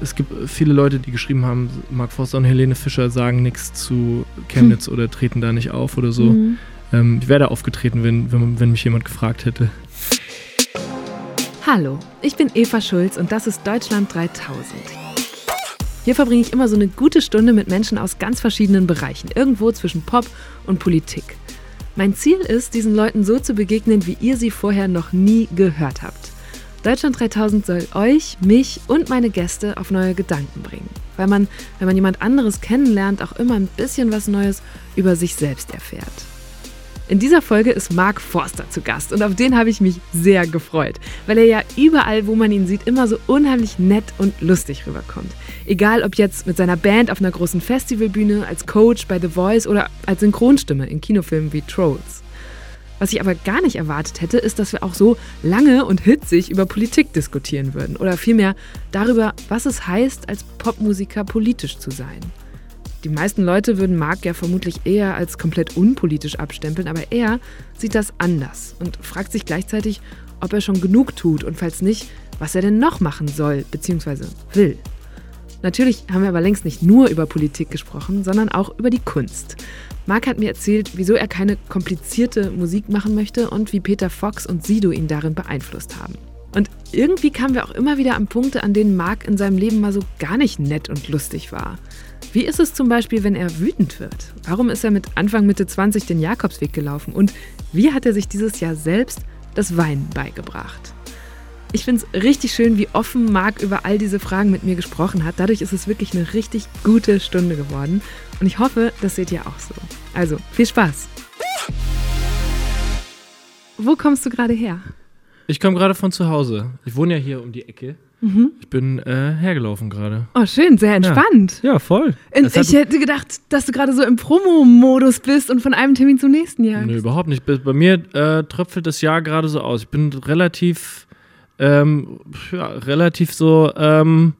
es gibt viele Leute, die geschrieben haben, Mark Forster und Helene Fischer sagen nichts zu Chemnitz hm. oder treten da nicht auf oder so. Mhm. Ähm, ich wäre da aufgetreten, wenn, wenn, wenn mich jemand gefragt hätte. Hallo, ich bin Eva Schulz und das ist Deutschland 3000. Hier verbringe ich immer so eine gute Stunde mit Menschen aus ganz verschiedenen Bereichen, irgendwo zwischen Pop und Politik. Mein Ziel ist, diesen Leuten so zu begegnen, wie ihr sie vorher noch nie gehört habt. Deutschland 3000 soll euch, mich und meine Gäste auf neue Gedanken bringen. Weil man, wenn man jemand anderes kennenlernt, auch immer ein bisschen was Neues über sich selbst erfährt. In dieser Folge ist Mark Forster zu Gast und auf den habe ich mich sehr gefreut, weil er ja überall, wo man ihn sieht, immer so unheimlich nett und lustig rüberkommt. Egal ob jetzt mit seiner Band auf einer großen Festivalbühne, als Coach bei The Voice oder als Synchronstimme in Kinofilmen wie Trolls. Was ich aber gar nicht erwartet hätte, ist, dass wir auch so lange und hitzig über Politik diskutieren würden oder vielmehr darüber, was es heißt, als Popmusiker politisch zu sein. Die meisten Leute würden Mark ja vermutlich eher als komplett unpolitisch abstempeln, aber er sieht das anders und fragt sich gleichzeitig, ob er schon genug tut und falls nicht, was er denn noch machen soll bzw. will. Natürlich haben wir aber längst nicht nur über Politik gesprochen, sondern auch über die Kunst. Mark hat mir erzählt, wieso er keine komplizierte Musik machen möchte und wie Peter Fox und Sido ihn darin beeinflusst haben. Und irgendwie kamen wir auch immer wieder an Punkte, an denen Mark in seinem Leben mal so gar nicht nett und lustig war. Wie ist es zum Beispiel, wenn er wütend wird? Warum ist er mit Anfang Mitte 20 den Jakobsweg gelaufen? Und wie hat er sich dieses Jahr selbst das Weinen beigebracht? Ich finde es richtig schön, wie offen Marc über all diese Fragen mit mir gesprochen hat. Dadurch ist es wirklich eine richtig gute Stunde geworden. Und ich hoffe, das seht ihr auch so. Also, viel Spaß! Wo kommst du gerade her? Ich komme gerade von zu Hause. Ich wohne ja hier um die Ecke. Mhm. Ich bin äh, hergelaufen gerade. Oh, schön, sehr entspannt. Ja, ja voll. ich hätte gedacht, dass du gerade so im Promo-Modus bist und von einem Termin zum nächsten Jahr. Nee, überhaupt nicht. Bei mir äh, tröpfelt das Jahr gerade so aus. Ich bin relativ, ähm, ja, relativ so ähm,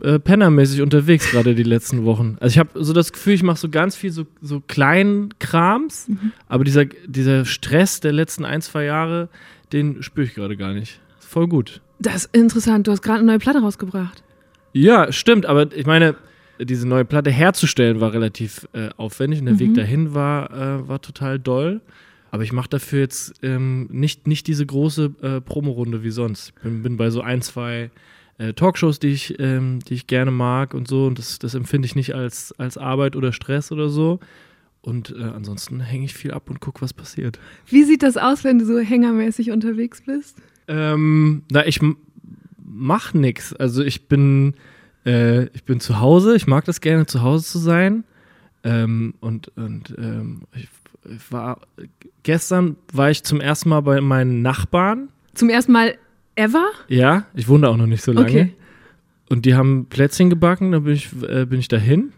äh, pennermäßig unterwegs gerade die letzten Wochen. Also ich habe so das Gefühl, ich mache so ganz viel so, so kleinen Krams, mhm. aber dieser, dieser Stress der letzten ein, zwei Jahre, den spüre ich gerade gar nicht. Voll gut. Das ist interessant. Du hast gerade eine neue Platte rausgebracht. Ja, stimmt. Aber ich meine, diese neue Platte herzustellen war relativ äh, aufwendig und der mhm. Weg dahin war, äh, war total doll. Aber ich mache dafür jetzt ähm, nicht, nicht diese große äh, Promorunde wie sonst. Ich bin, bin bei so ein, zwei äh, Talkshows, die ich, ähm, die ich gerne mag und so. Und das, das empfinde ich nicht als, als Arbeit oder Stress oder so. Und äh, ansonsten hänge ich viel ab und gucke, was passiert. Wie sieht das aus, wenn du so hängermäßig unterwegs bist? Ähm, na, ich mach nix. Also ich bin, äh, ich bin zu Hause. Ich mag das gerne, zu Hause zu sein. Ähm, und und ähm, ich, ich, war gestern war ich zum ersten Mal bei meinen Nachbarn. Zum ersten Mal ever? Ja, ich wohne da auch noch nicht so lange. Okay. Und die haben Plätzchen gebacken, da bin ich, äh, bin ich dahin.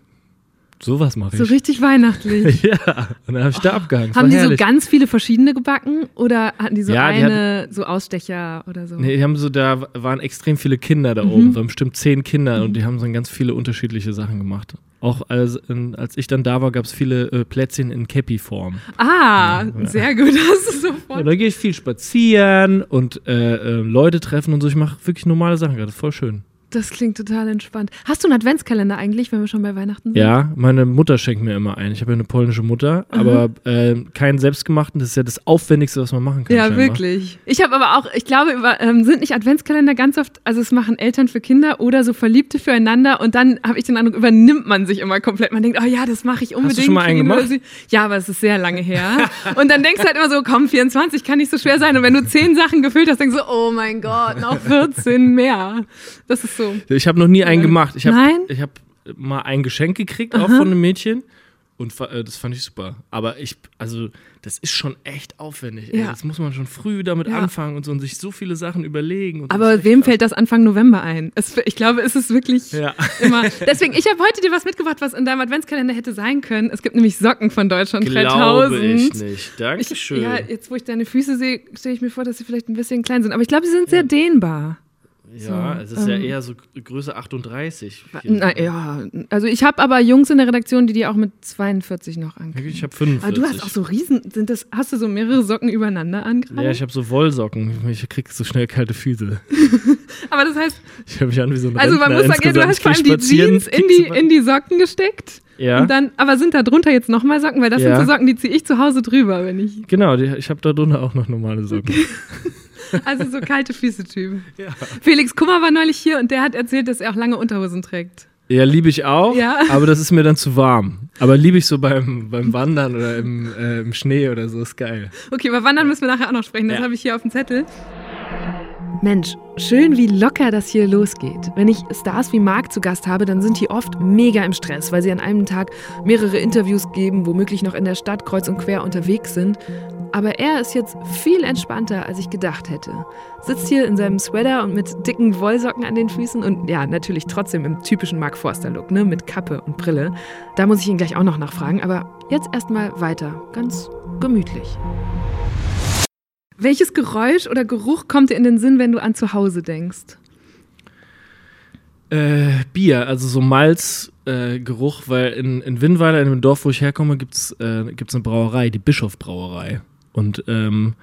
Sowas mache ich. So richtig weihnachtlich. ja, und dann habe ich oh. da abgehangen. Haben die herrlich. so ganz viele verschiedene gebacken oder hatten die so ja, die eine, hatten, so Ausstecher oder so? Nee, die haben so, da waren extrem viele Kinder da mhm. oben, waren bestimmt zehn Kinder mhm. und die haben so ganz viele unterschiedliche Sachen gemacht. Auch als, als ich dann da war, gab es viele äh, Plätzchen in Käppi-Form. Ah, ja. sehr gut, hast du sofort. Ja, da gehe ich viel spazieren und äh, äh, Leute treffen und so. Ich mache wirklich normale Sachen gerade, voll schön. Das klingt total entspannt. Hast du einen Adventskalender eigentlich, wenn wir schon bei Weihnachten sind? Ja, meine Mutter schenkt mir immer einen. Ich habe ja eine polnische Mutter, mhm. aber äh, keinen selbstgemachten. Das ist ja das Aufwendigste, was man machen kann. Ja, scheinbar. wirklich. Ich habe aber auch, ich glaube, ähm, sind nicht Adventskalender ganz oft, also es machen Eltern für Kinder oder so Verliebte füreinander und dann habe ich den Eindruck, übernimmt man sich immer komplett. Man denkt, oh ja, das mache ich unbedingt. Hast du schon mal einen gemacht? Ja, aber es ist sehr lange her. und dann denkst du halt immer so, komm, 24 kann nicht so schwer sein. Und wenn du 10 Sachen gefüllt hast, denkst du, oh mein Gott, noch 14 mehr. Das ist so. Ich habe noch nie einen gemacht. Ich habe hab mal ein Geschenk gekriegt, Aha. auch von einem Mädchen. Und äh, das fand ich super. Aber ich, also, das ist schon echt aufwendig. Ja. Das muss man schon früh damit ja. anfangen und so und sich so viele Sachen überlegen. Aber wem fällt das Anfang November ein? Es, ich glaube, es ist wirklich ja. immer. Deswegen, ich habe heute dir was mitgebracht, was in deinem Adventskalender hätte sein können. Es gibt nämlich Socken von Deutschland glaube 3000. ich nicht. Dankeschön. Ich, ja, jetzt, wo ich deine Füße sehe, stelle ich mir vor, dass sie vielleicht ein bisschen klein sind. Aber ich glaube, sie sind sehr dehnbar. Ja, So, es ist ja ähm, eher so Größe 38. Na ja, also ich habe aber Jungs in der Redaktion, die die auch mit 42 noch ankriegen. Ich habe 45. Aber du hast auch so riesen, sind das, hast du so mehrere Socken übereinander an gerade? Ja, ich habe so Wollsocken. Ich krieg so schnell kalte Füße. Aber das heißt, Ich habe mich an wie so ein also man muss sagen, ja, du hast vor allem die Jeans in die, in die Socken gesteckt. Ja, Und dann, aber sind da drunter jetzt nochmal Socken? Weil das Ja. sind so Socken, die ziehe ich zu Hause drüber, wenn ich. genau. Die, ich habe da drunter auch noch normale Socken. Also so kalte Füße-Typen. Ja. Felix Kummer war neulich hier und der hat erzählt, dass er auch lange Unterhosen trägt. Ja, liebe ich auch, Ja. aber das ist mir dann zu warm. Aber liebe ich so beim, beim Wandern oder im, äh, im Schnee oder so, ist geil. Okay, über Wandern müssen wir nachher auch noch sprechen. Das Ja. habe ich hier auf dem Zettel. Mensch, schön, wie locker das hier losgeht. Wenn ich Stars wie Marc zu Gast habe, dann sind die oft mega im Stress, weil sie an einem Tag mehrere Interviews geben, womöglich noch in der Stadt kreuz und quer unterwegs sind. Aber er ist jetzt viel entspannter, als ich gedacht hätte. Sitzt hier in seinem Sweater und mit dicken Wollsocken an den Füßen und ja, natürlich trotzdem im typischen Mark Forster-Look, ne, mit Kappe und Brille. Da muss ich ihn gleich auch noch nachfragen, aber jetzt erstmal weiter, ganz gemütlich. Welches Geräusch oder Geruch kommt dir in den Sinn, wenn du an zu Hause denkst? Äh, Bier, also so Malzgeruch, äh, weil in, in Winnweiler, in dem Dorf, wo ich herkomme, gibt es äh, gibt's eine Brauerei, die Bischof-Brauerei. Und ähm,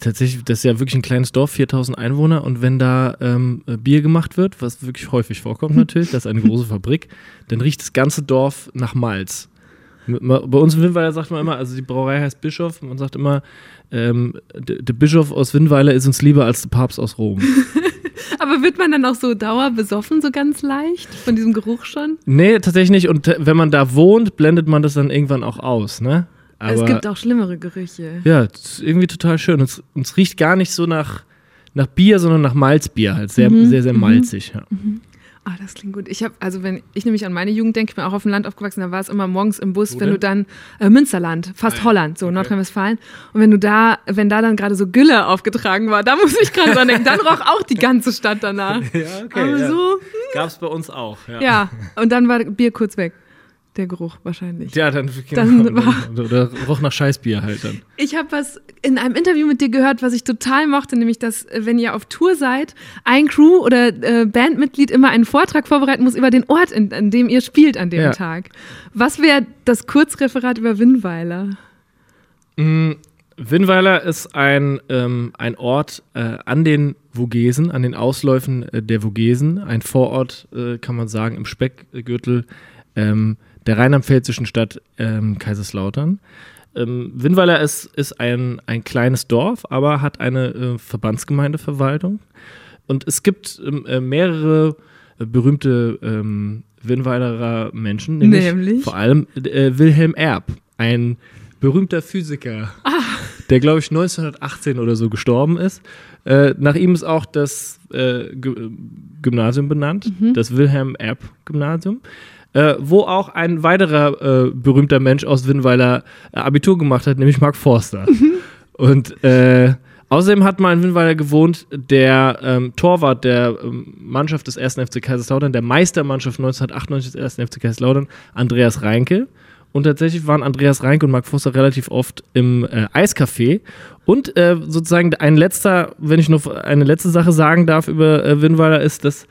tatsächlich, das ist ja wirklich ein kleines Dorf, 4000 Einwohner. Und wenn da ähm, äh, Bier gemacht wird, was wirklich häufig vorkommt natürlich, das ist eine große Fabrik, dann riecht das ganze Dorf nach Malz. Bei uns in Winnweiler sagt man immer, also die Brauerei heißt Bischof, man sagt immer, ähm, der Bischof aus Winnweiler ist uns lieber als der Papst aus Rom. Aber wird man dann auch so dauerbesoffen, so ganz leicht, von diesem Geruch schon? Nee, tatsächlich nicht. Und äh, wenn man da wohnt, blendet man das dann irgendwann auch aus, ne? Aber es gibt auch schlimmere Gerüche. ja, das ist irgendwie total schön. Und es, riecht gar nicht so nach, nach Bier, sondern nach Malzbier. Halt sehr, Mhm, sehr, sehr malzig. Ja. Ah, das klingt gut. Ich habe, also wenn ich nämlich an meine Jugend denke, ich bin auch auf dem Land aufgewachsen, da war es immer morgens im Bus, Wo wenn denn? du dann äh, Münsterland, fast Ah ja, Holland, so okay. Nordrhein-Westfalen. Und wenn du da, wenn da dann gerade so Gülle aufgetragen war, da muss ich gerade dran denken, dann roch auch die ganze Stadt danach. Ja, Aber so, Gab es bei uns auch. Ja. ja. Und dann war Bier kurz weg. Der Geruch wahrscheinlich. Ja, dann, Dann genau, war- oder roch nach Scheißbier halt dann. Ich habe was in einem Interview mit dir gehört, was ich total mochte, nämlich dass, äh, wenn ihr auf Tour seid, ein Crew- oder äh, Bandmitglied immer einen Vortrag vorbereiten muss über den Ort, in, an dem ihr spielt an dem Ja. Tag. Was wäre das Kurzreferat über Winnweiler? Mm, Winnweiler ist ein, ähm, ein Ort äh, an den Vogesen, an den Ausläufen äh, der Vogesen, ein Vorort, äh, kann man sagen, im Speckgürtel ähm, der rheinland-pfälzischen Stadt ähm, Kaiserslautern. Ähm, Winnweiler ist, ist ein, ein kleines Dorf, aber hat eine äh, Verbandsgemeindeverwaltung. Und es gibt ähm, äh, mehrere äh, berühmte ähm, Winnweilerer Menschen, nämlich, Nämlich? vor allem äh, Wilhelm Erb, ein berühmter Physiker, der, glaube ich, 1918 oder so gestorben ist. Äh, nach ihm ist auch das äh, Gymnasium benannt, das Wilhelm Erb Gymnasium, äh, wo auch ein weiterer äh, berühmter Mensch aus Winnweiler äh, Abitur gemacht hat, nämlich Mark Forster. Und äh, außerdem hat mal in Winnweiler gewohnt der ähm, Torwart der ähm, Mannschaft des 1. FC Kaiserslautern, der Meistermannschaft 1998 des 1. FC Kaiserslautern, Andreas Reinke. Und tatsächlich waren Andreas Reinke und Mark Forster relativ oft im äh, Eiscafé. Und äh, sozusagen ein letzter, wenn ich noch eine letzte Sache sagen darf über äh, Winnweiler, ist, dass,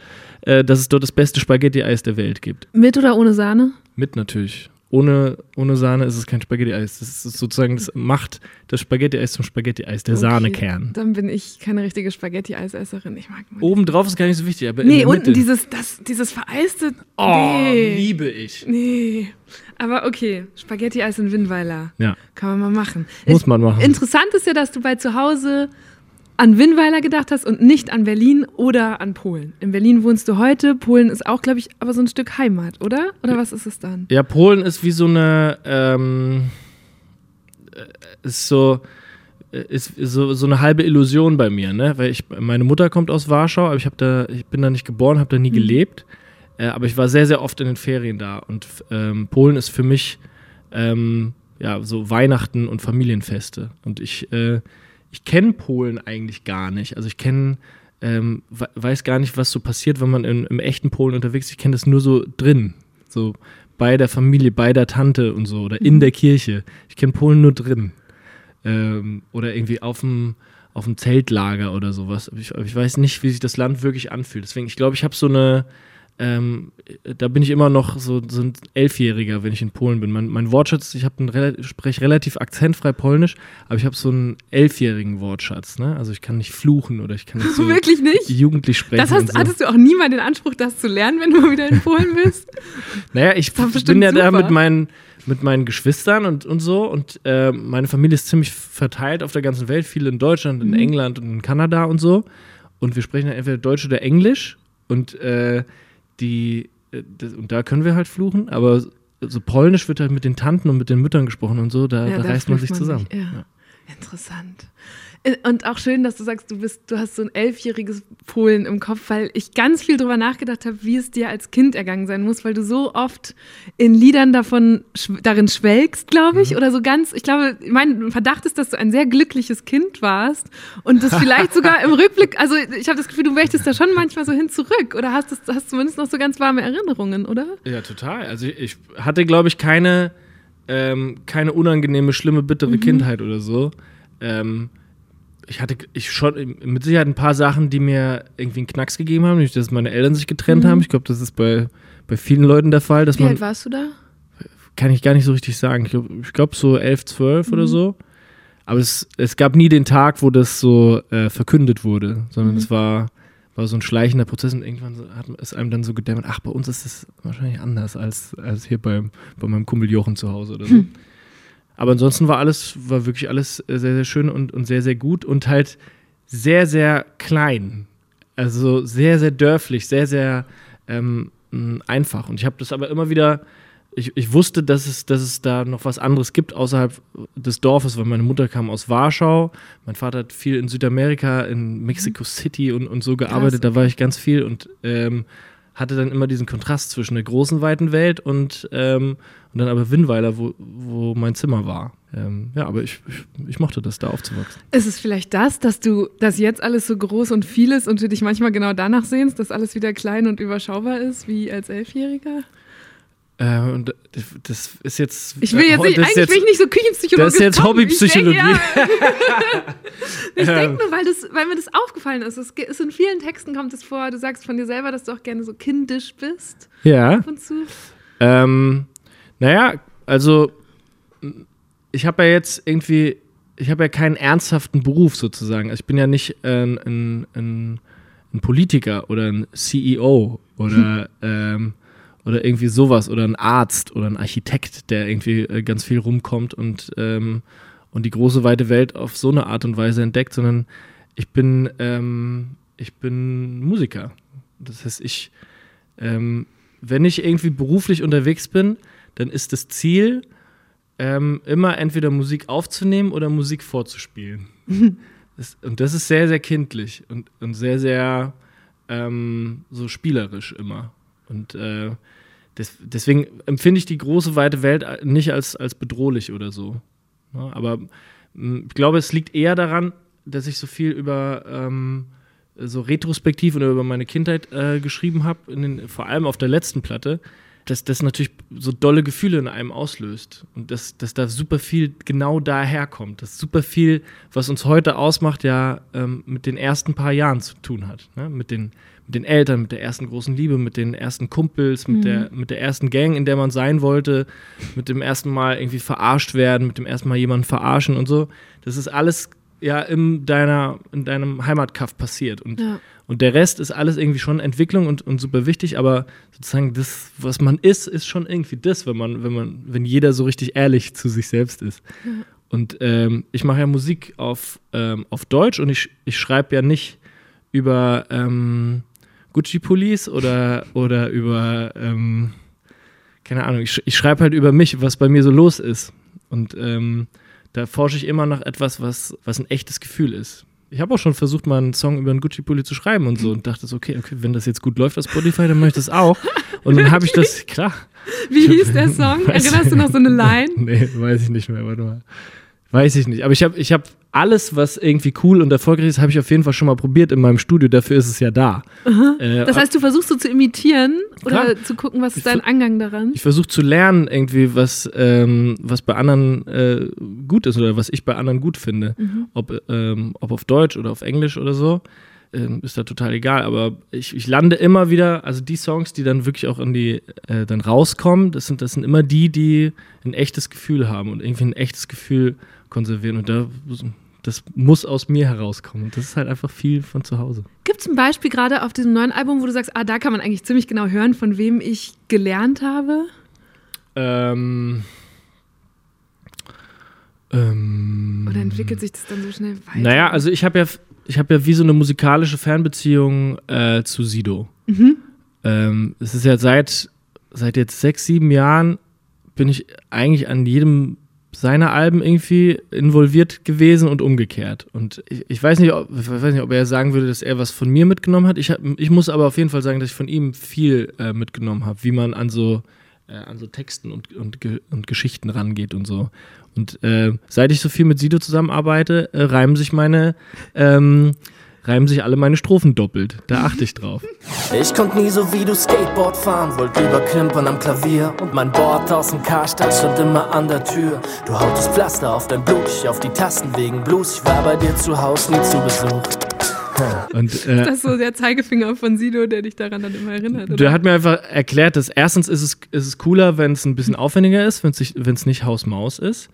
äh, dass es dort das beste Spaghetti-Eis der Welt gibt. Mit oder ohne Sahne? Mit natürlich. Ohne, ohne Sahne ist es kein Spaghetti-Eis. Das ist sozusagen, das macht das Spaghetti-Eis zum Spaghetti-Eis, der Okay, Sahnekern. Dann bin ich keine richtige Spaghetti-Eisesserin. Ich mag Obendrauf ist gar nicht so wichtig, aber Nee, unten Mitte. dieses, das, dieses vereiste. oh, nee. liebe ich. Nee. Aber okay, Spaghetti-Eis in Winnweiler. Ja, Kann man mal machen. muss man machen. Interessant ist ja, dass du bei zu Hause an Winnweiler gedacht hast und nicht an Berlin oder an Polen. In Berlin wohnst du heute. Polen ist auch, glaube ich, aber so ein Stück Heimat, oder? Oder was ist es dann? Ja, Polen ist wie so eine, ähm, äh, ist so, äh, ist so, so eine halbe Illusion bei mir, ne? Weil ich, meine Mutter kommt aus Warschau, aber ich da, ich bin da nicht geboren, habe da nie gelebt. Äh, aber ich war sehr, sehr oft in den Ferien da. Und ähm, Polen ist für mich ähm, ja so Weihnachten und Familienfeste. Und ich, äh, ich kenne Polen eigentlich gar nicht. Also ich kenne, ähm, we- weiß gar nicht, was so passiert, wenn man in, im echten Polen unterwegs ist. Ich kenne das nur so drin. So bei der Familie, bei der Tante und so oder in der Kirche. Ich kenne Polen nur drin. Ähm, oder irgendwie auf dem auf dem Zeltlager oder sowas. Ich, ich weiß nicht, wie sich das Land wirklich anfühlt. Deswegen, ich glaube, ich habe so eine, ähm, da bin ich immer noch so, so ein Elfjähriger, wenn ich in Polen bin. Mein, mein Wortschatz, ich habe rel spreche relativ akzentfrei Polnisch, aber ich habe so einen elfjährigen Wortschatz. Ne? Also ich kann nicht fluchen oder ich kann nicht so Wirklich nicht? jugendlich sprechen. Das hast, so. hattest du auch nie mal den Anspruch, das zu lernen, wenn du mal wieder in Polen bist? naja, ich bin ja da super. mit meinen, mit meinen Geschwistern und, und so und äh, meine Familie ist ziemlich verteilt auf der ganzen Welt, viele in Deutschland, Mhm. in England und in Kanada und so. Und wir sprechen dann entweder Deutsch oder Englisch und äh, die äh, das, und da können wir halt fluchen, aber so Polnisch wird halt mit den Tanten und mit den Müttern gesprochen und so, da, Ja, da reißt man sich man zusammen. sich, ja. Interessant. Und auch schön, dass du sagst, du bist, du hast so ein elfjähriges Polen im Kopf, weil ich ganz viel drüber nachgedacht habe, wie es dir als Kind ergangen sein muss, weil du so oft in Liedern davon darin schwelgst, glaube Mhm. ich, oder so ganz. Ich glaube, mein Verdacht ist, dass du ein sehr glückliches Kind warst und das vielleicht sogar im Rückblick. Also ich habe das Gefühl, du möchtest da schon manchmal so hin zurück oder hast das, hast zumindest noch so ganz warme Erinnerungen, oder? Ja, total. Also ich, hatte, glaube ich, keine, ähm, keine unangenehme, schlimme, bittere Kindheit oder so. Ähm, ich hatte ich schon mit Sicherheit ein paar Sachen, die mir irgendwie einen Knacks gegeben haben, nämlich dass meine Eltern sich getrennt haben. Ich glaube, das ist bei, bei vielen Leuten der Fall, dass Wie man, alt warst du da? kann ich gar nicht so richtig sagen. Ich glaube, glaub so 11, 12 oder so. Aber es, es gab nie den Tag, wo das so äh, verkündet wurde, sondern es war, war so ein schleichender Prozess und irgendwann hat es einem dann so gedämmert, ach, bei uns ist das wahrscheinlich anders als, als hier beim, bei meinem Kumpel Jochen zu Hause oder so. Aber ansonsten war alles, war wirklich alles sehr, sehr schön und, und sehr, sehr gut und halt sehr, sehr klein. Also sehr, sehr dörflich, sehr, sehr ähm, mh, einfach. Und ich habe das aber immer wieder, ich, ich wusste, dass es, dass es da noch was anderes gibt außerhalb des Dorfes, weil meine Mutter kam aus Warschau, mein Vater hat viel in Südamerika, in Mexico City und, und so gearbeitet, da war ich ganz viel und ähm, hatte dann immer diesen Kontrast zwischen der großen, weiten Welt und, ähm, und dann aber Winnweiler, wo, wo mein Zimmer war. Ähm, ja, aber ich, ich, ich mochte das, da aufzuwachsen. Ist es vielleicht das, dass du, dass jetzt alles so groß und viel ist und du dich manchmal genau danach sehnst, dass alles wieder klein und überschaubar ist, wie als Elfjähriger? Äh, und das- ist jetzt. Ich will jetzt äh, nicht, eigentlich will ich nicht so küchenpsychologisch das ist jetzt. Hobbypsychologie. Ich denke ja, denk Ähm. nur, weil, das, weil mir das aufgefallen ist. Es ist in vielen Texten kommt es vor, du sagst von dir selber, dass du auch gerne so kindisch bist Ja. ab und zu. Ähm, naja, also ich habe ja jetzt irgendwie, ich habe ja keinen ernsthaften Beruf sozusagen. Also ich bin ja nicht äh, ein, ein, ein, ein Politiker oder ein CEO oder, ähm, oder irgendwie sowas oder ein Arzt oder ein Architekt, der irgendwie äh, ganz viel rumkommt und, ähm, und die große weite Welt auf so eine Art und Weise entdeckt, sondern ich bin, ähm, ich bin Musiker. Das heißt, ich, ähm, wenn ich irgendwie beruflich unterwegs bin, dann ist das Ziel, ähm, immer entweder Musik aufzunehmen oder Musik vorzuspielen. das, und das ist sehr, sehr kindlich und, und sehr, sehr ähm, so spielerisch immer. Und äh, des, deswegen empfinde ich die große, weite Welt nicht als, als bedrohlich oder so. Ja, aber mh, ich glaube, es liegt eher daran, dass ich so viel über ähm, so retrospektiv oder über meine Kindheit äh, geschrieben habe, vor allem auf der letzten Platte, dass das natürlich so dolle Gefühle in einem auslöst und dass, dass da super viel genau daher kommt, dass super viel, was uns heute ausmacht, ja ähm, mit den ersten paar Jahren zu tun hat, ne? mit, den, mit den Eltern, mit der ersten großen Liebe, mit den ersten Kumpels, mit, der, mit der ersten Gang, in der man sein wollte, mit dem ersten Mal irgendwie verarscht werden, mit dem ersten Mal jemanden verarschen und so. Das ist alles ja in, deiner, in deinem Heimatkaff passiert. Und, Ja. und der Rest ist alles irgendwie schon Entwicklung und, und super wichtig, aber sozusagen das, was man ist, ist schon irgendwie das, wenn man, wenn man, wenn jeder so richtig ehrlich zu sich selbst ist. Und ähm, ich mache ja Musik auf, ähm, auf Deutsch und ich, ich schreibe ja nicht über ähm, Gucci-Pullis oder, oder über, ähm, keine Ahnung, ich, ich schreibe halt über mich, was bei mir so los ist. Und ähm, da forsche ich immer nach etwas, was, was ein echtes Gefühl ist. Ich habe auch schon versucht, mal einen Song über einen Gucci-Pulli zu schreiben und so und dachte so, okay, okay, wenn das jetzt gut läuft auf Spotify, dann mache ich das auch. Und dann habe ich das, klar. Wie hieß der Song? Erinnerst du noch so eine Line? Nee, weiß ich nicht mehr, warte mal. Weiß ich nicht. Aber ich habe ich hab alles, was irgendwie cool und erfolgreich ist, habe ich auf jeden Fall schon mal probiert in meinem Studio. Dafür ist es ja da. Äh, das heißt, du versuchst so zu imitieren oder klar. zu gucken, was ist dein Angang daran? Ich versuche zu lernen, irgendwie, was, ähm, was bei anderen äh, gut ist oder was ich bei anderen gut finde. Mhm. Ob, ähm, ob auf Deutsch oder auf Englisch oder so. Ähm, ist da total egal. Aber ich, ich lande immer wieder, also die Songs, die dann wirklich auch in die, äh, dann rauskommen, das sind, das sind immer die, die ein echtes Gefühl haben und irgendwie ein echtes Gefühl konservieren. Und da, das muss aus mir herauskommen. Und das ist halt einfach viel von zu Hause. Gibt es ein Beispiel gerade auf diesem neuen Album, wo du sagst, ah, da kann man eigentlich ziemlich genau hören, von wem ich gelernt habe? Ähm. Ähm, Oder entwickelt sich das dann so schnell weiter? Naja, also ich habe ja ich habe ja wie so eine musikalische Fernbeziehung äh, zu Sido. Mhm. Ähm, es ist ja seit, seit jetzt sechs, sieben Jahren bin ich eigentlich an jedem seiner Alben irgendwie involviert gewesen und umgekehrt. Und ich, ich, weiß nicht, ob, ich weiß nicht, ob er sagen würde, dass er was von mir mitgenommen hat. Ich, hab, ich muss aber auf jeden Fall sagen, dass ich von ihm viel äh, mitgenommen habe, wie man an so, äh, an so Texten und, und, und Geschichten rangeht und so. Und äh, seit ich so viel mit Sido zusammenarbeite, äh, reimen sich meine ähm, reimen sich alle meine Strophen doppelt. Da achte ich drauf. Ich konnte nie so wie du Skateboard fahren, wollte überklimpern am Klavier und mein Board aus dem Karstadt stand immer an der Tür. Du hautest Pflaster auf dein Blut, ich auf die Tasten wegen Blues. Ich war bei dir zu Hause, nie zu Besuch. Und, äh, ist das so der Zeigefinger von Sido, der dich daran dann immer erinnert? Oder? Der hat mir einfach erklärt, dass erstens ist es, ist es cooler, wenn es ein bisschen aufwendiger ist, wenn es nicht Haus-Maus ist.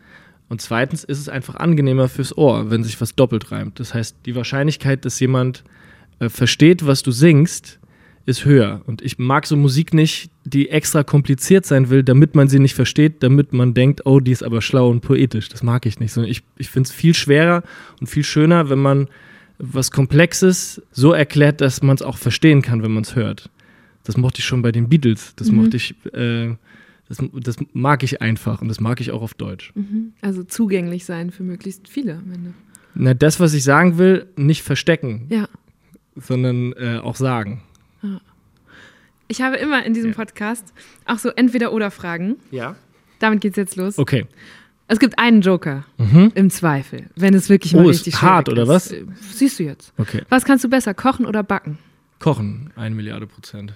Und zweitens ist es einfach angenehmer fürs Ohr, wenn sich was doppelt reimt. Das heißt, die Wahrscheinlichkeit, dass jemand äh, versteht, was du singst, ist höher. Und ich mag so Musik nicht, die extra kompliziert sein will, damit man sie nicht versteht, damit man denkt, oh, die ist aber schlau und poetisch. Das mag ich nicht. ich ich finde es viel schwerer und viel schöner, wenn man was Komplexes so erklärt, dass man es auch verstehen kann, wenn man es hört. Das mochte ich schon bei den Beatles. Das mhm. mochte ich. Äh, das, das, mag ich einfach und das mag ich auch auf Deutsch. Mhm. Also zugänglich sein für möglichst viele am Ende. Na, das, was ich sagen will, nicht verstecken, ja. sondern äh, auch sagen. Ja. Ich habe immer in diesem ja. Podcast auch so Entweder-Oder-Fragen. Ja. Damit geht's jetzt los. Okay. Es gibt einen Joker mhm. im Zweifel, wenn es wirklich mal oh, richtig ist hart oder was? Äh, siehst du jetzt. Okay. Was kannst du besser, kochen oder backen? Kochen, eine Milliarde Prozent.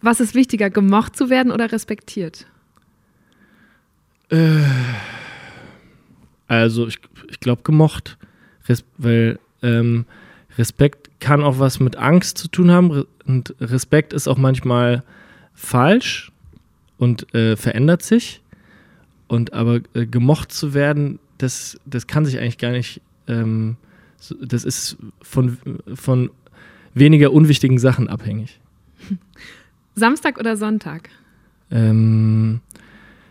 Was ist wichtiger, gemocht zu werden oder respektiert? Äh, also ich, ich glaube gemocht, Res weil ähm, Respekt kann auch was mit Angst zu tun haben und Respekt ist auch manchmal falsch und äh, verändert sich. Und aber äh, gemocht zu werden, das, das kann sich eigentlich gar nicht, ähm, das ist von, von weniger unwichtigen Sachen abhängig. Samstag oder Sonntag? Ähm,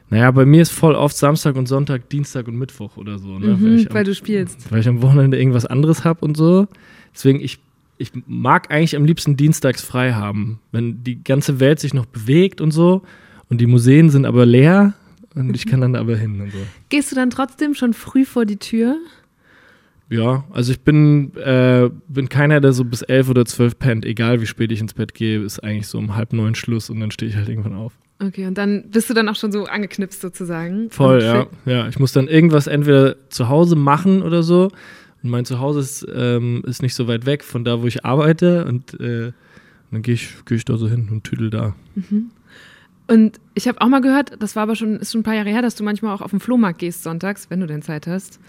naja, bei mir ist voll oft Samstag und Sonntag, Dienstag und Mittwoch oder so. Ne? Mhm, weil, weil am, du spielst. Weil ich am Wochenende irgendwas anderes habe und so. Deswegen, ich, ich mag eigentlich am liebsten dienstags frei haben. Wenn die ganze Welt sich noch bewegt und so und die Museen sind aber leer und ich kann dann aber hin und so. Gehst du dann trotzdem schon früh vor die Tür? Ja, also ich bin, äh, bin keiner, der so bis elf oder zwölf pennt. Egal wie spät ich ins Bett gehe, ist eigentlich so um halb neun Schluss und dann stehe ich halt irgendwann auf. Okay, und dann bist du dann auch schon so angeknipst sozusagen. Voll, ja. Ja, ich muss dann irgendwas entweder zu Hause machen oder so. Und mein Zuhause ist, ähm, ist nicht so weit weg von da, wo ich arbeite. Und äh, dann gehe ich, geh ich da so hin und tüdel da. Mhm. Und ich habe auch mal gehört, das war aber schon, ist schon ein paar Jahre her, dass du manchmal auch auf den Flohmarkt gehst sonntags, wenn du denn Zeit hast.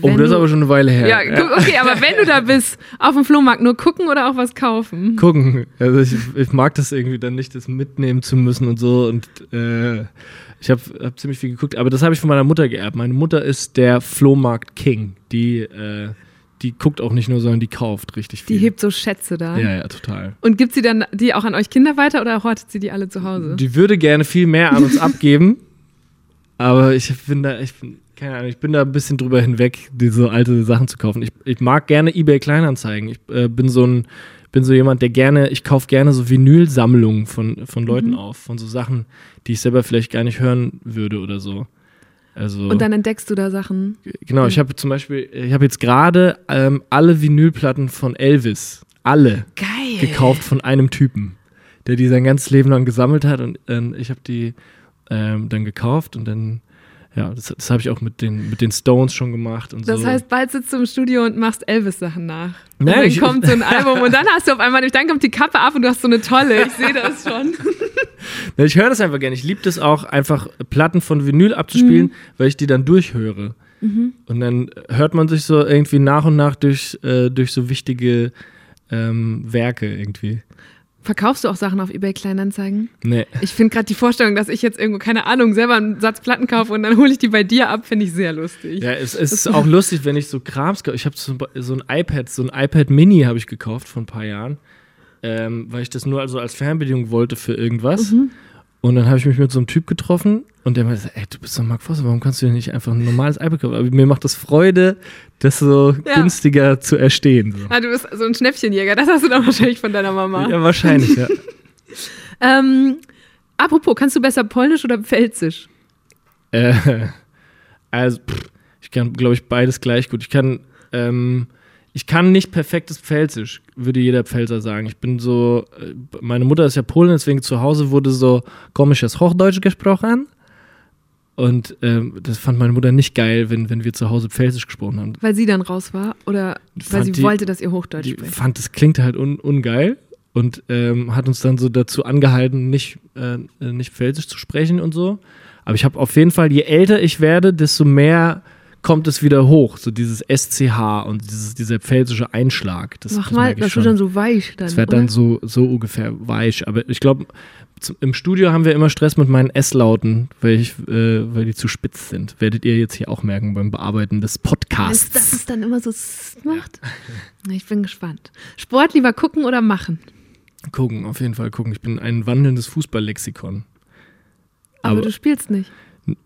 Oh, das ist aber schon eine Weile her. Ja, okay, aber wenn du da bist, auf dem Flohmarkt, nur gucken oder auch was kaufen? Gucken. Also ich, ich mag das irgendwie dann nicht, das mitnehmen zu müssen und so. Und äh, ich habe hab ziemlich viel geguckt, aber das habe ich von meiner Mutter geerbt. Meine Mutter ist der Flohmarkt-King. Die, äh, die guckt auch nicht nur, sondern die kauft richtig viel. Die hebt so Schätze da. Ja, ja, total. Und gibt sie dann die auch an euch Kinder weiter oder hortet sie die alle zu Hause? Die würde gerne viel mehr an uns abgeben. Aber ich bin da, ich bin, keine Ahnung, ich bin da ein bisschen drüber hinweg, diese alte Sachen zu kaufen. Ich, ich mag gerne eBay Kleinanzeigen. Ich äh, bin so ein, bin so jemand, der gerne, ich kaufe gerne so Vinylsammlungen von, von Leuten mhm. auf, von so Sachen, die ich selber vielleicht gar nicht hören würde oder so. Also, und dann entdeckst du da Sachen. Genau, ich habe zum Beispiel, ich habe jetzt gerade ähm, alle Vinylplatten von Elvis, alle Geil. gekauft von einem Typen, der die sein ganzes Leben lang gesammelt hat und äh, ich habe die ähm, dann gekauft und dann Ja, das, das habe ich auch mit den, mit den Stones schon gemacht und Das so. heißt, bald sitzt du im Studio und machst Elvis-Sachen nach. Und Nee, dann ich- kommt so ein Album und dann hast du auf einmal, dann kommt die Kappe ab und du hast so eine tolle. Ich sehe das schon. Ich höre das einfach gerne. Ich liebe das auch, einfach Platten von Vinyl abzuspielen, Mhm. weil ich die dann durchhöre. Und dann hört man sich so irgendwie nach und nach durch, äh, durch so wichtige ähm, Werke irgendwie. Verkaufst du auch Sachen auf eBay Kleinanzeigen? Nee. Ich finde gerade die Vorstellung, dass ich jetzt irgendwo, keine Ahnung, selber einen Satz Platten kaufe und dann hole ich die bei dir ab, finde ich sehr lustig. Ja, es, ist auch lustig, wenn ich so Krams kaufe. Ich habe so, so ein iPad, so ein iPad Mini habe ich gekauft vor ein paar Jahren, ähm, weil ich das nur also als Fernbedienung wollte für irgendwas. Mhm. Und dann habe ich mich mit so einem Typ getroffen und der meinte, ey, du bist doch Mark Voss, warum kannst du dir nicht einfach ein normales iPad kaufen? Aber mir macht das Freude, das so Ja. günstiger zu erstehen. So. Ah, du bist so ein Schnäppchenjäger, das hast du dann wahrscheinlich von deiner Mama. Ja, wahrscheinlich, ja. Ähm, apropos, kannst du besser Polnisch oder Pfälzisch? Äh, also, pff, ich kann, glaube ich, beides gleich gut. Ich kann, ähm, ich kann nicht perfektes Pfälzisch, würde jeder Pfälzer sagen. Ich bin so, äh, meine Mutter ist ja Polin, deswegen zu Hause wurde so komisches Hochdeutsch gesprochen. Und ähm, das fand meine Mutter nicht geil, wenn, wenn wir zu Hause Pfälzisch gesprochen haben. Weil sie dann raus war oder weil sie die- wollte, dass ihr Hochdeutsch Die spricht? fand, das klingt halt un, ungeil und ähm, hat uns dann so dazu angehalten, nicht, äh, nicht Pfälzisch zu sprechen und so. Aber ich habe auf jeden Fall, je älter ich werde, desto mehr kommt es wieder hoch. So dieses SCH und dieses, dieser pfälzische Einschlag. Das, Mach das mal, das wird dann so weich dann. Das wird dann so, so ungefähr weich. Aber ich glaube, im Studio haben wir immer Stress mit meinen S-Lauten, weil, ich, äh, weil die zu spitz sind. Werdet ihr jetzt hier auch merken beim Bearbeiten des Podcasts. Dass es dann immer so macht. Na, Ich bin gespannt. Sport lieber gucken oder machen? Gucken, auf jeden Fall gucken. Ich bin ein wandelndes Fußballlexikon. Aber, Aber- du spielst nicht.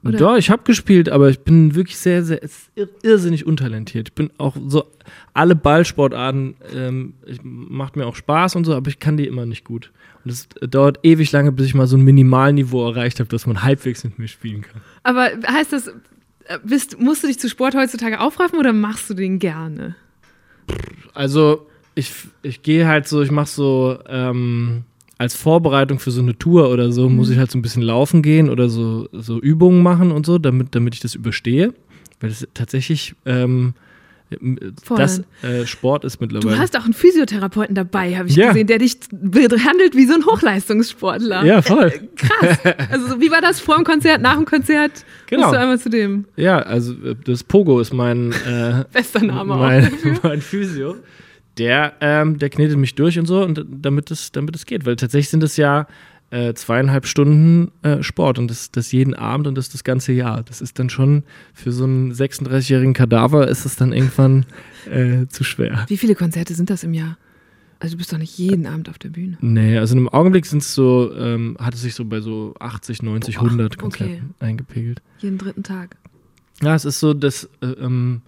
Oder? Ja, ich habe gespielt, aber ich bin wirklich sehr, sehr irrsinnig untalentiert. Ich bin auch so, alle Ballsportarten ähm, macht mir auch Spaß und so, aber ich kann die immer nicht gut. Und es dauert ewig lange, bis ich mal so ein Minimalniveau erreicht habe, dass man halbwegs mit mir spielen kann. Aber heißt das, äh, bist, musst du dich zu Sport heutzutage aufraffen oder machst du den gerne? Also, ich, ich gehe halt so, ich mache so, ähm, als Vorbereitung für so eine Tour oder so, muss ich halt so ein bisschen laufen gehen oder so, so Übungen machen und so, damit, damit ich das überstehe. Weil das tatsächlich ähm, das äh, Sport ist Du mittlerweile. hast auch einen Physiotherapeuten dabei, habe ich Ja. gesehen, der dich behandelt wie so ein Hochleistungssportler. ja, voll. Krass. Also so, wie war das vor dem Konzert, nach dem Konzert? Genau. Musst du einmal zu dem. Ja, also äh, das Pogo ist mein, äh, Bester Name auch. mein, dafür. mein Physio. Der, ähm, der knetet mich durch und so, und damit es, damit es geht. Weil tatsächlich sind es ja äh, zweieinhalb Stunden äh, Sport und das, das jeden Abend und das das ganze Jahr. Das ist dann schon für so einen 36-jährigen Kadaver ist es dann irgendwann äh, zu schwer. Wie viele Konzerte sind das im Jahr? Also du bist doch nicht jeden Abend auf der Bühne. Nee, also im Augenblick sind es so, ähm, hat es sich so bei so 80, 90, Boah, 100 okay. Konzerten eingepegelt. Jeden dritten Tag. Ja, es ist so, dass, äh, ähm,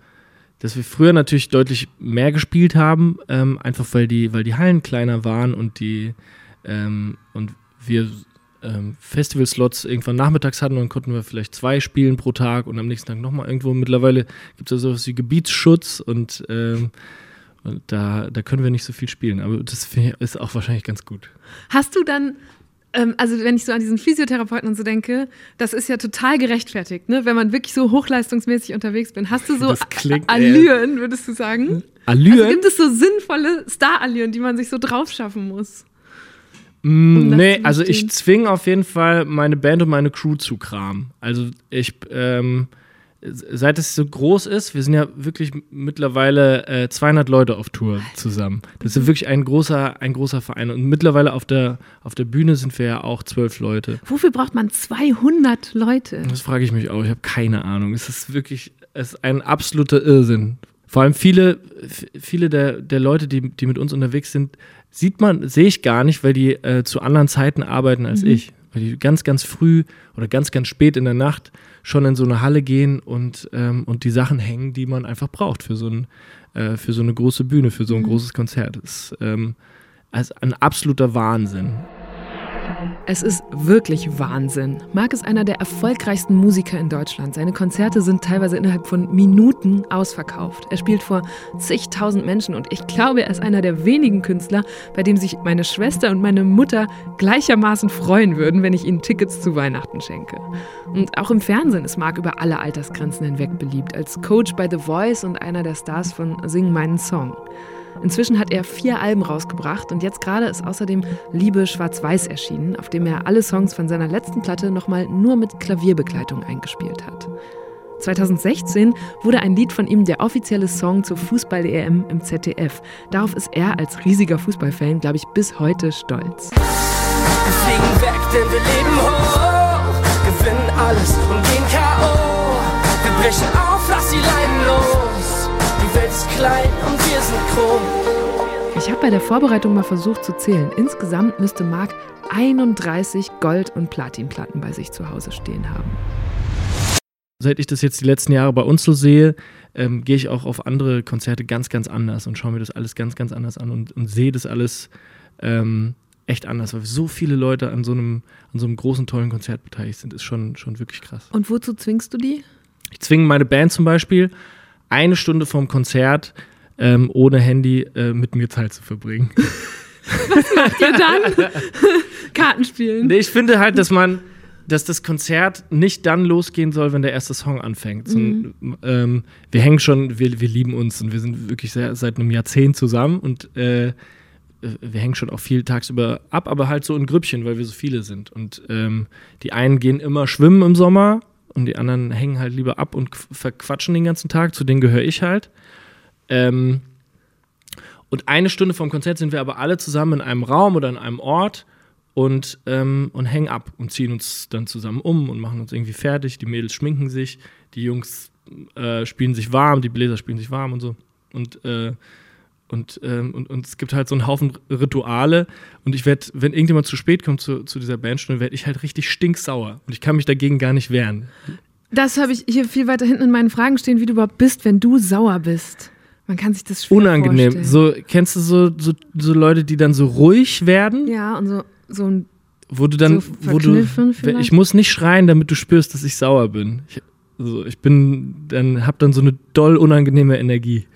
dass wir früher natürlich deutlich mehr gespielt haben, ähm, einfach weil die, weil die Hallen kleiner waren und die ähm, und wir ähm, Festival-Slots irgendwann nachmittags hatten und dann konnten wir vielleicht zwei spielen pro Tag und am nächsten Tag nochmal irgendwo. Mittlerweile gibt es ja sowas wie Gebietsschutz und, ähm, und da, da können wir nicht so viel spielen. Aber das ist auch wahrscheinlich ganz gut. Hast du dann, also wenn ich so an diesen Physiotherapeuten und so denke, das ist ja total gerechtfertigt, ne? wenn man wirklich so hochleistungsmäßig unterwegs bin. Hast du so klingt, äh, Allüren, würdest du sagen? Allüren? Also gibt es so sinnvolle Star-Allüren, die man sich so drauf schaffen muss? Mm, um nee, also ich zwinge auf jeden Fall meine Band und meine Crew zu Kram. Also ich, ähm, seit es so groß ist, wir sind ja wirklich mittlerweile äh, 200 Leute auf Tour zusammen. Das ist wirklich ein großer, ein großer Verein. Und mittlerweile auf der, auf der Bühne sind wir ja auch zwölf Leute. Wofür braucht man 200 Leute? Das frage ich mich auch. Ich habe keine Ahnung. Es ist wirklich, es ist ein absoluter Irrsinn. Vor allem viele, viele der, der Leute, die, die mit uns unterwegs sind, sieht man, sehe ich gar nicht, weil die äh, zu anderen Zeiten arbeiten als ich. Weil die ganz, ganz früh oder ganz, ganz spät in der Nacht schon in so eine Halle gehen und, ähm, und die Sachen hängen, die man einfach braucht für so, ein, äh, für so eine große Bühne, für so ein großes Konzert. Das ist ähm, also ein absoluter Wahnsinn. Es ist wirklich Wahnsinn. Marc ist einer der erfolgreichsten Musiker in Deutschland. Seine Konzerte sind teilweise innerhalb von Minuten ausverkauft. Er spielt vor zigtausend Menschen und ich glaube, er ist einer der wenigen Künstler, bei dem sich meine Schwester und meine Mutter gleichermaßen freuen würden, wenn ich ihnen Tickets zu Weihnachten schenke. Und auch im Fernsehen ist Marc über alle Altersgrenzen hinweg beliebt, als Coach bei The Voice und einer der Stars von Sing meinen Song. Inzwischen hat er vier Alben rausgebracht und jetzt gerade ist außerdem Liebe Schwarz-Weiß erschienen, auf dem er alle Songs von seiner letzten Platte nochmal nur mit Klavierbegleitung eingespielt hat. 2016 wurde ein Lied von ihm der offizielle Song zur Fußball-EM im ZDF. Darauf ist er als riesiger Fußballfan, glaube ich, bis heute stolz. Wir fliegen weg, denn wir leben hoch, gewinnen alles und gehen K.O. Wir brechen auf, lass die Leinen los. Die Welt ist klein und wir sind groß. Ich habe bei der Vorbereitung mal versucht zu zählen. Insgesamt müsste Marc 31 Gold- und Platinplatten bei sich zu Hause stehen haben. Seit ich das jetzt die letzten Jahre bei uns so sehe, ähm, gehe ich auch auf andere Konzerte ganz, ganz anders und schaue mir das alles ganz, ganz anders an und, und sehe das alles ähm, echt anders, weil so viele Leute an so einem, an so einem großen, tollen Konzert beteiligt sind, ist schon, schon wirklich krass. Und wozu zwingst du die? Ich zwinge meine Band zum Beispiel, eine Stunde vorm Konzert ähm, ohne Handy äh, mit mir Zeit zu verbringen. Macht ihr dann? Karten spielen. Nee, ich finde halt, dass man, dass das Konzert nicht dann losgehen soll, wenn der erste Song anfängt. So, ähm, wir hängen schon, wir, wir lieben uns und wir sind wirklich sehr, seit einem Jahrzehnt zusammen und äh, wir hängen schon auch viel tagsüber ab, aber halt so in Grüppchen, weil wir so viele sind. Und ähm, die einen gehen immer schwimmen im Sommer und die anderen hängen halt lieber ab und qu- verquatschen den ganzen Tag. Zu denen gehöre ich halt. Ähm, und eine Stunde vorm Konzert sind wir aber alle zusammen in einem Raum oder in einem Ort und, ähm, und hängen ab und ziehen uns dann zusammen um und machen uns irgendwie fertig. Die Mädels schminken sich, die Jungs äh, spielen sich warm, die Bläser spielen sich warm und so. Und, äh, und, ähm, und, und es gibt halt so einen Haufen Rituale. Und ich werde, wenn irgendjemand zu spät kommt zu, zu dieser Bandstunde, werde ich halt richtig stinksauer. Und ich kann mich dagegen gar nicht wehren. Das habe ich hier viel weiter hinten in meinen Fragen stehen, wie du überhaupt bist, wenn du sauer bist. Man kann sich das schwer Unangenehm. vorstellen. So, kennst du so, so, so Leute, die dann so ruhig werden? Ja, und so, so ein. wo du dann, So wo du, vielleicht? ich muss nicht schreien, damit du spürst, dass ich sauer bin. Ich, also ich bin, dann hab dann so eine doll unangenehme Energie.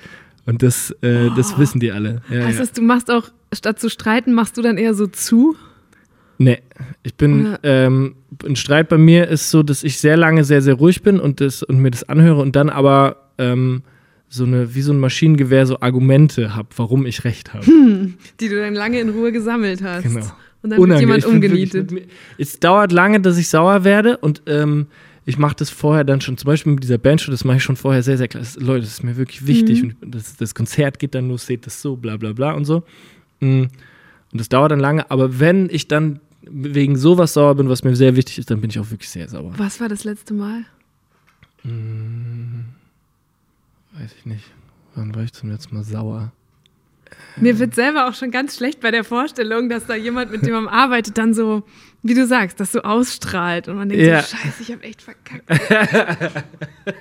Und das, äh, das wissen die alle. Ja, heißt ja. das, du machst auch, statt zu streiten, machst du dann eher so zu? Nee, ich bin, ähm, ein Streit bei mir ist so, dass ich sehr lange sehr, sehr ruhig bin und, das, und mir das anhöre und dann aber ähm, so eine, wie so ein Maschinengewehr, so Argumente habe, warum ich recht habe. Die du dann lange in Ruhe gesammelt hast. Genau. Und dann wird Unangenehm. jemand bin wirklich umgenietet. mit mir- Es dauert lange, dass ich sauer werde und ähm, ich mache das vorher dann schon, zum Beispiel mit dieser Bandshow, das mache ich schon vorher sehr, sehr klar. Das, Leute, das ist mir wirklich wichtig Mhm. und das, das Konzert geht dann los, seht das so, bla bla bla und so. Mm. Und das dauert dann lange, aber wenn ich dann wegen sowas sauer bin, was mir sehr wichtig ist, dann bin ich auch wirklich sehr sauer. Was war das letzte Mal? Weiß ich nicht. Wann war ich zum letzten Mal sauer? Mir wird selber auch schon ganz schlecht bei der Vorstellung, dass da jemand, mit dem man arbeitet, dann so, wie du sagst, das so ausstrahlt und man denkt Ja. so, scheiße, ich habe echt verkackt.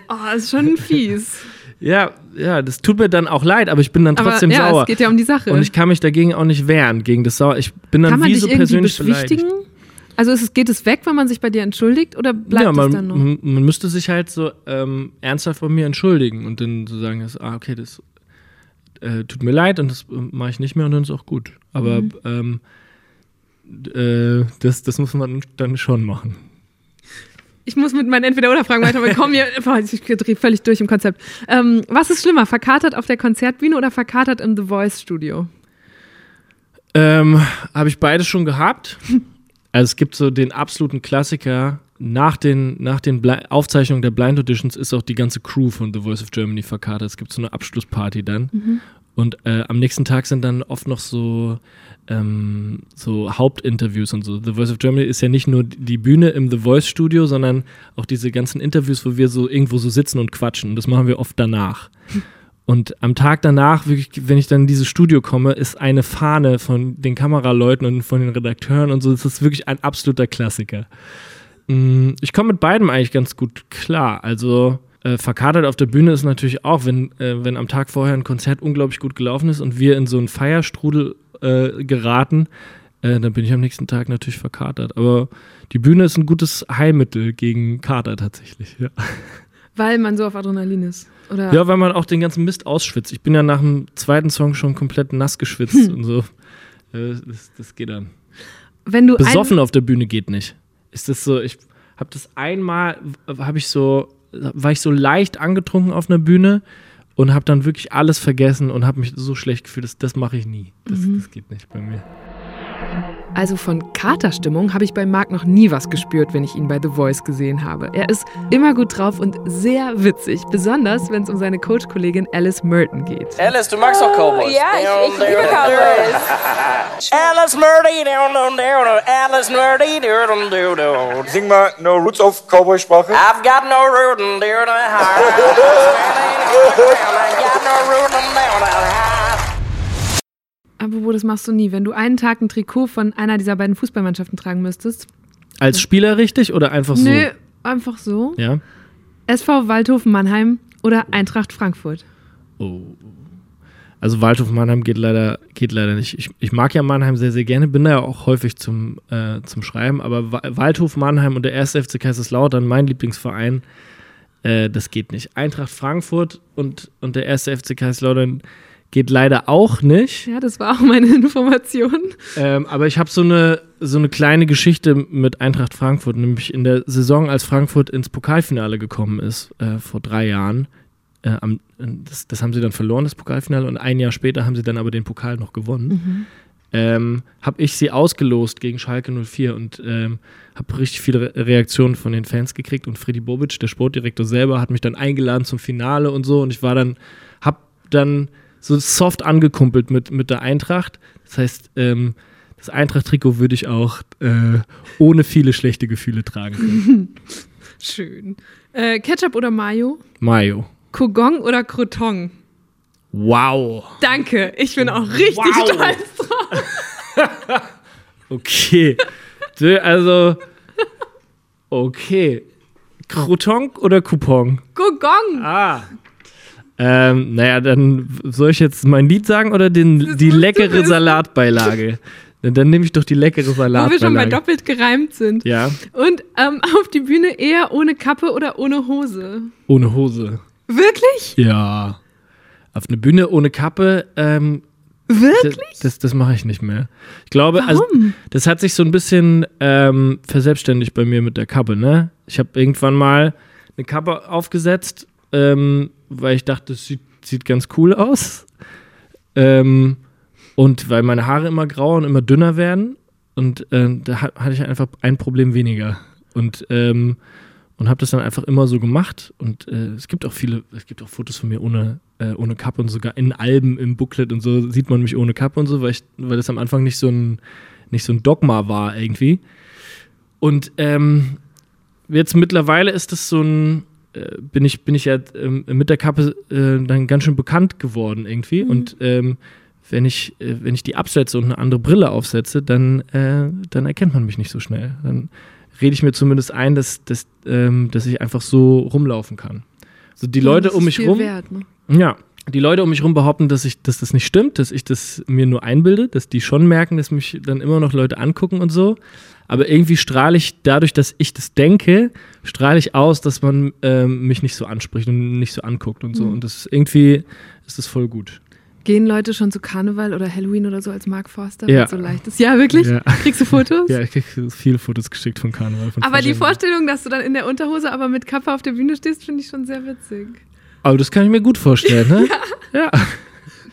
oh, das ist schon fies. Ja, ja, das tut mir dann auch leid, aber ich bin dann Aber trotzdem ja, sauer. es geht ja um die Sache. und ich kann mich dagegen auch nicht wehren, gegen das Sauer. Ich bin dann kann man wie dich so irgendwie persönlich beschwichtigen? beleidigt. Also es, geht es weg, wenn man sich bei dir entschuldigt oder bleibt ja, man, es dann noch? Man, man müsste sich halt so ähm, ernsthaft von mir entschuldigen und dann so sagen, dass, ah, okay, das äh, tut mir leid und das äh, mache ich nicht mehr und dann ist auch gut. Aber Mhm. ähm, äh, das, das muss man dann schon machen. Ich muss mit meinen Entweder-Oder-Fragen weiter, aber komm hier, ich drehe völlig durch im Konzept. Ähm, was ist schlimmer, verkatert auf der Konzertbühne oder verkatert im The Voice-Studio? Ähm, Habe ich beides schon gehabt. Also es gibt so den absoluten Klassiker. Nach den, nach den Bli Aufzeichnungen der Blind Auditions ist auch die ganze Crew von The Voice of Germany verkatert. Es gibt so eine Abschlussparty dann. Und äh, am nächsten Tag sind dann oft noch so, ähm, so Hauptinterviews und so. The Voice of Germany ist ja nicht nur die Bühne im The Voice Studio, sondern auch diese ganzen Interviews, wo wir so irgendwo so sitzen und quatschen. Das machen wir oft danach. Und am Tag danach, wirklich, wenn ich dann in dieses Studio komme, ist eine Fahne von den Kameraleuten und von den Redakteuren und so. Das ist wirklich ein absoluter Klassiker. Mm, Ich komme mit beidem eigentlich ganz gut klar. Also äh, verkatert auf der Bühne ist natürlich auch, wenn, äh, wenn am Tag vorher ein Konzert unglaublich gut gelaufen ist und wir in so einen Feierstrudel äh, geraten, äh, dann bin ich am nächsten Tag natürlich verkatert. Aber die Bühne ist ein gutes Heilmittel gegen Kater tatsächlich. Ja. Weil man so auf Adrenalin ist. Oder? Ja, weil man auch den ganzen Mist ausschwitzt. Ich bin ja nach dem zweiten Song schon komplett nass geschwitzt und so. Äh, das, das geht dann. Wenn du Besoffen auf der Bühne geht nicht. Ist das so, ich habe das einmal, habe ich so, war ich so leicht angetrunken auf einer Bühne und habe dann wirklich alles vergessen und habe mich so schlecht gefühlt. Das, das mache ich nie. Das, Mhm. das geht nicht bei mir. Also von Katerstimmung habe ich bei Marc noch nie was gespürt, wenn ich ihn bei The Voice gesehen habe. Er ist immer gut drauf und sehr witzig, besonders wenn es um seine Coach-Kollegin Alice Merton geht. Alice, du magst doch Cowboys. Ja, ich, ich liebe Cowboys. Alice Murdy, down, down, down, Alice down. Sing mal No Roots auf Cowboy-Sprache. I've got no root in the heart. I've got no root in the heart. Wo das machst du nie. Wenn du einen Tag ein Trikot von einer dieser beiden Fußballmannschaften tragen müsstest. Als Spieler richtig oder einfach so? Nö, einfach so. Ja. SV Waldhofen Mannheim oder Eintracht Frankfurt. Oh. Also Waldhof Mannheim geht leider, geht leider nicht. Ich, ich mag ja Mannheim sehr, sehr gerne, bin da ja auch häufig zum, äh, zum Schreiben, aber Wa- Waldhof Mannheim und der 1. FC Kaiserslautern, mein Lieblingsverein, äh, das geht nicht. Eintracht Frankfurt und, und der 1. FC Kaiserslautern geht leider auch nicht. Ja, das war auch meine Information. Ähm, aber ich habe so eine, so eine kleine Geschichte mit Eintracht Frankfurt, nämlich in der Saison, als Frankfurt ins Pokalfinale gekommen ist, äh, vor drei Jahren. Äh, am, das, das haben sie dann verloren, das Pokalfinale, und ein Jahr später haben sie dann aber den Pokal noch gewonnen. Ähm, habe ich sie ausgelost gegen Schalke 04 und ähm, habe richtig viele Re Reaktionen von den Fans gekriegt. Und Freddy Bobic, der Sportdirektor selber, hat mich dann eingeladen zum Finale und so. Und ich war dann, habe dann so soft angekumpelt mit, mit der Eintracht. Das heißt, ähm, das Eintracht-Trikot würde ich auch äh, ohne viele schlechte Gefühle tragen können. Schön. Äh, Ketchup oder Mayo? Mayo. Kogong oder Croton? Wow. Danke, ich bin auch richtig Wow. stolz drauf. Okay. Also, okay. Crouton oder Coupon? Kogong! Ah. Ähm, naja, dann soll ich jetzt mein Lied sagen oder den, die leckere. Salatbeilage? Dann, nehme ich doch die leckere Wo Salatbeilage. wir schon bei doppelt gereimt sind. ja, Und ähm, auf die Bühne eher ohne Kappe oder ohne Hose? ohne Hose. Wirklich? Ja. Auf eine Bühne ohne Kappe, ähm, Wirklich? das, das, das mache ich nicht mehr. Ich glaube, also, Warum? das hat sich so ein bisschen ähm, verselbstständigt bei mir mit der Kappe, ne? Ich habe irgendwann mal eine Kappe aufgesetzt, ähm, weil ich dachte, das sieht, sieht ganz cool aus. Ähm, und weil meine Haare immer grauer und immer dünner werden. Und äh, da ha- hatte ich einfach ein Problem weniger. Und, ähm, und habe das dann einfach immer so gemacht. Und äh, es gibt auch viele, es gibt auch Fotos von mir ohne, äh, ohne Kappe und sogar in Alben, im Booklet und so sieht man mich ohne Kappe und so, weil, ich, weil das am Anfang nicht so ein, nicht so ein Dogma war irgendwie. Und ähm, jetzt mittlerweile ist das so ein, bin ich, bin ich ja ähm, mit der Kappe äh, dann ganz schön bekannt geworden irgendwie. Und ähm, wenn ich, äh, wenn ich die absetze und eine andere Brille aufsetze, dann, äh, dann erkennt man mich nicht so schnell. Dann rede ich mir zumindest ein, dass, dass, ähm, dass ich einfach so rumlaufen kann. So die Leute Das um ist mich rum. Wert, ne? Ja, die Leute um mich rum behaupten, dass, ich, dass das nicht stimmt, dass ich das mir nur einbilde, dass die schon merken, dass mich dann immer noch Leute angucken und so. Aber irgendwie strahle ich dadurch, dass ich das denke, strahle ich aus, dass man ähm, mich nicht so anspricht und nicht so anguckt und so. Mhm. Und das ist irgendwie ist das voll gut. Gehen Leute schon zu Karneval oder Halloween oder so als Mark Forster? Ja. So leicht ist. Ja, wirklich? Ja. Kriegst du Fotos? Ja, ich krieg viele Fotos geschickt von Karneval. Von Aber die Vorstellung, dass du dann in der Unterhose, aber mit Kappe auf der Bühne stehst, finde ich schon sehr witzig. Aber das kann ich mir gut vorstellen, ne? Ja.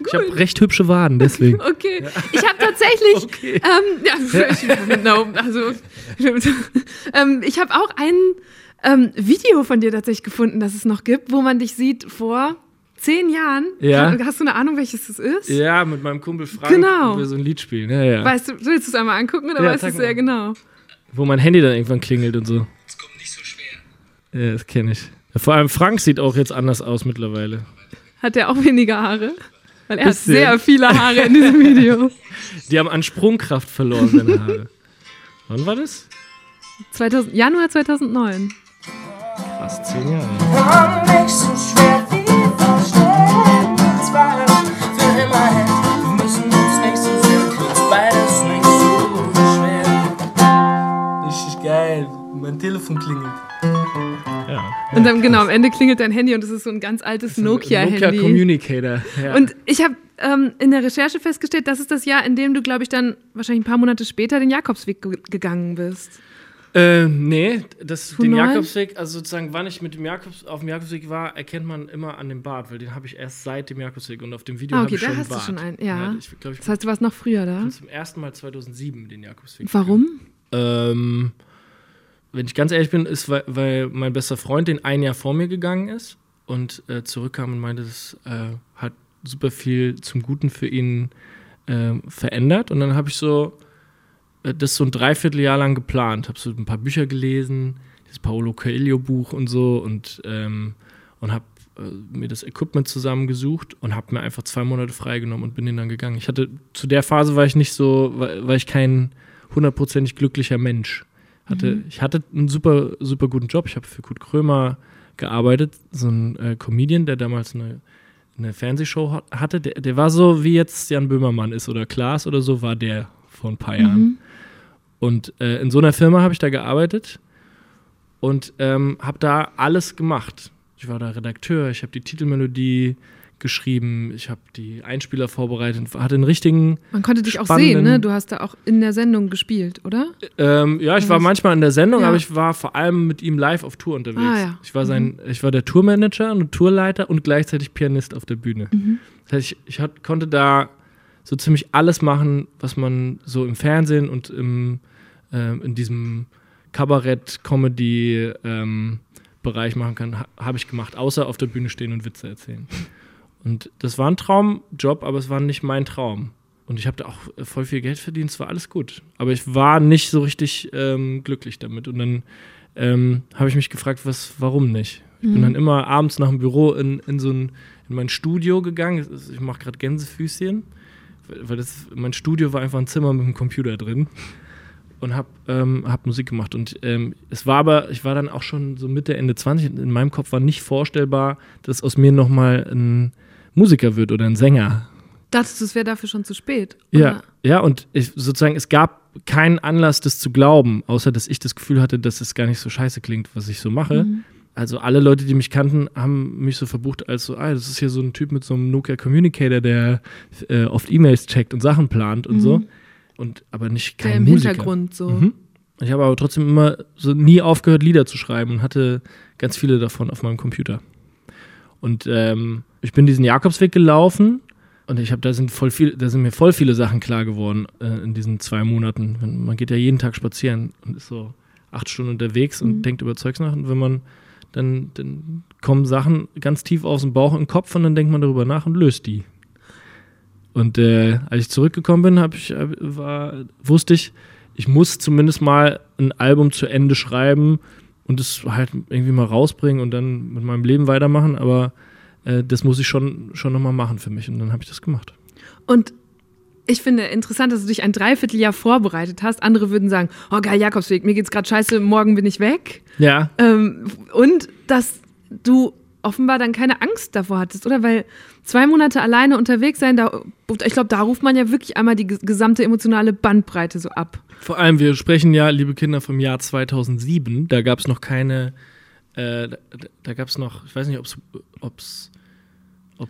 Ich habe recht hübsche Waden, deswegen. Okay. Ich habe tatsächlich. Okay. Ähm, ja, ich, no, also, ähm, ich habe auch ein ähm, Video von dir tatsächlich gefunden, das es noch gibt, wo man dich sieht vor zehn Jahren. Ja. Hast du eine Ahnung, welches das ist? Ja, mit meinem Kumpel Frank, Genau. wo wir so ein Lied spielen. Ja, ja. Weißt du, willst du es einmal angucken oder Ja, weißt du es sehr mal. genau? Wo mein Handy dann irgendwann klingelt und so. Das kommt nicht so schwer. Ja, das kenne ich. Vor allem Frank sieht auch jetzt anders aus mittlerweile. Hat der auch weniger Haare? Weil er bisschen. hat sehr viele Haare in diesem Video. Die haben an Sprungkraft verloren, seine Haare. Wann war das? 2000, Januar 2009. Krass, zehn Jahre. War nicht so schwer wie verstehen. Zwei für immer. Wir müssen uns nicht so sehen. Beides nicht so schwer. Richtig geil. Mein Telefon klingelt. Ja. Und dann genau, am Ende klingelt dein Handy und es ist so ein ganz altes Nokia-Handy. Nokia Communicator. Ja. Und ich habe ähm, in der Recherche festgestellt, das ist das Jahr, in dem du, glaube ich, dann wahrscheinlich ein paar Monate später den Jakobsweg ge gegangen bist. Äh, nee, das, den? Jakobsweg, also sozusagen, wann ich mit dem Jakobs, auf dem Jakobsweg war, erkennt man immer an dem Bart, weil den habe ich erst seit dem Jakobsweg und auf dem Video Ah, habe okay, ich da schon hast du Bart. schon einen, ja. ich glaube, ich Das heißt, du warst noch früher da. bin zum ersten Mal 2007 den Jakobsweg. Warum? Ähm, wenn ich ganz ehrlich bin, ist, weil, weil mein bester Freund den ein Jahr vor mir gegangen ist und äh, zurückkam und meinte, das äh, hat super viel zum Guten für ihn ähm, verändert. Und dann habe ich so äh, das so ein Dreivierteljahr lang geplant. Habe so ein paar Bücher gelesen, das Paolo Coelho-Buch und so und, ähm, und habe äh, mir das Equipment zusammengesucht und habe mir einfach zwei Monate freigenommen und bin den dann gegangen. Ich hatte zu der Phase war ich nicht so, war, war ich kein hundertprozentig glücklicher Mensch. Hatte, Ich hatte einen super, super guten Job. Ich habe für Kurt Krömer gearbeitet, so ein äh, Comedian, der damals eine, eine Fernsehshow hat- hatte. Der, der war so, wie jetzt Jan Böhmermann ist oder Klaas oder so, war der vor ein paar Jahren. Und äh, in so einer Firma habe ich da gearbeitet und ähm, habe da alles gemacht. Ich war da Redakteur, ich habe die Titelmelodie geschrieben, ich habe die Einspieler vorbereitet, hatte einen richtigen Man konnte dich auch sehen, ne? Du hast da auch in der Sendung gespielt, oder? Ähm, ja, ich war manchmal in der Sendung, Ja. aber ich war vor allem mit ihm live auf Tour unterwegs. Ah, ja. Ich war sein, ich war der Tourmanager und Tourleiter und gleichzeitig Pianist auf der Bühne. Das heißt, ich, ich hat, konnte da so ziemlich alles machen, was man so im Fernsehen und im, ähm, in diesem Kabarett-Comedy-Bereich machen kann, ha, habe ich gemacht, außer auf der Bühne stehen und Witze erzählen. Und das war ein Traumjob, aber es war nicht mein Traum. Und ich habe da auch voll viel Geld verdient, es war alles gut. Aber ich war nicht so richtig ähm, glücklich damit. Und dann ähm, habe ich mich gefragt, was, warum nicht? Ich bin dann immer abends nach dem Büro in, in so ein, in mein Studio gegangen. Ich mache gerade Gänsefüßchen, weil das, mein Studio war einfach ein Zimmer mit einem Computer drin und habe ähm, hab Musik gemacht. Und ähm, es war aber, ich war dann auch schon so Mitte, Ende 20. und In meinem Kopf war nicht vorstellbar, dass aus mir nochmal ein Musiker wird oder ein Sänger. Dachtest du, es wäre dafür schon zu spät? Ja, Oder? ja, und ich, sozusagen, es gab keinen Anlass, das zu glauben, außer dass ich das Gefühl hatte, dass es gar nicht so scheiße klingt, was ich so mache. Also alle Leute, die mich kannten, haben mich so verbucht als so, ah, das ist hier so ein Typ mit so einem Nokia Communicator, der äh, oft E-Mails checkt und Sachen plant und so. Und aber nicht kein Der im Musiker. Hintergrund so. Mhm. Ich habe aber trotzdem immer so nie aufgehört, Lieder zu schreiben und hatte ganz viele davon auf meinem Computer. Und ähm, ich bin diesen Jakobsweg gelaufen und ich habe, da sind voll viel, da sind mir voll viele Sachen klar geworden äh, in diesen zwei Monaten. Man geht ja jeden Tag spazieren und ist so acht Stunden unterwegs und denkt über Zeugs nach. Und wenn man dann, dann kommen Sachen ganz tief aus dem Bauch den Kopf und dann denkt man darüber nach und löst die. Und äh, als ich zurückgekommen bin, hab ich, war, wusste ich, ich muss zumindest mal ein Album zu Ende schreiben und es halt irgendwie mal rausbringen und dann mit meinem Leben weitermachen. Aber äh, das muss ich schon, schon nochmal machen für mich. Und dann habe ich das gemacht. Und ich finde interessant, dass du dich ein Dreivierteljahr vorbereitet hast. Andere würden sagen, oh geil, Jakobsweg, mir geht's gerade scheiße, morgen bin ich weg. Ja, Ähm, und dass du offenbar dann keine Angst davor hattest, oder? Weil zwei Monate alleine unterwegs sein, da, ich glaube, da ruft man ja wirklich einmal die ges- gesamte emotionale Bandbreite so ab. Vor allem, wir sprechen ja, liebe Kinder, vom Jahr 2007. Da gab es noch keine, äh, da, da gab es noch, ich weiß nicht, ob es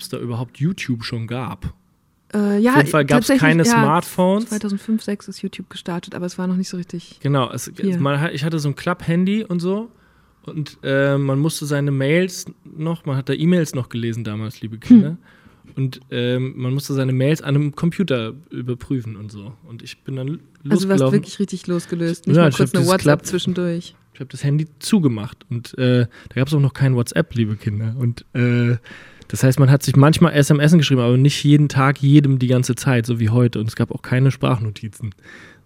da überhaupt YouTube schon gab. Äh, ja, Auf jeden Fall gab es keine ja, Smartphones. 2005, 2006 ist YouTube gestartet, aber es war noch nicht so richtig. Genau, es, man, ich hatte so ein Club-Handy und so. Und äh, man musste seine Mails noch, man hat da E-Mails noch gelesen damals, liebe Kinder. Hm. Und ähm, man musste seine Mails an einem Computer überprüfen und so. Und ich bin dann losgelaufen. Also du warst wirklich richtig losgelöst, nicht Ja, mal kurz eine WhatsApp Club- zwischendurch. Ich habe das Handy zugemacht und äh, da gab es auch noch kein WhatsApp, liebe Kinder. Und äh, das heißt, man hat sich manchmal SMS geschrieben, aber nicht jeden Tag, jedem die ganze Zeit, so wie heute. Und es gab auch keine Sprachnotizen,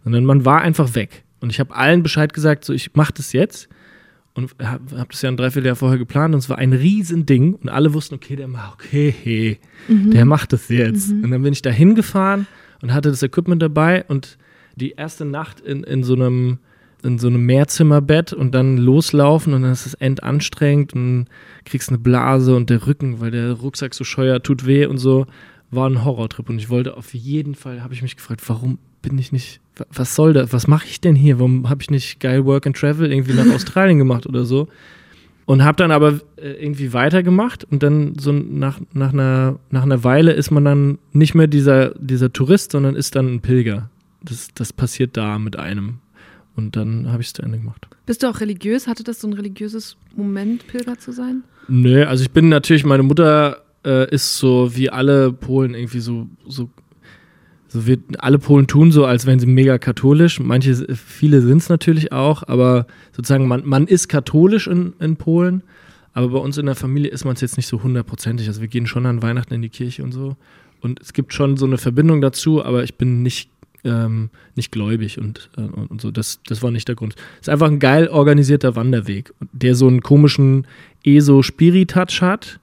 sondern man war einfach weg. Und ich habe allen Bescheid gesagt, so ich mache das jetzt. Und habe hab das ja ein Dreivierteljahr vorher geplant und es war ein Riesending und alle wussten, okay, der macht, okay, hey, der macht das jetzt. Und dann bin ich da hingefahren und hatte das Equipment dabei und die erste Nacht in, in so einem in so einem Mehrzimmerbett und dann loslaufen und dann ist es endanstrengend und kriegst eine Blase und der Rücken, weil der Rucksack so scheuer tut weh und so, war ein Horrortrip und ich wollte auf jeden Fall, habe ich mich gefragt, warum bin ich nicht wa- was soll das? Was mache ich denn hier? Warum habe ich nicht geil Work and Travel irgendwie nach Australien gemacht oder so? Und habe dann aber äh, irgendwie weitergemacht und dann so nach, nach, einer, nach einer Weile ist man dann nicht mehr dieser, dieser Tourist, sondern ist dann ein Pilger. Das, das passiert da mit einem. Und dann habe ich es zu Ende gemacht. Bist du auch religiös? Hatte das so ein religiöses Moment, Pilger zu sein? Nö, also ich bin natürlich, meine Mutter äh, ist so wie alle Polen irgendwie so, so, so wird, alle Polen tun so, als wären sie mega katholisch. Manche, viele sind es natürlich auch, aber sozusagen, man, man ist katholisch in, in Polen, aber bei uns in der Familie ist man es jetzt nicht so hundertprozentig. Also wir gehen schon an Weihnachten in die Kirche und so. Und es gibt schon so eine Verbindung dazu, aber ich bin nicht, ähm, nicht gläubig und, äh, und, so. Das, das war nicht der Grund. Es ist einfach ein geil organisierter Wanderweg, der so einen komischen ESO-Spiri-Touch hat,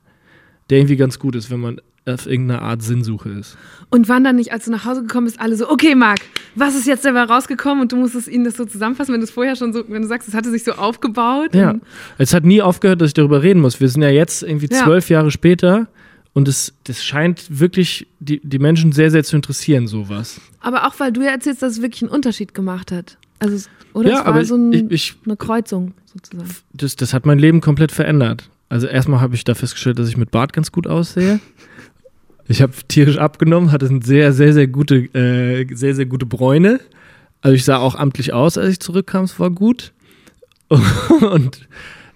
der irgendwie ganz gut ist, wenn man auf irgendeine Art Sinnsuche ist. Und waren dann nicht, als du nach Hause gekommen bist, alle so, okay, Marc, was ist jetzt dabei rausgekommen? Und du musstest ihnen das so zusammenfassen, wenn du es vorher schon so, wenn du sagst, es hatte sich so aufgebaut. Ja. Es hat nie aufgehört, dass ich darüber reden muss. Wir sind ja jetzt irgendwie Ja. zwölf Jahre später und es das scheint wirklich die, die Menschen sehr, sehr zu interessieren, sowas. Aber auch, weil du ja erzählst, dass es wirklich einen Unterschied gemacht hat. Also, oder Ja, es war so ein, ich- ich- eine Kreuzung sozusagen. Das, das hat mein Leben komplett verändert. Also erstmal habe ich da festgestellt, dass ich mit Bart ganz gut aussehe. Ich habe tierisch abgenommen, hatte eine sehr, sehr, sehr gute, äh, sehr, sehr gute Bräune. Also ich sah auch amtlich aus, als ich zurückkam, es war gut. Und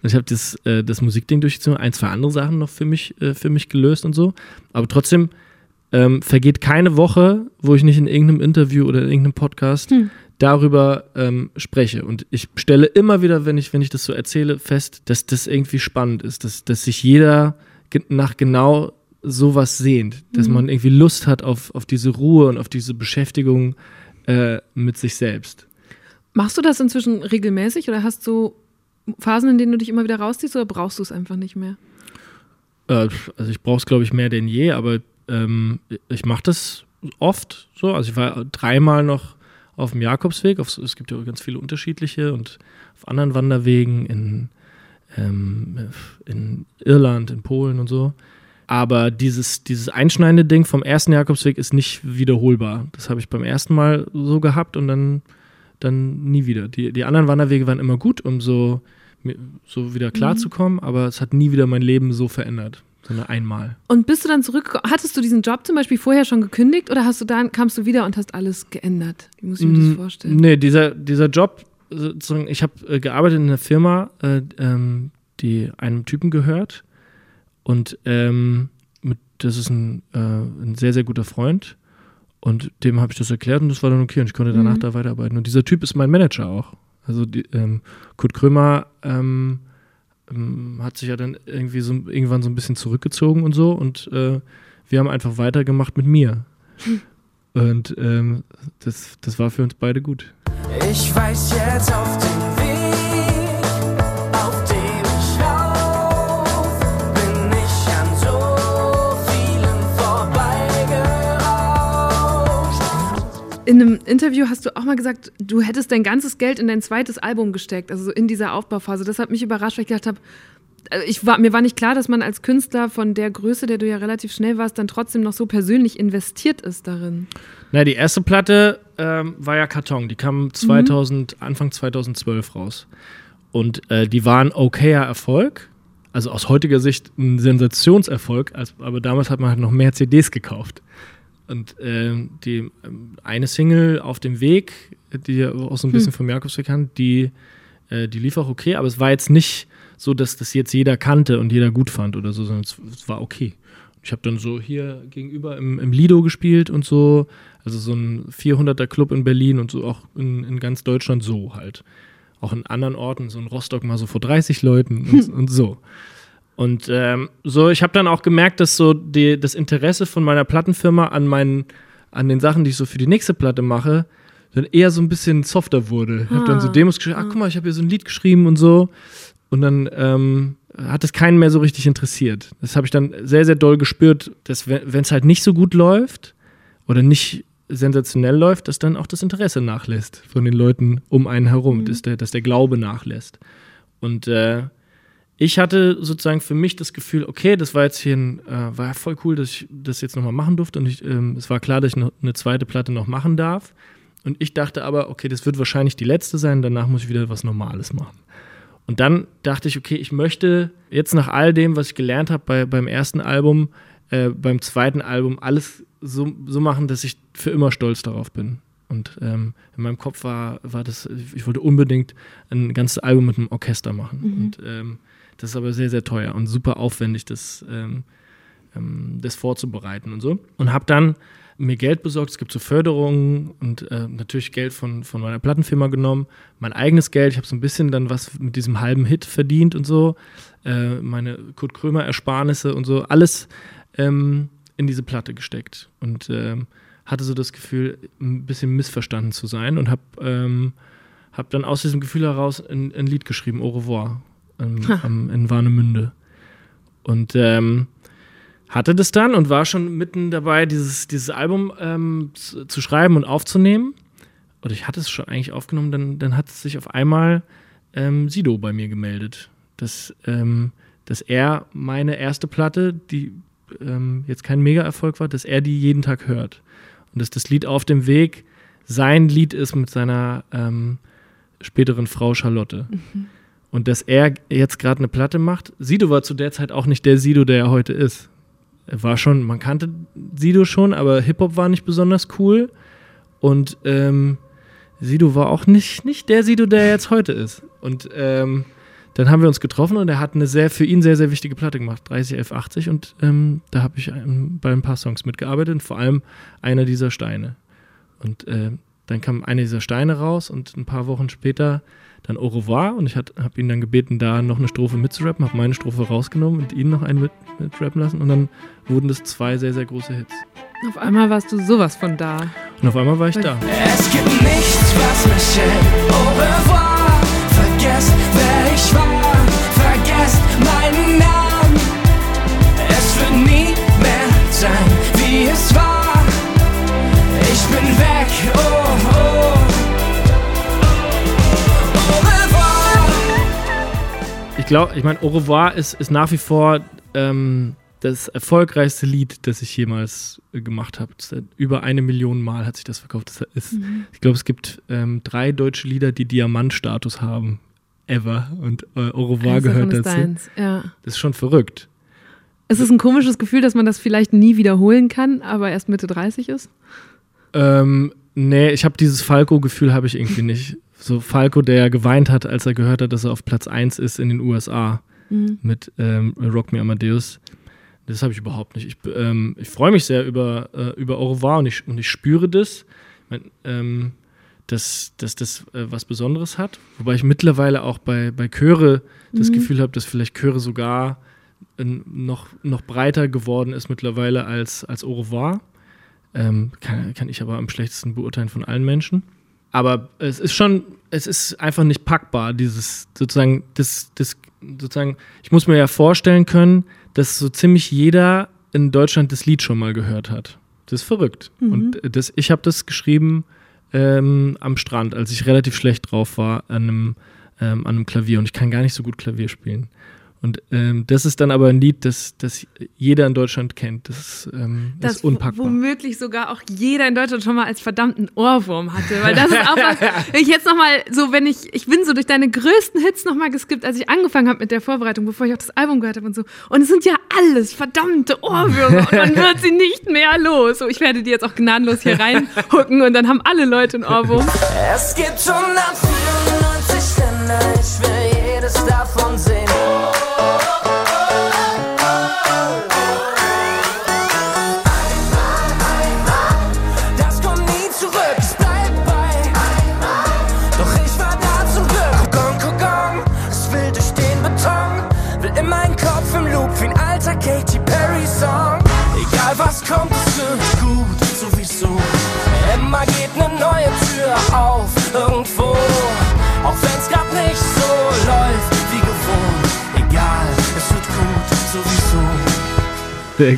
ich habe das, äh, das Musikding durchgezogen, ein, zwei andere Sachen noch für mich, äh, für mich gelöst und so. Aber trotzdem ähm, vergeht keine Woche, wo ich nicht in irgendeinem Interview oder in irgendeinem Podcast darüber ähm, spreche. Und ich stelle immer wieder, wenn ich, wenn ich das so erzähle, fest, dass das irgendwie spannend ist, dass, dass sich jeder nach genau sowas sehnt, dass man irgendwie Lust hat auf, auf diese Ruhe und auf diese Beschäftigung äh, mit sich selbst. Machst du das inzwischen regelmäßig oder hast du Phasen, in denen du dich immer wieder rausziehst oder brauchst du es einfach nicht mehr? Äh, also ich brauche es, glaube ich, mehr denn je, aber ähm, ich mache das oft so. Also ich war dreimal noch auf dem Jakobsweg. Auf, es gibt ja ganz viele unterschiedliche und auf anderen Wanderwegen in, ähm, in Irland, in Polen und so. Aber dieses, dieses einschneidende Ding vom ersten Jakobsweg ist nicht wiederholbar. Das habe ich beim ersten Mal so gehabt und dann, dann nie wieder. Die, die anderen Wanderwege waren immer gut, um so, so wieder klarzukommen, aber es hat nie wieder mein Leben so verändert, sondern einmal. Und bist du dann zurück, hattest du diesen Job zum Beispiel vorher schon gekündigt oder hast du dann, kamst du wieder und hast alles geändert? Wie muss ich mir das vorstellen? Nee, dieser, dieser Job, ich habe äh, gearbeitet in einer Firma, äh, ähm, die einem Typen gehört. Und ähm, mit, das ist ein, äh, ein sehr, sehr guter Freund. Und dem habe ich das erklärt und das war dann okay. Und ich konnte danach da weiterarbeiten. Und dieser Typ ist mein Manager auch. Also die, ähm, Kurt Krömer ähm, ähm, hat sich ja dann irgendwie so irgendwann so ein bisschen zurückgezogen und so. Und äh, wir haben einfach weitergemacht mit mir. Und ähm, das, das war für uns beide gut. Ich weiß jetzt auf dem In einem Interview hast du auch mal gesagt, du hättest dein ganzes Geld in dein zweites Album gesteckt, also so in dieser Aufbauphase. Das hat mich überrascht, weil ich gedacht habe, also ich war, mir war nicht klar, dass man als Künstler von der Größe, der du ja relativ schnell warst, dann trotzdem noch so persönlich investiert ist darin. Na, die erste Platte ähm, war ja Karton. Die kam 2000, Anfang 2012 raus. Und äh, die war ein okayer Erfolg. Also aus heutiger Sicht ein Sensationserfolg. Als, aber damals hat man halt noch mehr CDs gekauft. Und ähm, die ähm, eine Single auf dem Weg, die ja auch so ein bisschen vom Jakobsweg kann, die, äh, die lief auch okay. Aber es war jetzt nicht so, dass das jetzt jeder kannte und jeder gut fand oder so, sondern es, es war okay. Ich habe dann so hier gegenüber im, im Lido gespielt und so. Also so ein 400er Club in Berlin und so auch in, in ganz Deutschland so halt. Auch in anderen Orten, so in Rostock mal so vor 30 Leuten und, und so. Und ähm, so, ich habe dann auch gemerkt, dass so die, das Interesse von meiner Plattenfirma an meinen, an den Sachen, die ich so für die nächste Platte mache, dann eher so ein bisschen softer wurde. Ich habe dann so Demos geschrieben, ach guck mal, ich habe hier so ein Lied geschrieben und so. Und dann ähm, hat es keinen mehr so richtig interessiert. Das habe ich dann sehr, sehr doll gespürt, dass wenn es halt nicht so gut läuft oder nicht sensationell läuft, dass dann auch das Interesse nachlässt von den Leuten um einen herum, dass, der, dass der Glaube nachlässt. Und äh, ich hatte sozusagen für mich das Gefühl, okay, das war jetzt hier ein, äh, war ja voll cool, dass ich das jetzt nochmal machen durfte. Und ich, ähm, es war klar, dass ich noch eine zweite Platte noch machen darf. Und ich dachte aber, okay, das wird wahrscheinlich die letzte sein, danach muss ich wieder was Normales machen. Und dann dachte ich, okay, ich möchte jetzt nach all dem, was ich gelernt habe bei, beim ersten Album, äh, beim zweiten Album, alles so, so machen, dass ich für immer stolz darauf bin. Und ähm, in meinem Kopf war, war das, ich wollte unbedingt ein ganzes Album mit einem Orchester machen. Und ähm, das ist aber sehr, sehr teuer und super aufwendig, das, ähm, ähm, das vorzubereiten und so. Und habe dann mir Geld besorgt. Es gibt so Förderungen und äh, natürlich Geld von, von meiner Plattenfirma genommen. Mein eigenes Geld. Ich habe so ein bisschen dann was mit diesem halben Hit verdient und so. Äh, meine Kurt Krömer Ersparnisse und so. Alles ähm, in diese Platte gesteckt. Und ähm, hatte so das Gefühl, ein bisschen missverstanden zu sein und habe ähm, hab dann aus diesem Gefühl heraus ein, ein Lied geschrieben, Au revoir, ähm, am, in Warnemünde. Und ähm, hatte das dann und war schon mitten dabei, dieses, dieses Album ähm, zu, zu schreiben und aufzunehmen. Oder ich hatte es schon eigentlich aufgenommen, dann, dann hat sich auf einmal ähm, Sido bei mir gemeldet, dass, ähm, dass er meine erste Platte, die ähm, jetzt kein Mega-Erfolg war, dass er die jeden Tag hört. Und dass das Lied auf dem Weg sein Lied ist mit seiner ähm, späteren Frau Charlotte. Und dass er jetzt gerade eine Platte macht. Sido war zu der Zeit auch nicht der Sido, der er heute ist. Er war schon, man kannte Sido schon, aber Hip-Hop war nicht besonders cool. Und ähm, Sido war auch nicht, nicht der Sido, der er jetzt heute ist. Und ähm, dann haben wir uns getroffen und er hat eine sehr, für ihn sehr, sehr wichtige Platte gemacht, 301180. Und ähm, da habe ich bei ein paar Songs mitgearbeitet, und vor allem einer dieser Steine. Und äh, dann kam einer dieser Steine raus und ein paar Wochen später dann Au revoir und ich habe ihn dann gebeten, da noch eine Strophe mitzurappen, habe meine Strophe rausgenommen und ihn noch einen mit, mitrappen lassen und dann wurden das zwei sehr, sehr große Hits. Auf einmal warst du sowas von da. Und auf einmal war ich da. Es gibt nichts, was mich hält. Au revoir. Vergesst, wer ich war. Vergesst meinen Namen. Glaube, ich meine, Au revoir ist, ist nach wie vor ähm, das erfolgreichste Lied, das ich jemals äh, gemacht habe. Hat Über eine Million Mal hat sich das verkauft. Das ist, Ich glaube, es gibt ähm, drei deutsche Lieder, die Diamantstatus haben. Ever. Und äh, Au revoir davon gehört dazu. deins, Ja. Das ist schon verrückt. Es ist ein komisches Gefühl, dass man das vielleicht nie wiederholen kann, aber erst Mitte 30 ist. Ähm, nee, ich habe dieses Falco-Gefühl habe ich irgendwie nicht. So Falco, der geweint hat, als er gehört hat, dass er auf Platz 1 ist in den USA mit ähm, Rock Me Amadeus. Das habe ich überhaupt nicht. Ich, ähm, ich freue mich sehr über, äh, über Au revoir und ich, und ich spüre das, mein, ähm, dass, dass das äh, was Besonderes hat. Wobei ich mittlerweile auch bei, bei Chöre das Gefühl habe, dass vielleicht Chöre sogar äh, noch, noch breiter geworden ist mittlerweile als, als Au revoir. Ähm, kann, kann ich aber am schlechtesten beurteilen von allen Menschen. Aber es ist schon, es ist einfach nicht packbar, dieses sozusagen, das, das, sozusagen, ich muss mir ja vorstellen können, dass so ziemlich jeder in Deutschland das Lied schon mal gehört hat. Das ist verrückt. Und das, ich habe das geschrieben ähm, am Strand, als ich relativ schlecht drauf war an einem, ähm, an einem Klavier und ich kann gar nicht so gut Klavier spielen. Und ähm, das ist dann aber ein Lied, das, das jeder in Deutschland kennt. Das ist, ähm, Das ist unpackbar. womöglich sogar auch jeder in Deutschland schon mal als verdammten Ohrwurm hatte. Weil das ist auch was, wenn ich jetzt nochmal so, wenn ich, ich bin so durch deine größten Hits nochmal geskippt, als ich angefangen habe mit der Vorbereitung, bevor ich auch das Album gehört habe und so. Und es sind ja alles verdammte Ohrwürmer und man wird sie nicht mehr los. So, ich werde die jetzt auch gnadenlos hier reinhucken und dann haben alle Leute einen Ohrwurm. Es gibt 194 Länder, ich will jedes davon sehen.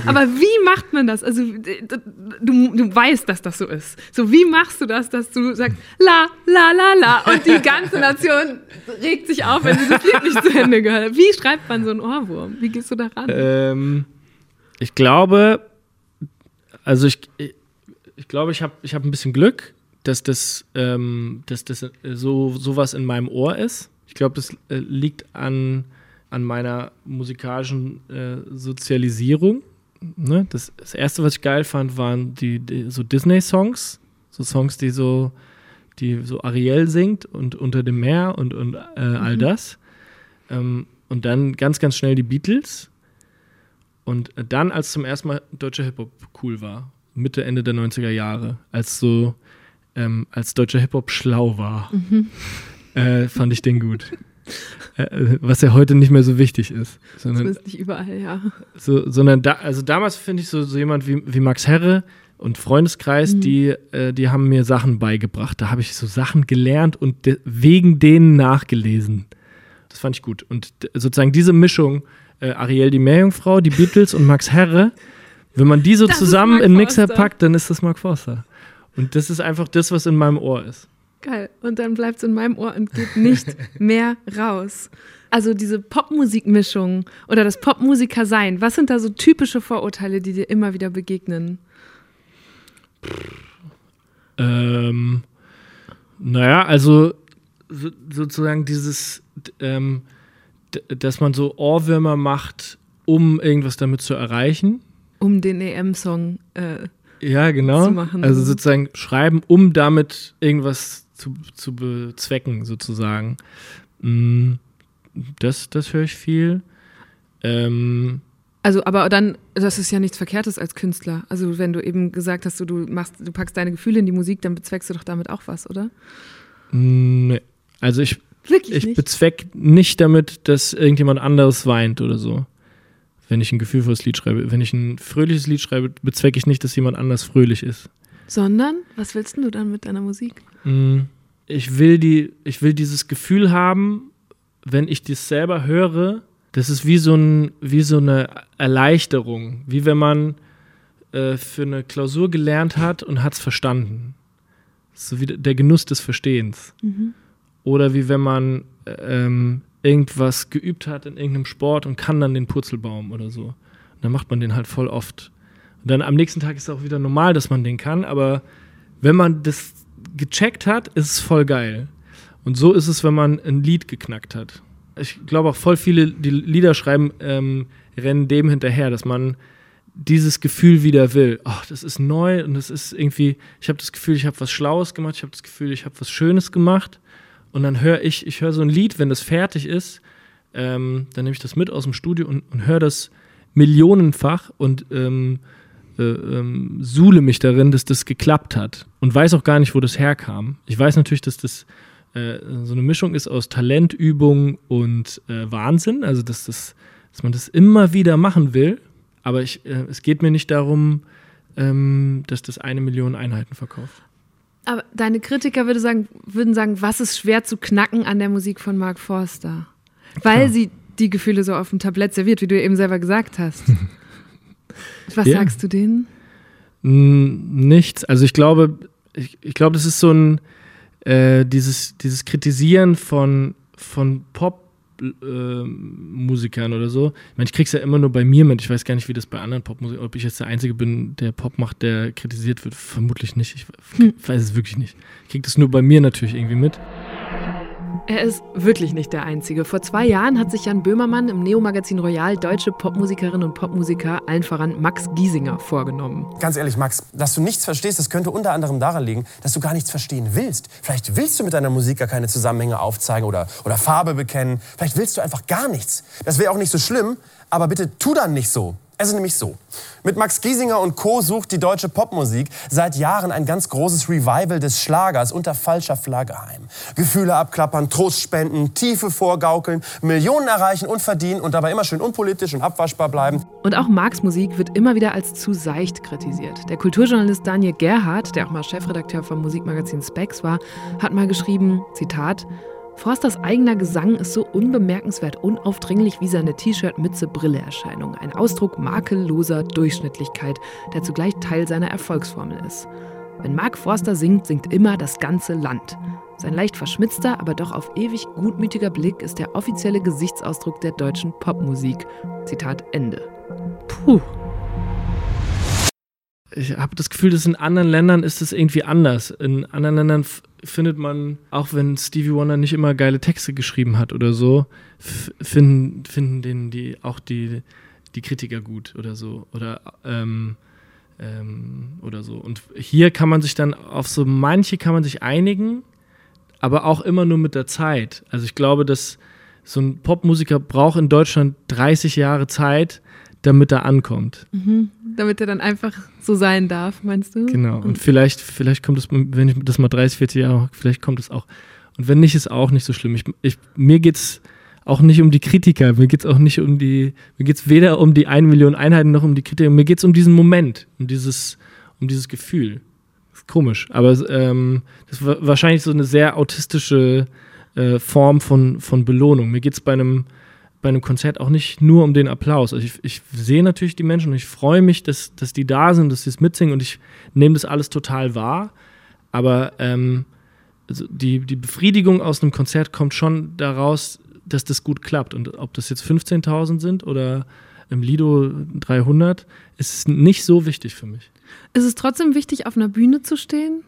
Aber wie macht man das? Also du, du weißt, dass das so ist. So wie machst du das, dass du sagst la la la la und die ganze Nation regt sich auf, wenn sie das Lied nicht zu Ende gehört hat. Wie schreibt man so einen Ohrwurm? Wie gehst du da ran? Ähm, ich glaube, also ich, ich, ich glaube, ich habe ich hab ein bisschen Glück, dass das, ähm, dass das äh, so sowas in meinem Ohr ist. Ich glaube, das äh, liegt an, an meiner musikalischen äh, Sozialisierung. Ne? Das, das erste, was ich geil fand, waren die, die so Disney-Songs, so Songs, die so, die so Ariel singt und unter dem Meer und, und äh, all das. Ähm, und dann ganz, ganz schnell die Beatles. Und dann, als zum ersten Mal deutscher Hip-Hop cool war, Mitte, Ende der 90er Jahre, als so, ähm, als deutscher Hip-Hop schlau war, äh, fand ich den gut. Äh, was ja heute nicht mehr so wichtig ist. Sondern, Zumindest nicht überall, ja. so, sondern da, also damals finde ich so, so jemand wie, wie Max Herre und Freundeskreis, die, äh, die haben mir Sachen beigebracht. Da habe ich so Sachen gelernt und de wegen denen nachgelesen. Das fand ich gut. Und sozusagen diese Mischung, äh, Ariel die Meerjungfrau, die Beatles und Max Herre, wenn man die so Das zusammen in Mixer packt, dann ist das Mark Forster. Und das ist einfach das, was in meinem Ohr ist. Geil. Und dann bleibt es in meinem Ohr und geht nicht mehr raus. Also diese Popmusikmischung oder das Popmusiker sein, was sind da so typische Vorurteile, die dir immer wieder begegnen? Ähm, naja, also so, sozusagen dieses, ähm, dass man so Ohrwürmer macht, um irgendwas damit zu erreichen. Um den EM-Song. Äh, Ja, genau. Zu machen. Also sozusagen schreiben, um damit irgendwas zu, zu bezwecken, sozusagen. Mm, Das, das höre ich viel. Ähm, also, aber dann, das ist ja nichts Verkehrtes als Künstler. Also, wenn du eben gesagt hast, du, du machst, du packst deine Gefühle in die Musik, dann bezweckst du doch damit auch was, oder? nee. Also ich, Wirklich ich nicht. bezweck nicht damit, dass irgendjemand anderes weint oder so. Wenn ich ein gefühlvolles Lied schreibe. Wenn ich ein fröhliches Lied schreibe, bezwecke ich nicht, dass jemand anders fröhlich ist. Sondern, was willst du dann mit deiner Musik? Mm, Ich will, die, ich will dieses Gefühl haben, wenn ich das selber höre, das ist wie so, ein, wie so eine Erleichterung. Wie wenn man äh, für eine Klausur gelernt hat und hat es verstanden. So wie der Genuss des Verstehens. Oder wie wenn man äh, ähm, irgendwas geübt hat in irgendeinem Sport und kann dann den Purzelbaum oder so. Und dann macht man den halt voll oft. Und dann am nächsten Tag ist es auch wieder normal, dass man den kann, aber wenn man das gecheckt hat, ist es voll geil. Und so ist es, wenn man ein Lied geknackt hat. Ich glaube auch voll viele, die Lieder schreiben, ähm, rennen dem hinterher, dass man dieses Gefühl wieder will. Oh, das ist neu und das ist irgendwie, ich habe das Gefühl, ich habe was Schlaues gemacht, ich habe das Gefühl, ich habe was Schönes gemacht. Und dann höre ich, ich höre so ein Lied, wenn das fertig ist, ähm, dann nehme ich das mit aus dem Studio und, und höre das millionenfach und ähm, äh, ähm, suhle mich darin, dass das geklappt hat und weiß auch gar nicht, wo das herkam. Ich weiß natürlich, dass das äh, so eine Mischung ist aus Talentübung und äh, Wahnsinn, also dass, das, dass man das immer wieder machen will, aber ich, äh, es geht mir nicht darum, ähm, dass das eine Million Einheiten verkauft. Aber deine Kritiker würde sagen, würden sagen, was ist schwer zu knacken an der Musik von Mark Forster? Weil Klar. sie die Gefühle so auf dem Tablett serviert, wie du eben selber gesagt hast. Was Ja. sagst du denen? Nichts. Also ich glaube, ich, ich glaube, das ist so ein äh, dieses, dieses Kritisieren von, von Pop-Musikern oder so. Ich meine, ich krieg's ja immer nur bei mir mit. Ich weiß gar nicht, wie das bei anderen Popmusikern, ob ich jetzt der Einzige bin, der Pop macht, der kritisiert wird. Vermutlich nicht. Ich weiß es wirklich nicht. Ich krieg das nur bei mir natürlich irgendwie mit. Er ist wirklich nicht der Einzige. Vor zwei Jahren hat sich Jan Böhmermann im Neo-Magazin Royal deutsche Popmusikerinnen und Popmusiker, allen voran Max Giesinger, vorgenommen. Ganz ehrlich, Max, dass du nichts verstehst, das könnte unter anderem daran liegen, dass du gar nichts verstehen willst. Vielleicht willst du mit deiner Musik gar keine Zusammenhänge aufzeigen oder, oder Farbe bekennen. Vielleicht willst du einfach gar nichts. Das wäre auch nicht so schlimm, aber bitte tu dann nicht so. Es ist nämlich so. Mit Max Giesinger und Co. sucht die deutsche Popmusik seit Jahren ein ganz großes Revival des Schlagers unter falscher Flagge heim. Gefühle abklappern, Trost spenden, Tiefe vorgaukeln, Millionen erreichen und verdienen und dabei immer schön unpolitisch und abwaschbar bleiben. Und auch Marks Musik wird immer wieder als zu seicht kritisiert. Der Kulturjournalist Daniel Gerhardt, der auch mal Chefredakteur vom Musikmagazin Specs war, hat mal geschrieben, Zitat, Forsters eigener Gesang ist so unbemerkenswert unaufdringlich wie seine T-Shirt-Mütze-Brille-Erscheinung. Ein Ausdruck makelloser Durchschnittlichkeit, der zugleich Teil seiner Erfolgsformel ist. Wenn Mark Forster singt, singt immer das ganze Land. Sein leicht verschmitzter, aber doch auf ewig gutmütiger Blick ist der offizielle Gesichtsausdruck der deutschen Popmusik. Zitat Ende. Puh. ich habe das Gefühl, dass in anderen Ländern ist es irgendwie anders. In anderen Ländern findet man, auch wenn Stevie Wonder nicht immer geile Texte geschrieben hat oder so, finden, finden den die auch die, die Kritiker gut oder so. Oder ähm, ähm, oder so. Und hier kann man sich dann auf so manche kann man sich einigen, aber auch immer nur mit der Zeit. Also ich glaube, dass so ein Popmusiker braucht in Deutschland 30 Jahre Zeit, damit er ankommt. Damit er dann einfach so sein darf, meinst du? Genau. Und vielleicht, vielleicht kommt es, wenn ich das mal 30, 40 Jahre mache, vielleicht kommt es auch. Und wenn nicht, ist auch nicht so schlimm. Ich, ich, mir geht es auch nicht um die Kritiker, mir geht es auch nicht um die, mir geht es weder um die 1 Million Einheiten noch um die Kritiker, mir geht es um diesen Moment, um dieses, um dieses Gefühl. Komisch, aber ähm, das war wahrscheinlich so eine sehr autistische äh, Form von, von Belohnung. Mir geht es bei einem, bei einem Konzert auch nicht nur um den Applaus. Also ich, ich sehe natürlich die Menschen und ich freue mich, dass, dass die da sind, dass sie es mitsingen und ich nehme das alles total wahr. Aber ähm, also die, die Befriedigung aus einem Konzert kommt schon daraus, dass das gut klappt. Und ob das jetzt 15.000 sind oder im Lido 300, ist nicht so wichtig für mich. Ist es trotzdem wichtig, auf einer Bühne zu stehen?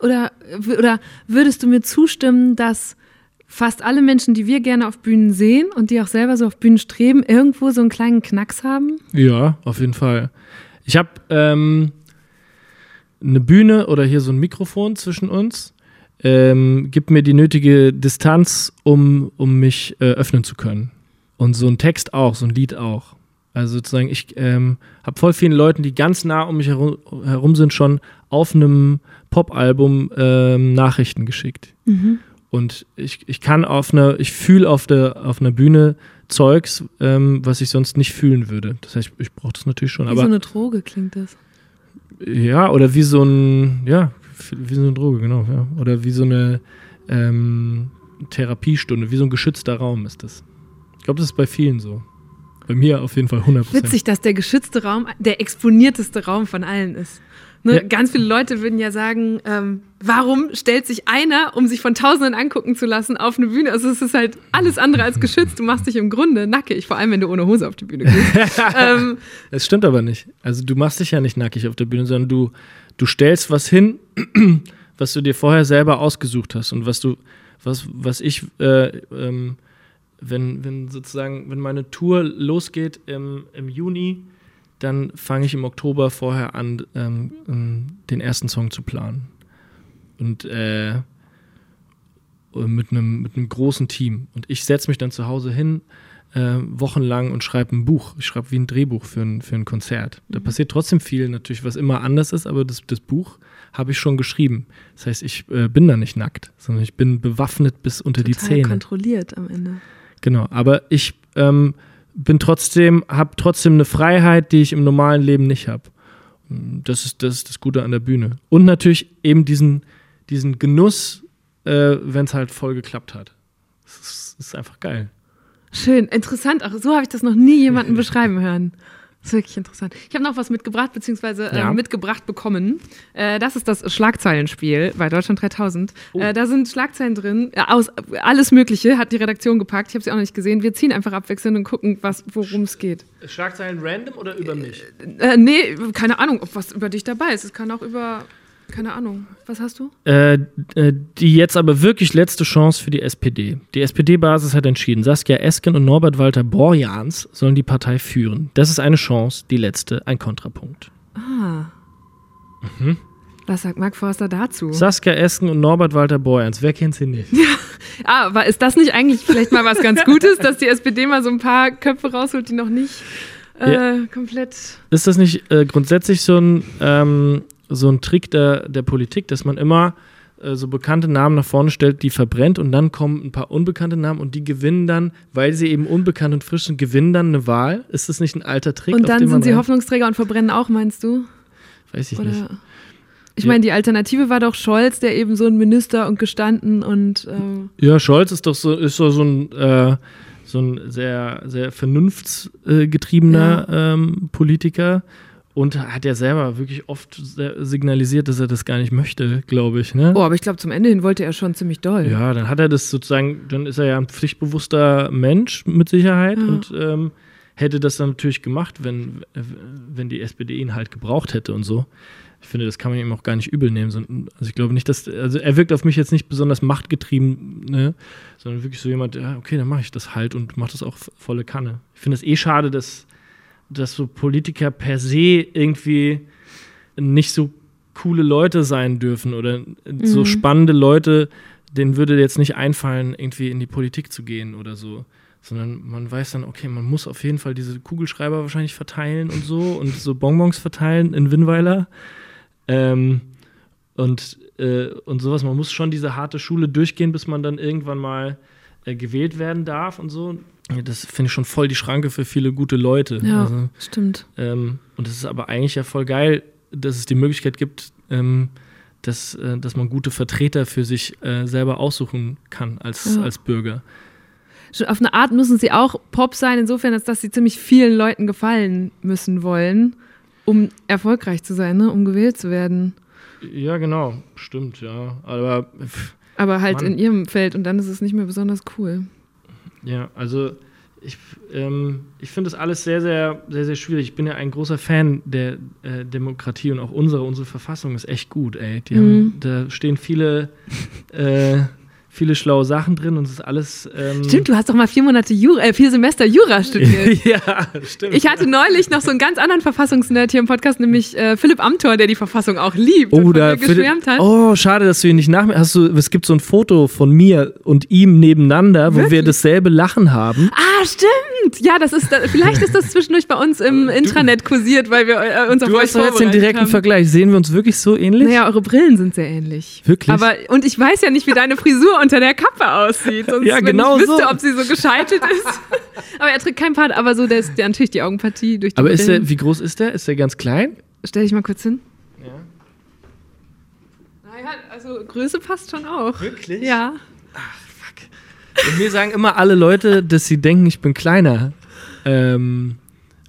Oder, oder würdest du mir zustimmen, dass fast alle Menschen, die wir gerne auf Bühnen sehen und die auch selber so auf Bühnen streben, irgendwo so einen kleinen Knacks haben? Ja, auf jeden Fall. Ich habe ähm, eine Bühne oder hier so ein Mikrofon zwischen uns, ähm, gibt mir die nötige Distanz, um, um mich äh, öffnen zu können. Und so ein Text auch, so ein Lied auch. Also sozusagen, ich ähm, habe voll vielen Leuten, die ganz nah um mich herum, herum sind, schon auf einem Pop-Album ähm, Nachrichten geschickt. Und ich, ich kann auf einer, ich fühle auf der auf einer Bühne Zeugs, ähm, was ich sonst nicht fühlen würde. Das heißt, ich brauche das natürlich schon. Wie aber so eine Droge klingt das. ja, oder wie so ein, ja, wie so eine Droge, genau, ja. Oder wie so eine ähm, Therapiestunde, wie so ein geschützter Raum ist das. Ich glaube, das ist bei vielen so. Bei mir auf jeden Fall 100%. Witzig, dass der geschützte Raum der exponierteste Raum von allen ist. Ne? Ja. Ganz viele Leute würden ja sagen, ähm, warum stellt sich einer, um sich von Tausenden angucken zu lassen, auf eine Bühne? Also es ist halt alles andere als geschützt. Du machst dich im Grunde nackig, vor allem wenn du ohne Hose auf die Bühne gehst. ähm, Das stimmt aber nicht. Also du machst dich ja nicht nackig auf der Bühne, sondern du, du stellst was hin, was du dir vorher selber ausgesucht hast und was du, was, was ich, äh, ähm, wenn, wenn sozusagen, wenn meine Tour losgeht im, im Juni, dann fange ich im Oktober vorher an, ähm, ähm, den ersten Song zu planen. Und äh, mit einem mit einem großen Team. Und ich setze mich dann zu Hause hin, äh, wochenlang und schreibe ein Buch. Ich schreibe wie ein Drehbuch für ein, für ein Konzert. Da passiert trotzdem viel natürlich, was immer anders ist, aber das, das Buch habe ich schon geschrieben. Das heißt, ich äh, bin da nicht nackt, sondern ich bin bewaffnet bis unter die total Zähne. kontrolliert am Ende. Genau, aber ich ähm, bin trotzdem, habe trotzdem eine Freiheit, die ich im normalen Leben nicht habe. Das ist, das ist das Gute an der Bühne. Und natürlich eben diesen, diesen Genuss, äh, wenn es halt voll geklappt hat. Das ist, das ist einfach geil. Schön, interessant. Auch so habe ich das noch nie jemanden beschreiben hören. Das ist wirklich interessant. Ich habe noch was mitgebracht, beziehungsweise äh, Ja. mitgebracht bekommen. Äh, das ist das Schlagzeilenspiel bei Deutschland 3000. Äh, da sind Schlagzeilen drin, äh, aus äh, alles Mögliche hat die Redaktion gepackt. Ich habe sie auch noch nicht gesehen. Wir ziehen einfach abwechselnd und gucken, was, worum es geht. Schlagzeilen random oder über mich? Äh, nee, keine Ahnung, ob was über dich dabei ist. Es kann auch über, keine Ahnung. Was hast du? Äh, äh, die jetzt aber wirklich letzte Chance für die SPD. Die SPD-Basis hat entschieden, Saskia Esken und Norbert Walter Borjans sollen die Partei führen. Das ist eine Chance, die letzte, ein Kontrapunkt. Was sagt Mark Forster dazu? Saskia Esken und Norbert Walter Borjans, wer kennt sie nicht? Ah, aber ist das nicht eigentlich vielleicht mal was ganz Gutes, dass die SPD mal so ein paar Köpfe rausholt, die noch nicht äh, Ja. komplett. Ist das nicht äh, grundsätzlich so ein, ähm, so ein Trick der, der Politik, dass man immer äh, so bekannte Namen nach vorne stellt, die verbrennt und dann kommen ein paar unbekannte Namen und die gewinnen dann, weil sie eben unbekannt und frisch sind, gewinnen dann eine Wahl? Ist das nicht ein alter Trick? Und dann sind sie Hoffnungsträger und verbrennen auch, meinst du? Weiß ich nicht. Oder? Ich Ja. meine, die Alternative war doch Scholz, der eben so ein Minister und gestanden und äh, Ja, Scholz ist doch so, ist so, so ein, äh, so ein sehr, sehr vernunftsgetriebener ähm, Politiker und hat ja selber wirklich oft signalisiert, dass er das gar nicht möchte, glaube ich. Ne? oh, aber ich glaube, zum Ende hin wollte er schon ziemlich doll. Ja, dann hat er das sozusagen, dann ist er ja ein pflichtbewusster Mensch mit Sicherheit Ja. und ähm, hätte das dann natürlich gemacht, wenn, wenn die SPD ihn halt gebraucht hätte und so. Ich finde, das kann man ihm auch gar nicht übel nehmen. Also ich glaube nicht, dass, also er wirkt auf mich jetzt nicht besonders machtgetrieben, ne? sondern wirklich so jemand, ja, okay, dann mache ich das halt und mache das auch volle Kanne. Ich finde es eh schade, dass, dass so Politiker per se irgendwie nicht so coole Leute sein dürfen oder so Mhm. spannende Leute, denen würde jetzt nicht einfallen, irgendwie in die Politik zu gehen oder so. Sondern man weiß dann, okay, man muss auf jeden Fall diese Kugelschreiber wahrscheinlich verteilen und so und so Bonbons verteilen in Winnweiler. Ähm, und, äh, und sowas. Man muss schon diese harte Schule durchgehen, bis man dann irgendwann mal äh, gewählt werden darf und so. Das finde ich schon voll die Schranke für viele gute Leute. Ja, Also, stimmt. ähm, und es ist aber eigentlich ja voll geil, dass es die Möglichkeit gibt, ähm, dass, äh, dass man gute Vertreter für sich äh, selber aussuchen kann als, Ja. als Bürger. Auf eine Art müssen sie auch Pop sein, insofern, als dass sie ziemlich vielen Leuten gefallen müssen wollen, um erfolgreich zu sein, ne? um gewählt zu werden. Ja, genau, stimmt, ja. Aber pff, Aber halt Mann. in ihrem Feld und dann ist es nicht mehr besonders cool. Ja, also ich, ähm, ich finde das alles sehr, sehr, sehr, sehr schwierig. Ich bin ja ein großer Fan der äh, Demokratie und auch unsere, unsere Verfassung ist echt gut, ey. Die haben, Mhm. da stehen viele, äh, viele schlaue Sachen drin und es ist alles. Ähm, Stimmt, du hast doch mal vier Monate Jura, äh, vier Semester Jura studiert. ja, stimmt. Ich hatte neulich noch so einen ganz anderen Verfassungsnerd hier im Podcast, nämlich äh, Philipp Amthor, der die Verfassung auch liebt und Oh, von da geschwärmt hat. Oh, schade, dass du ihn nicht nach mir hast. Du, es gibt so ein Foto von mir und ihm nebeneinander, wo wir Wirklich? dasselbe Lachen haben. Ah, stimmt. Ja, das ist, vielleicht ist das zwischendurch bei uns im Intranet kursiert, weil wir äh, uns auf Du euch hast doch jetzt den direkten haben. Vergleich. Sehen wir uns wirklich so ähnlich? Naja, eure Brillen sind sehr ähnlich. Wirklich? Aber, und ich weiß ja nicht, wie deine Frisur unter der Kappe aussieht. Sonst, Ja, wenn genau ich wüsste, so. ob sie so gescheitelt ist. aber er trägt keinen Part, aber so, der ist der, natürlich die Augenpartie durch die Aber ist der, wie groß ist der? Ist der ganz klein? Stell dich mal kurz hin. Ja. Naja, also Größe passt schon auch. Wirklich? Ja. Und mir sagen immer alle Leute, dass sie denken, ich bin kleiner. Ähm,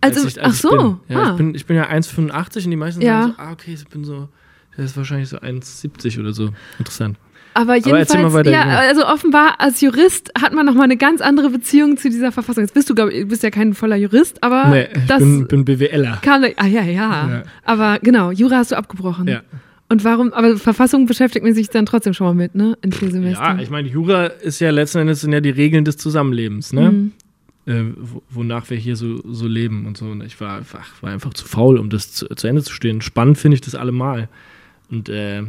Also, als ich, als ach ich so. Bin. Ja, ah. ich, bin, ich bin ja 1,85 und die meisten Ja. sagen so, ah, okay, ich bin so, der ist wahrscheinlich so 1,70 oder so. Interessant. Aber jedenfalls, weiter, ja, also offenbar als Jurist hat man nochmal eine ganz andere Beziehung zu dieser Verfassung. Jetzt bist du, glaub, ich, bist ja kein voller Jurist, aber nee, ich das bin, bin BWLer. kam, ah ja, ja, Ja. Aber genau, Jura hast du abgebrochen. Ja. Und warum, aber Verfassung beschäftigt man sich dann trotzdem schon mal mit, ne? In vier Semestern. Ja, ich meine, Jura ist ja letzten Endes sind ja die Regeln des Zusammenlebens, ne? Mhm. Äh, wo- wonach wir hier so, so leben und so. Und ich war einfach, war einfach zu faul, um das zu, zu Ende zu stehen. Spannend finde ich das allemal. Und äh,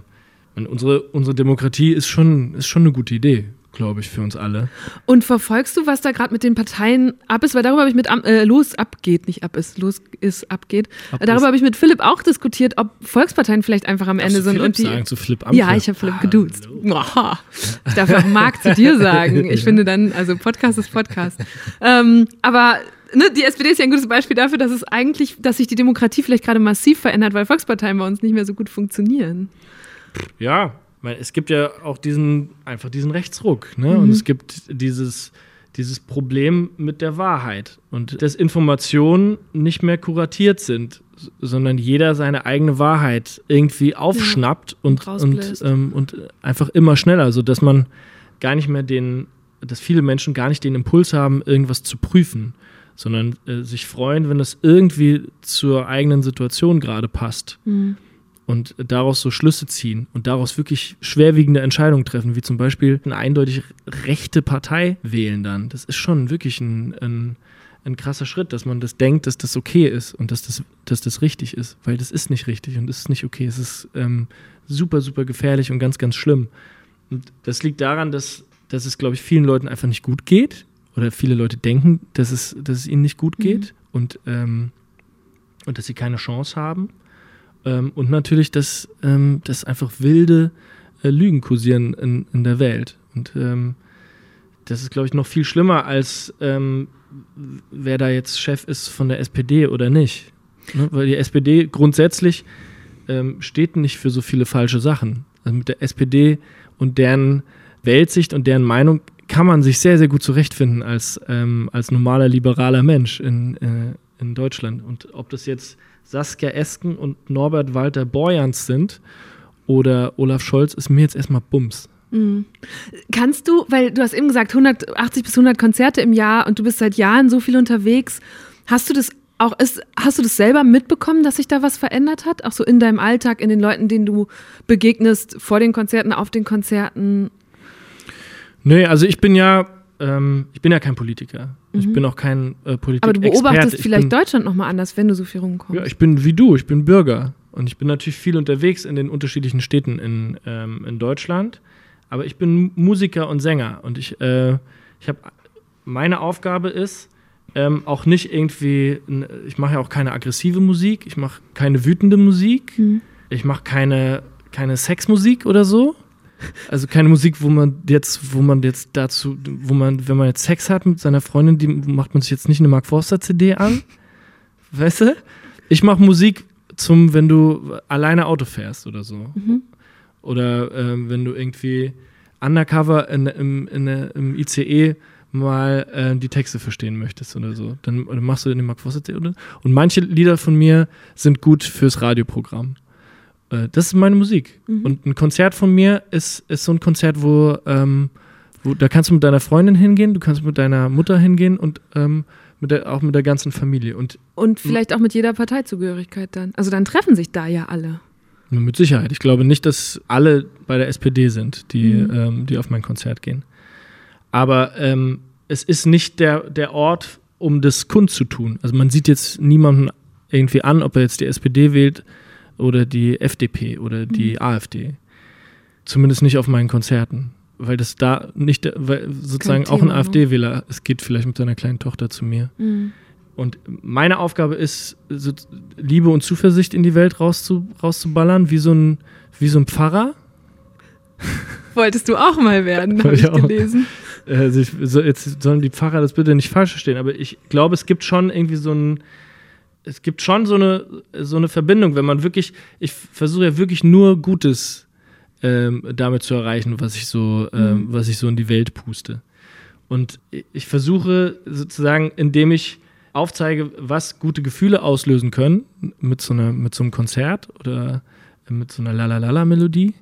und unsere, unsere Demokratie ist schon, ist schon eine gute Idee, glaube ich, für uns alle. Und verfolgst du, was da gerade mit den Parteien ab ist? Weil darüber habe ich mit äh, los abgeht, nicht ab ist, los ist abgeht. Ab darüber habe ich mit Philipp auch diskutiert, ob Volksparteien vielleicht einfach am Ende sind Philipp und die. sagen, zu Philipp Amthor? Ja, ich habe Philipp geduzt. Oha. Ich darf ja auch Marc zu dir sagen. Ich finde dann, also Podcast ist Podcast. ähm, aber ne, die SPD ist ja ein gutes Beispiel dafür, dass es eigentlich, dass sich die Demokratie vielleicht gerade massiv verändert, weil Volksparteien bei uns nicht mehr so gut funktionieren. Ja, weil es gibt ja auch diesen, einfach diesen Rechtsruck, ne? Mhm. Und es gibt dieses, dieses Problem mit der Wahrheit und dass Informationen nicht mehr kuratiert sind, sondern jeder seine eigene Wahrheit irgendwie aufschnappt und, und, rausbläst. ähm, und einfach immer schneller, sodass man gar nicht mehr den, dass viele Menschen gar nicht den Impuls haben, irgendwas zu prüfen, sondern äh, sich freuen, wenn das irgendwie zur eigenen Situation gerade passt und daraus so Schlüsse ziehen und daraus wirklich schwerwiegende Entscheidungen treffen, wie zum Beispiel eine eindeutig rechte Partei wählen dann. Das ist schon wirklich ein, ein, ein krasser Schritt, dass man das denkt, dass das okay ist und dass das, dass das richtig ist, weil das ist nicht richtig und das ist nicht okay. Es ist ähm, super, super gefährlich und ganz, ganz schlimm. Und das liegt daran, dass, dass es, glaube ich, vielen Leuten einfach nicht gut geht oder viele Leute denken, dass es, dass es ihnen nicht gut geht und, ähm, und dass sie keine Chance haben. Ähm, und natürlich, dass, ähm, dass einfach wilde äh, Lügen kursieren in, in der Welt. Und ähm, das ist, glaube ich, noch viel schlimmer, als ähm, wer da jetzt Chef ist von der SPD oder nicht. Ne? Weil die SPD grundsätzlich ähm, steht nicht für so viele falsche Sachen. Also mit der SPD und deren Weltsicht und deren Meinung kann man sich sehr, sehr gut zurechtfinden als, ähm, als normaler liberaler Mensch in, äh, in Deutschland. Und ob das jetzt Saskia Esken und Norbert Walter Borjans sind oder Olaf Scholz, ist mir jetzt erstmal Bums. Kannst du, weil du hast eben gesagt, 180 bis 100 Konzerte im Jahr und du bist seit Jahren so viel unterwegs, Hast du das auch, ist, hast du das selber mitbekommen, dass sich da was verändert hat? Auch so in deinem Alltag, in den Leuten, denen du begegnest, vor den Konzerten, auf den Konzerten? Nee, also ich bin ja, ähm, ich bin ja kein Politiker. Ich bin auch kein äh, Politiker. Mhm. Aber du beobachtest Ich vielleicht bin, Deutschland nochmal anders, wenn du so viel rumkommst. Ja, ich bin wie du, ich bin Bürger. Und ich bin natürlich viel unterwegs in den unterschiedlichen Städten in, ähm, in Deutschland. Aber ich bin Musiker und Sänger. Und ich, äh, ich habe, meine Aufgabe ist, ähm, auch nicht irgendwie, ich mache ja auch keine aggressive Musik, ich mache keine wütende Musik, ich mache keine, keine Sexmusik oder so. Also keine Musik, wo man jetzt, wo man jetzt dazu, wo man, wenn man jetzt Sex hat mit seiner Freundin, die macht man sich jetzt nicht eine Mark Forster CD an. Weißt du? Ich mache Musik zum, wenn du alleine Auto fährst oder so. Oder ähm, wenn du irgendwie undercover in, im, in, der- im ICE mal äh, die Texte verstehen möchtest oder so. Dann, dann machst du den Mark Forster CD. oder- Und manche Lieder von mir sind gut fürs Radioprogramm. Äh, das ist meine Musik. Und ein Konzert von mir ist, ist so ein Konzert, wo, ähm, wo da kannst du mit deiner Freundin hingehen, du kannst mit deiner Mutter hingehen und ähm, mit der, auch mit der ganzen Familie. Und Und vielleicht auch mit jeder Parteizugehörigkeit dann. Also dann treffen sich da ja alle. mit Sicherheit. Ich glaube nicht, dass alle bei der SPD sind, die, ähm, die auf mein Konzert gehen. Aber ähm, es ist nicht der, der Ort, um das kundzutun. Also man sieht jetzt niemanden irgendwie an, ob er jetzt die SPD wählt oder die FDP oder die AfD. Zumindest nicht auf meinen Konzerten. Weil das da nicht, weil sozusagen auch ein Thema? AfD-Wähler, es geht vielleicht mit seiner kleinen Tochter zu mir. Und meine Aufgabe ist, so Liebe und Zuversicht in die Welt rauszu, rauszuballern, wie so ein, wie so ein Pfarrer. Wolltest du auch mal werden, habe ich ich auch. gelesen. Äh, sich, so, jetzt sollen die Pfarrer das bitte nicht falsch verstehen, aber ich glaube, es gibt schon irgendwie so ein, es gibt schon so eine, so eine Verbindung, wenn man wirklich, ich versuche ja wirklich nur Gutes ähm, damit zu erreichen, was ich so, ähm, was ich so in die Welt puste. Und ich versuche sozusagen, indem ich aufzeige, was gute Gefühle auslösen können, mit so, einer, mit so einem Konzert oder mit so einer Lalalala-Melodie,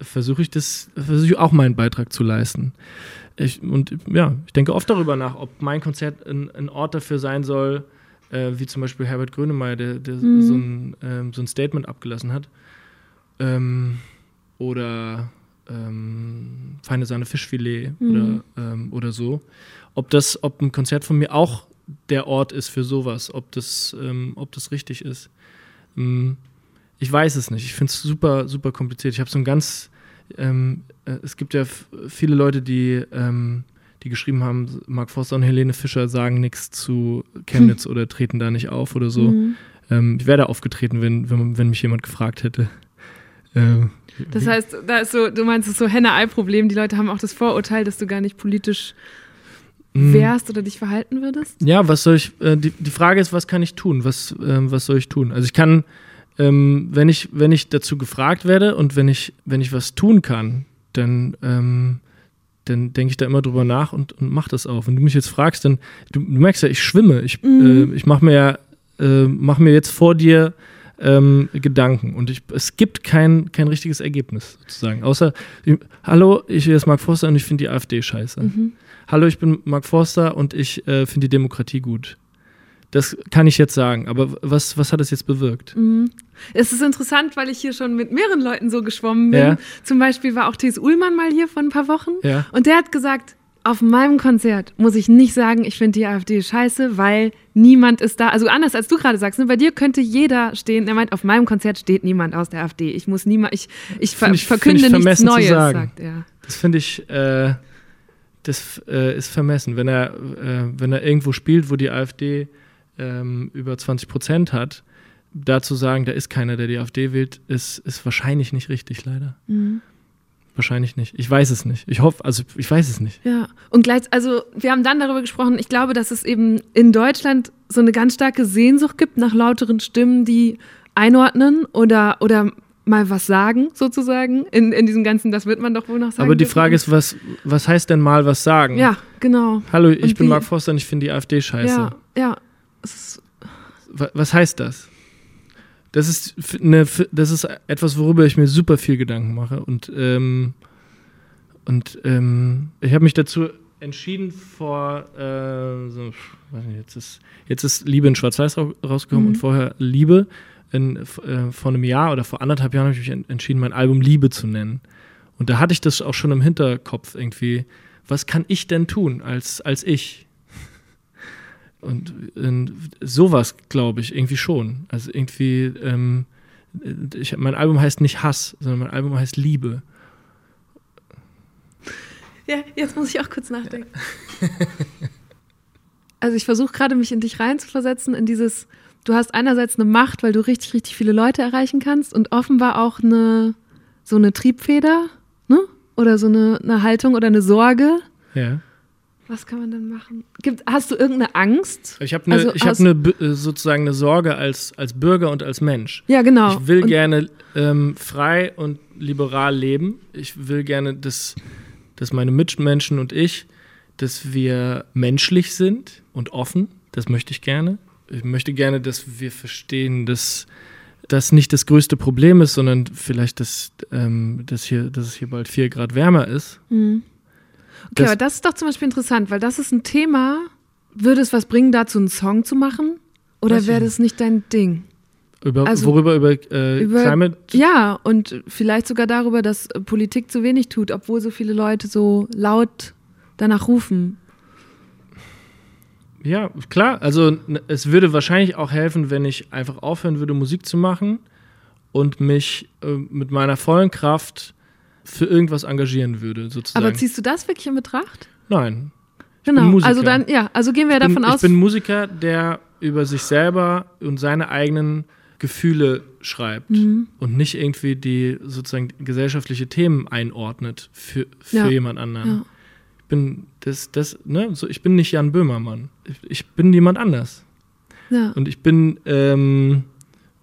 versuche ich das, versuche ich auch meinen Beitrag zu leisten. Ich, und ja, ich denke oft darüber nach, ob mein Konzert ein, ein Ort dafür sein soll, äh, wie zum Beispiel Herbert Grönemeyer, der, der so, ein, ähm, so ein Statement abgelassen hat. Ähm, oder ähm, Feine Sahne Fischfilet oder, ähm, oder so. Ob das, ob ein Konzert von mir auch der Ort ist für sowas, ob das, ähm, ob das richtig ist. Ähm, ich weiß es nicht. Ich finde es super, super kompliziert. Ich habe so ein ganz, äh, es gibt ja viele Leute, die, die geschrieben haben, Mark Forster und Helene Fischer sagen nichts zu Chemnitz oder treten da nicht auf oder so. Ähm, ich wäre da aufgetreten, wenn, wenn, wenn mich jemand gefragt hätte. Ähm, Das heißt, da ist so, du meinst, es ist so Henne-Ei-Problem. Die Leute haben auch das Vorurteil, dass du gar nicht politisch Mm. wärst oder dich verhalten würdest. Ja, was soll ich, äh, die, die Frage ist, was kann ich tun? Was, ähm, was soll ich tun? Also ich kann, ähm, wenn ich, wenn ich dazu gefragt werde und wenn ich, wenn ich was tun kann, dann, ähm, dann denke ich da immer drüber nach und, und mach das auch. Wenn du mich jetzt fragst, dann, du, du merkst ja, ich schwimme. Ich, äh, ich mache mir ja, äh, mach mir jetzt vor dir ähm, Gedanken und ich, es gibt kein, kein richtiges Ergebnis sozusagen. Außer, ich, hallo, ich bin jetzt Mark Forster und ich finde die AfD scheiße. Hallo, ich bin Mark Forster und ich äh, finde die Demokratie gut. Das kann ich jetzt sagen, aber was, was hat es jetzt bewirkt? Es ist interessant, weil ich hier schon mit mehreren Leuten so geschwommen bin. Ja. Zum Beispiel war auch T.S. Ullmann mal hier vor ein paar Wochen. Ja. Und der hat gesagt, auf meinem Konzert muss ich nicht sagen, ich finde die AfD scheiße, weil niemand ist da. Also anders als du gerade sagst, ne, bei dir könnte jeder stehen. Er meint, auf meinem Konzert steht niemand aus der AfD. Ich muss niemand, ich, ich, ver ich- verkünde ich nichts Neues, sagt er. Das finde ich, äh, das äh, ist vermessen. Wenn er, äh, wenn er irgendwo spielt, wo die AfD ähm, über 20 Prozent hat, da zu sagen, da ist keiner, der die AfD wählt, ist, ist wahrscheinlich nicht richtig, leider. Wahrscheinlich nicht. Ich weiß es nicht. Ich hoffe, also ich weiß es nicht. Ja, und gleich, also wir haben dann darüber gesprochen, ich glaube, dass es eben in Deutschland so eine ganz starke Sehnsucht gibt nach lauteren Stimmen, die einordnen oder, oder mal was sagen, sozusagen, in, in diesem ganzen, das wird man doch wohl noch sagen. Aber die dürfen. Frage ist, was, was heißt denn mal was sagen? Ja, genau. Hallo, ich Und bin wie- Mark Forster und ich finde die AfD scheiße. Ja, ja. Was heißt das? Das ist, eine, das ist etwas, worüber ich mir super viel Gedanken mache. Und, ähm, und ähm, ich habe mich dazu entschieden vor, äh, so, jetzt, ist, jetzt ist Liebe in Schwarz-Weiß ra- rausgekommen Mhm. und vorher Liebe. In, äh, vor einem Jahr oder vor anderthalb Jahren habe ich mich en- entschieden, mein Album Liebe zu nennen. Und da hatte ich das auch schon im Hinterkopf irgendwie. Was kann ich denn tun als, als ich? Und äh, sowas, glaube ich, irgendwie schon. Also irgendwie, ähm, ich, mein Album heißt nicht Hass, sondern mein Album heißt Liebe. Ja, jetzt muss ich auch kurz nachdenken. also ich versuche gerade mich in dich reinzuversetzen, in dieses, du hast einerseits eine Macht, weil du richtig, richtig viele Leute erreichen kannst und offenbar auch eine, so eine Triebfeder, ne? Oder so eine, eine Haltung oder eine Sorge. Ja. Was kann man denn machen? Gibt, hast du irgendeine Angst? Ich habe eine Also ich hab ne, B- äh, sozusagen eine Sorge als, als Bürger und als Mensch. Ja, genau. Ich will Und- gerne ähm, frei und liberal leben. Ich will gerne, dass, dass meine Mitmenschen und ich, dass wir menschlich sind und offen. Das möchte ich gerne. Ich möchte gerne, dass wir verstehen, dass das nicht das größte Problem ist, sondern vielleicht, dass, ähm, dass, hier, dass es hier bald vier Grad wärmer ist. Mhm. Okay, Das- aber das ist doch zum Beispiel interessant, weil das ist ein Thema. Würde es was bringen, dazu einen Song zu machen? Oder wäre das nicht dein Ding? Über, Also- worüber? Über, äh, Über- Climate? Ja, und vielleicht sogar darüber, dass Politik zu wenig tut, obwohl so viele Leute so laut danach rufen. Ja, klar. Also es würde wahrscheinlich auch helfen, wenn ich einfach aufhören würde, Musik zu machen und mich äh, mit meiner vollen Kraft für irgendwas engagieren würde, sozusagen. Aber ziehst du das wirklich in Betracht? Nein. Genau. Musiker. Also dann, ja, also gehen wir Ich bin, davon ich aus. bin Musiker, der über sich selber und seine eigenen Gefühle schreibt Mhm. und nicht irgendwie die sozusagen gesellschaftliche Themen einordnet für, für Ja. jemand anderen. Ja. Ich bin das, das, ne, so, ich bin nicht Jan Böhmermann. Ich, ich bin jemand anders. ja. Und ich bin, ähm,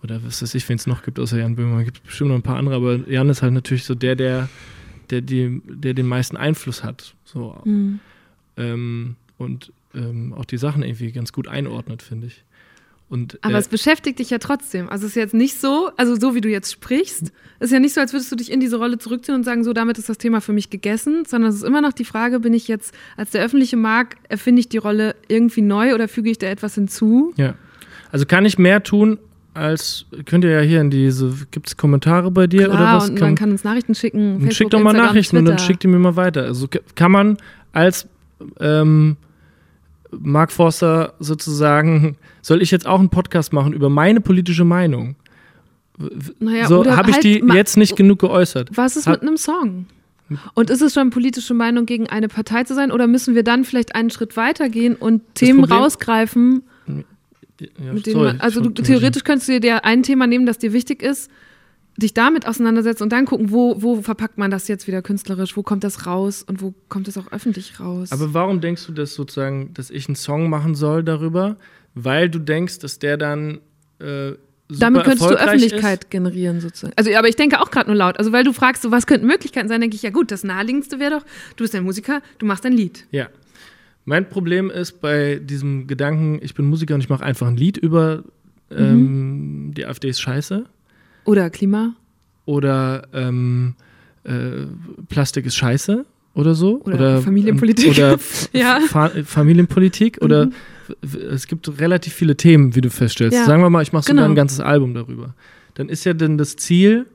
oder was weiß ich, wen es noch gibt außer Jan Böhmer, gibt bestimmt noch ein paar andere, aber Jan ist halt natürlich so der, der, der, die, der den meisten Einfluss hat. So. Mhm. Ähm, und ähm, auch die Sachen irgendwie ganz gut einordnet, finde ich. Und, Aber äh, es beschäftigt dich ja trotzdem. Also es ist jetzt nicht so, also so wie du jetzt sprichst, ist ja nicht so, als würdest du dich in diese Rolle zurückziehen und sagen, so damit ist das Thema für mich gegessen, sondern es ist immer noch die Frage, bin ich jetzt als der öffentliche Markt, erfinde ich die Rolle irgendwie neu oder füge ich da etwas hinzu? ja. Also kann ich mehr tun, als könnt ihr ja hier in diese, gibt es Kommentare bei dir Klar, oder was? und man kann uns Nachrichten schicken. Facebook, schickt doch mal Instagram, Nachrichten und dann Twitter. schickt die mir mal weiter. Also kann man als ähm, Mark Forster sozusagen, soll ich jetzt auch einen Podcast machen über meine politische Meinung? Naja, so habe ich halt die jetzt nicht genug geäußert. Was ist mit einem Song? Und ist es schon politische Meinung, gegen eine Partei zu sein? Oder müssen wir dann vielleicht einen Schritt weiter gehen und Themen Problem- rausgreifen, Ja, mit denen man, also du, theoretisch könntest du dir ein Thema nehmen, das dir wichtig ist, dich damit auseinandersetzen und dann gucken, wo, wo verpackt man das jetzt wieder künstlerisch, wo kommt das raus und wo kommt es auch öffentlich raus. Aber warum denkst du, dass sozusagen, dass ich einen Song machen soll darüber? Weil du denkst, dass der dann äh, damit könntest du Öffentlichkeit generieren sozusagen. Also, aber ich denke auch gerade nur laut. Also, weil du fragst, so, was könnten Möglichkeiten sein, denke ich, ja gut, das naheliegendste wäre doch, du bist ein Musiker, du machst ein Lied. Ist. Ja. Mein Problem ist bei diesem Gedanken, ich bin Musiker und ich mache einfach ein Lied über Mhm. ähm, die AfD ist scheiße Oder Klima. oder ähm, äh, Plastik ist scheiße oder so. Oder Familienpolitik. Oder F- Ja. Mhm. Fa Familienpolitik oder w- es gibt relativ viele Themen, wie du feststellst. Ja. Sagen wir mal, ich mache sogar Genau. ein ganzes Album darüber. Dann ist ja dann das Ziel,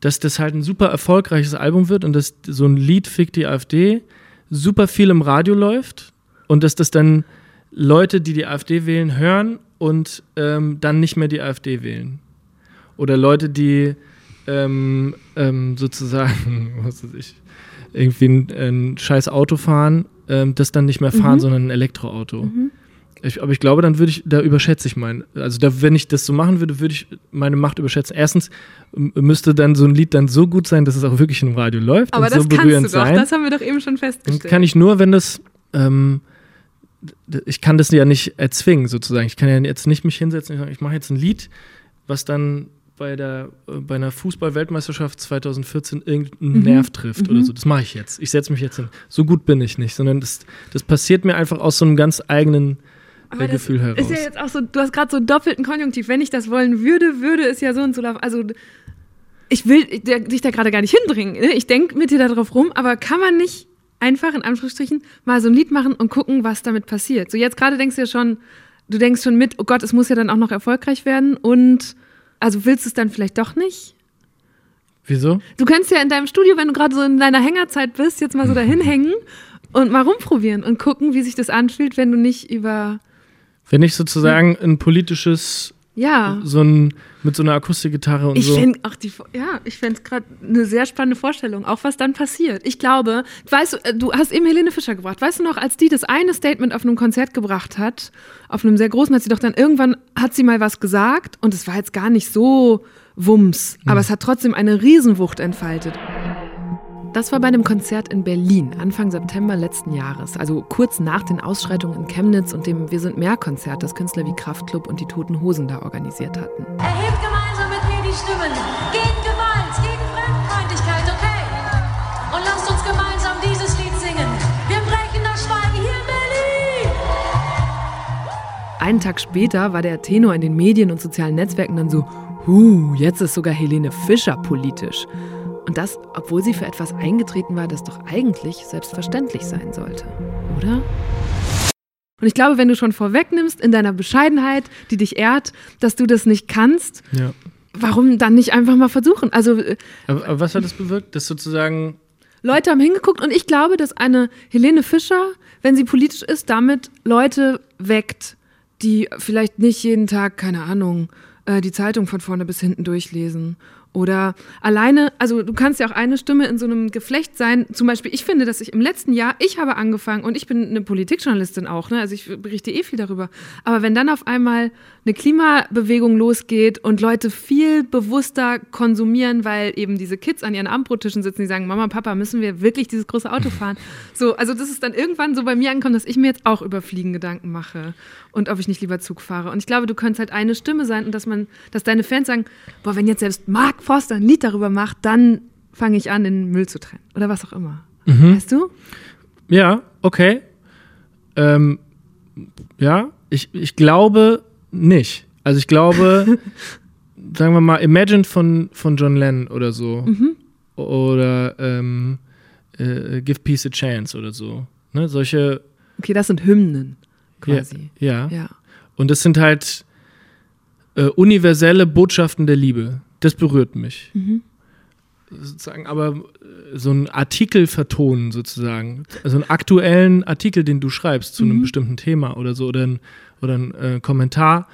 dass das halt ein super erfolgreiches Album wird und dass so ein Lied Fick die AfD super viel im Radio läuft und dass das dann Leute, die die AfD wählen, hören und ähm, dann nicht mehr die AfD wählen. Oder Leute, die ähm, ähm, sozusagen, was weiß ich, irgendwie ein, ein scheiß Auto fahren, ähm, das dann nicht mehr fahren, Mhm. sondern ein Elektroauto. Ich, aber ich glaube, dann würde ich, da überschätze ich mein, also da, wenn ich das so machen würde, würde ich meine Macht überschätzen. Erstens müsste dann so ein Lied dann so gut sein, dass es auch wirklich im Radio läuft Aber und das so kannst berührend du doch. sein. Das haben wir doch eben schon festgestellt. kann ich nur, wenn das, ähm, ich kann das ja nicht erzwingen, sozusagen. Ich kann ja jetzt nicht mich hinsetzen und sagen, ich mache jetzt ein Lied, was dann bei der äh, bei einer Fußball-Weltmeisterschaft 2014 irgendeinen Mhm. Nerv trifft oder so. Das mache ich jetzt. Ich setze mich jetzt hin. So gut bin ich nicht, sondern das, das passiert mir einfach aus so einem ganz eigenen Aber das Gefühl heraus. Ist ja jetzt auch so, du hast gerade so einen doppelten Konjunktiv. Wenn ich das wollen würde, würde es ja so und so laufen. Also ich will dich da gerade gar nicht hinbringen. Ne? Ich denke mit dir da drauf rum, aber kann man nicht einfach in Anführungsstrichen mal so ein Lied machen und gucken, was damit passiert. So jetzt gerade denkst du ja schon, du denkst schon mit, oh Gott, es muss ja dann auch noch erfolgreich werden und also willst du es dann vielleicht doch nicht? Wieso? Du könntest ja in deinem Studio, wenn du gerade so in deiner Hängerzeit bist, jetzt mal so dahin hängen und mal rumprobieren und gucken, wie sich das anfühlt, wenn du nicht über Wenn ich sozusagen ein politisches, ja. so ein, mit so einer Akustikgitarre und Ich so. finde auch die, ja, ich fände es gerade eine sehr spannende Vorstellung, auch was dann passiert. Ich glaube, weißt du, äh, du hast eben Helene Fischer gebracht. Weißt du noch, als die das eine Statement auf einem Konzert gebracht hat, auf einem sehr großen, hat sie doch dann irgendwann, hat sie mal was gesagt und es war jetzt gar nicht so Wumms, aber es hat trotzdem eine Riesenwucht entfaltet. Das war bei einem Konzert in Berlin Anfang September letzten Jahres, also kurz nach den Ausschreitungen in Chemnitz und dem Wir sind mehr Konzert, das Künstler wie Kraftklub und die Toten Hosen da organisiert hatten. Erhebt gemeinsam mit mir die Stimmen gegen Gewalt, gegen Fremdfeindlichkeit, okay? Und lasst uns gemeinsam dieses Lied singen. Wir brechen das Schweigen hier in Berlin. Einen Tag später war der Tenor in den Medien und sozialen Netzwerken dann so, huh, jetzt ist sogar Helene Fischer politisch. Und das, obwohl sie für etwas eingetreten war, das doch eigentlich selbstverständlich sein sollte. Oder? Und ich glaube, wenn du schon vorwegnimmst in deiner Bescheidenheit, die dich ehrt, dass du das nicht kannst, ja. warum dann nicht einfach mal versuchen? Also äh, Aber, aber was hat das bewirkt? Das sozusagen. Leute haben hingeguckt und ich glaube, dass eine Helene Fischer, wenn sie politisch ist, damit Leute weckt, die vielleicht nicht jeden Tag, keine Ahnung, äh, die Zeitung von vorne bis hinten durchlesen. Oder alleine, also du kannst ja auch eine Stimme in so einem Geflecht sein. Zum Beispiel, ich finde, dass ich im letzten Jahr, ich habe angefangen und ich bin eine Politikjournalistin auch, ne? also ich berichte eh viel darüber. Aber wenn dann auf einmal eine Klimabewegung losgeht und Leute viel bewusster konsumieren, weil eben diese Kids an ihren Abendbrottischen sitzen, die sagen, Mama, Papa, müssen wir wirklich dieses große Auto fahren? So, also das ist dann irgendwann so bei mir angekommen, dass ich mir jetzt auch über Fliegen Gedanken mache und ob ich nicht lieber Zug fahre. Und ich glaube, du könntest halt eine Stimme sein und dass man, dass deine Fans sagen, boah, wenn jetzt selbst Mark Forster ein Lied darüber macht, dann fange ich an, den Müll zu trennen. Oder was auch immer. Mhm. Weißt du? Ja, okay. Ähm, ja, ich, ich glaube nicht. Also ich glaube, sagen wir mal, Imagine von, von John Lennon oder so. Mhm. Oder ähm, äh, Give Peace a Chance oder so. Ne? Solche. Okay, das sind Hymnen quasi. Ja. ja. Ja. Und das sind halt äh, universelle Botschaften der Liebe. Das berührt mich. Mhm. Sozusagen, aber äh, so einen Artikel vertonen, sozusagen. Also einen aktuellen Artikel, den du schreibst zu einem Mhm. bestimmten Thema oder so, oder ein, oder ein äh, Kommentar,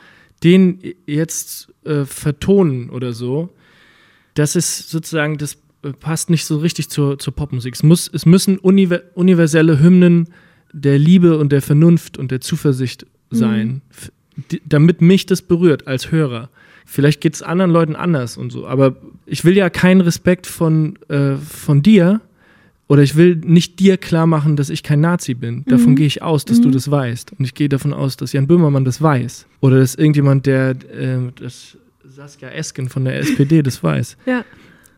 den jetzt äh, vertonen oder so, das ist sozusagen, das äh, passt nicht so richtig zur, zur Popmusik. Es, muss, es müssen univer universelle Hymnen der Liebe und der Vernunft und der Zuversicht sein, f- die, damit mich das berührt als Hörer. Vielleicht geht es anderen Leuten anders und so, aber ich will ja keinen Respekt von, äh, von dir oder ich will nicht dir klar machen, dass ich kein Nazi bin. Davon Mhm. gehe ich aus, dass du Mhm. das weißt. Und ich gehe davon aus, dass Jan Böhmermann das weiß. Oder dass irgendjemand, der äh, das Saskia Esken von der SPD das weiß. Ja.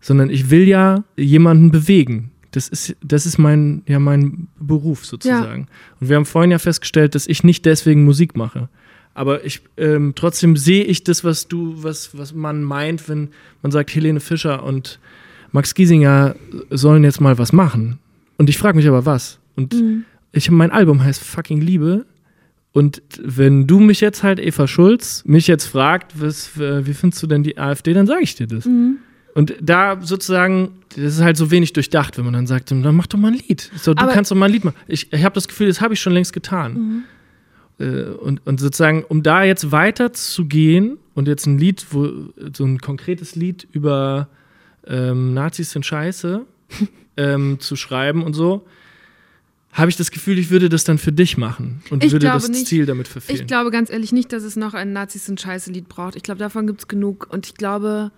Sondern ich will ja jemanden bewegen. Das ist, das ist mein, ja, mein Beruf sozusagen. Und wir haben vorhin ja festgestellt, dass ich nicht deswegen Musik mache. Aber ich ähm, trotzdem sehe ich das, was du, was, was man meint, wenn man sagt, Helene Fischer und Max Giesinger sollen jetzt mal was machen. Und ich frage mich aber was. Und Mhm. ich mein Album heißt Fucking Liebe. Und wenn du mich jetzt halt, Eva Schulz, mich jetzt fragt, was, äh, wie findest du denn die AfD, dann sage ich dir das. Mhm. Und da sozusagen, das ist halt so wenig durchdacht, wenn man dann sagt, dann mach doch mal ein Lied. So, du Aber- kannst doch mal ein Lied machen. Ich, ich habe das Gefühl, das habe ich schon längst getan. Mhm. Äh, und, und sozusagen, um da jetzt weiter zu gehen und jetzt ein Lied, wo so ein konkretes Lied über ähm, Nazis sind scheiße ähm, zu schreiben und so, habe ich das Gefühl, ich würde das dann für dich machen und Ich würde das nicht. Ziel damit verfehlen. Ich glaube ganz ehrlich nicht, dass es noch ein Nazis sind scheiße Lied braucht. Ich glaube, davon gibt es genug. Und ich glaube,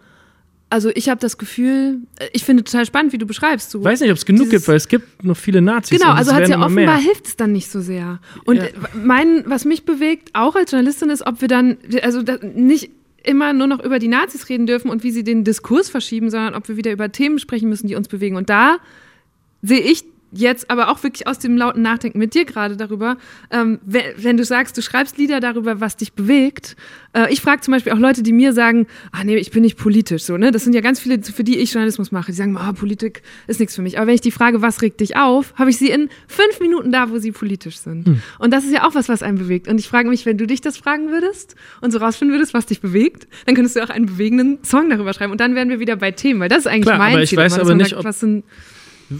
also ich habe das Gefühl, äh, ich finde total spannend, wie du beschreibst. So Ich weiß nicht, ob es genug gibt, weil es gibt noch viele Nazis. Genau, also werden ja offenbar hilft es dann nicht so sehr. Und Ja. äh, mein, was mich bewegt, auch als Journalistin, ist, ob wir dann, also nicht immer nur noch über die Nazis reden dürfen und wie sie den Diskurs verschieben, sondern ob wir wieder über Themen sprechen müssen, die uns bewegen. Und da sehe ich jetzt aber auch wirklich aus dem lauten Nachdenken mit dir gerade darüber, ähm, wenn, wenn, du sagst, du schreibst Lieder darüber, was dich bewegt. Äh, ich frage zum Beispiel auch Leute, die mir sagen, ah nee, ich bin nicht politisch so, ne? Das sind ja ganz viele, für die ich Journalismus mache. Die sagen, ah, Politik ist nichts für mich. Aber wenn ich die frage, was regt dich auf, habe ich sie in fünf Minuten da, wo sie politisch sind. Hm. Und das ist ja auch was, was einen bewegt. Und ich frage mich, wenn du dich das fragen würdest und so rausfinden würdest, was dich bewegt, dann könntest du auch einen bewegenden Song darüber schreiben. Und dann wären wir wieder bei Themen, weil das ist eigentlich Klar, mein aber ich Ziel. weiß aber nicht, sagt, ob- was sind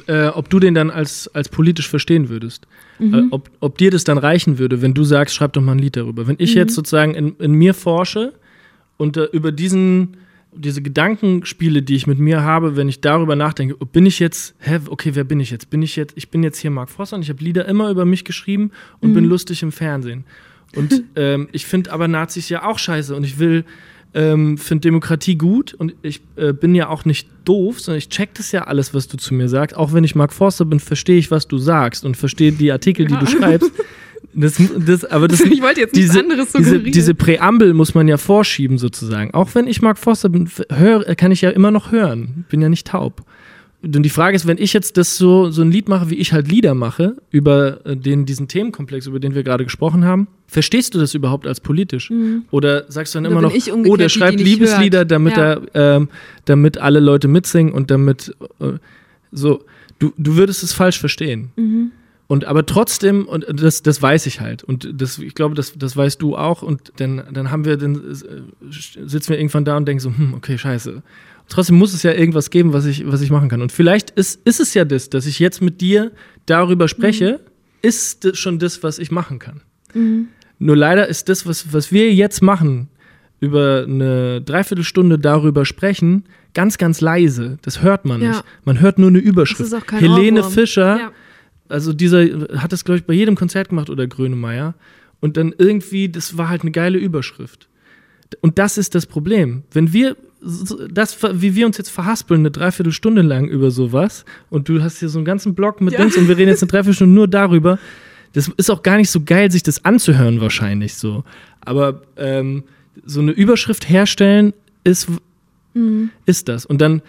äh, ob du den dann als, als politisch verstehen würdest. Mhm. Äh, ob, ob dir das dann reichen würde, wenn du sagst, schreib doch mal ein Lied darüber. Wenn ich Mhm. jetzt sozusagen in, in mir forsche und äh, über diesen, diese Gedankenspiele, die ich mit mir habe, wenn ich darüber nachdenke, bin ich jetzt, hä, okay, wer bin ich jetzt? Bin ich jetzt, ich bin jetzt hier Mark Forster und ich habe Lieder immer über mich geschrieben und Mhm. bin lustig im Fernsehen. Und ähm, ich finde aber Nazis ja auch scheiße und ich will, ähm, finde Demokratie gut und ich äh, bin ja auch nicht doof, sondern ich check das ja alles, was du zu mir sagst. Auch wenn ich Mark Forster bin, verstehe ich, was du sagst und verstehe die Artikel, die du schreibst. Das, das, aber das, Ich wollte jetzt diese, anderes diese, suggerieren. diese Präambel muss man ja vorschieben sozusagen. Auch wenn ich Mark Forster bin, f- hör, kann ich ja immer noch hören. Bin ja nicht taub. Und die Frage ist, wenn ich jetzt das so, so ein Lied mache, wie ich halt Lieder mache, über äh, den, diesen Themenkomplex, über den wir gerade gesprochen haben, verstehst du das überhaupt als politisch? Oder sagst du dann immer bin noch, oh, der die, die schreibt nicht Liebeslieder, hört? damit, Ja. er, ähm, damit alle Leute mitsingen und damit äh, so, du, du würdest es falsch verstehen. Mhm. Und aber trotzdem, und das, das weiß ich halt. Und das, ich glaube, das, das weißt du auch. Und dann, dann haben wir, dann äh, sitzen wir irgendwann da und denken so, hm, okay, scheiße. Trotzdem muss es ja irgendwas geben, was ich, was ich machen kann. Und vielleicht ist, ist es ja das, dass ich jetzt mit dir darüber spreche, ist das schon das, was ich machen kann. Nur leider ist das, was, was wir jetzt machen, über eine Dreiviertelstunde darüber sprechen, ganz, ganz leise. Das hört man Ja. nicht. Man hört nur eine Überschrift. Das ist auch kein Helene Ohrwurm. Fischer Ja. also dieser hat das, glaube ich, bei jedem Konzert gemacht oder Grönemeyer. Und dann irgendwie, das war halt eine geile Überschrift. Und das ist das Problem. Wenn wir, das, wie wir uns jetzt verhaspeln, eine Dreiviertelstunde lang über sowas, und du hast hier so einen ganzen Block mit Ja. Dings und wir reden jetzt eine Dreiviertelstunde nur darüber, das ist auch gar nicht so geil, sich das anzuhören, wahrscheinlich so. Aber ähm, so eine Überschrift herstellen ist, ist das. Und dann,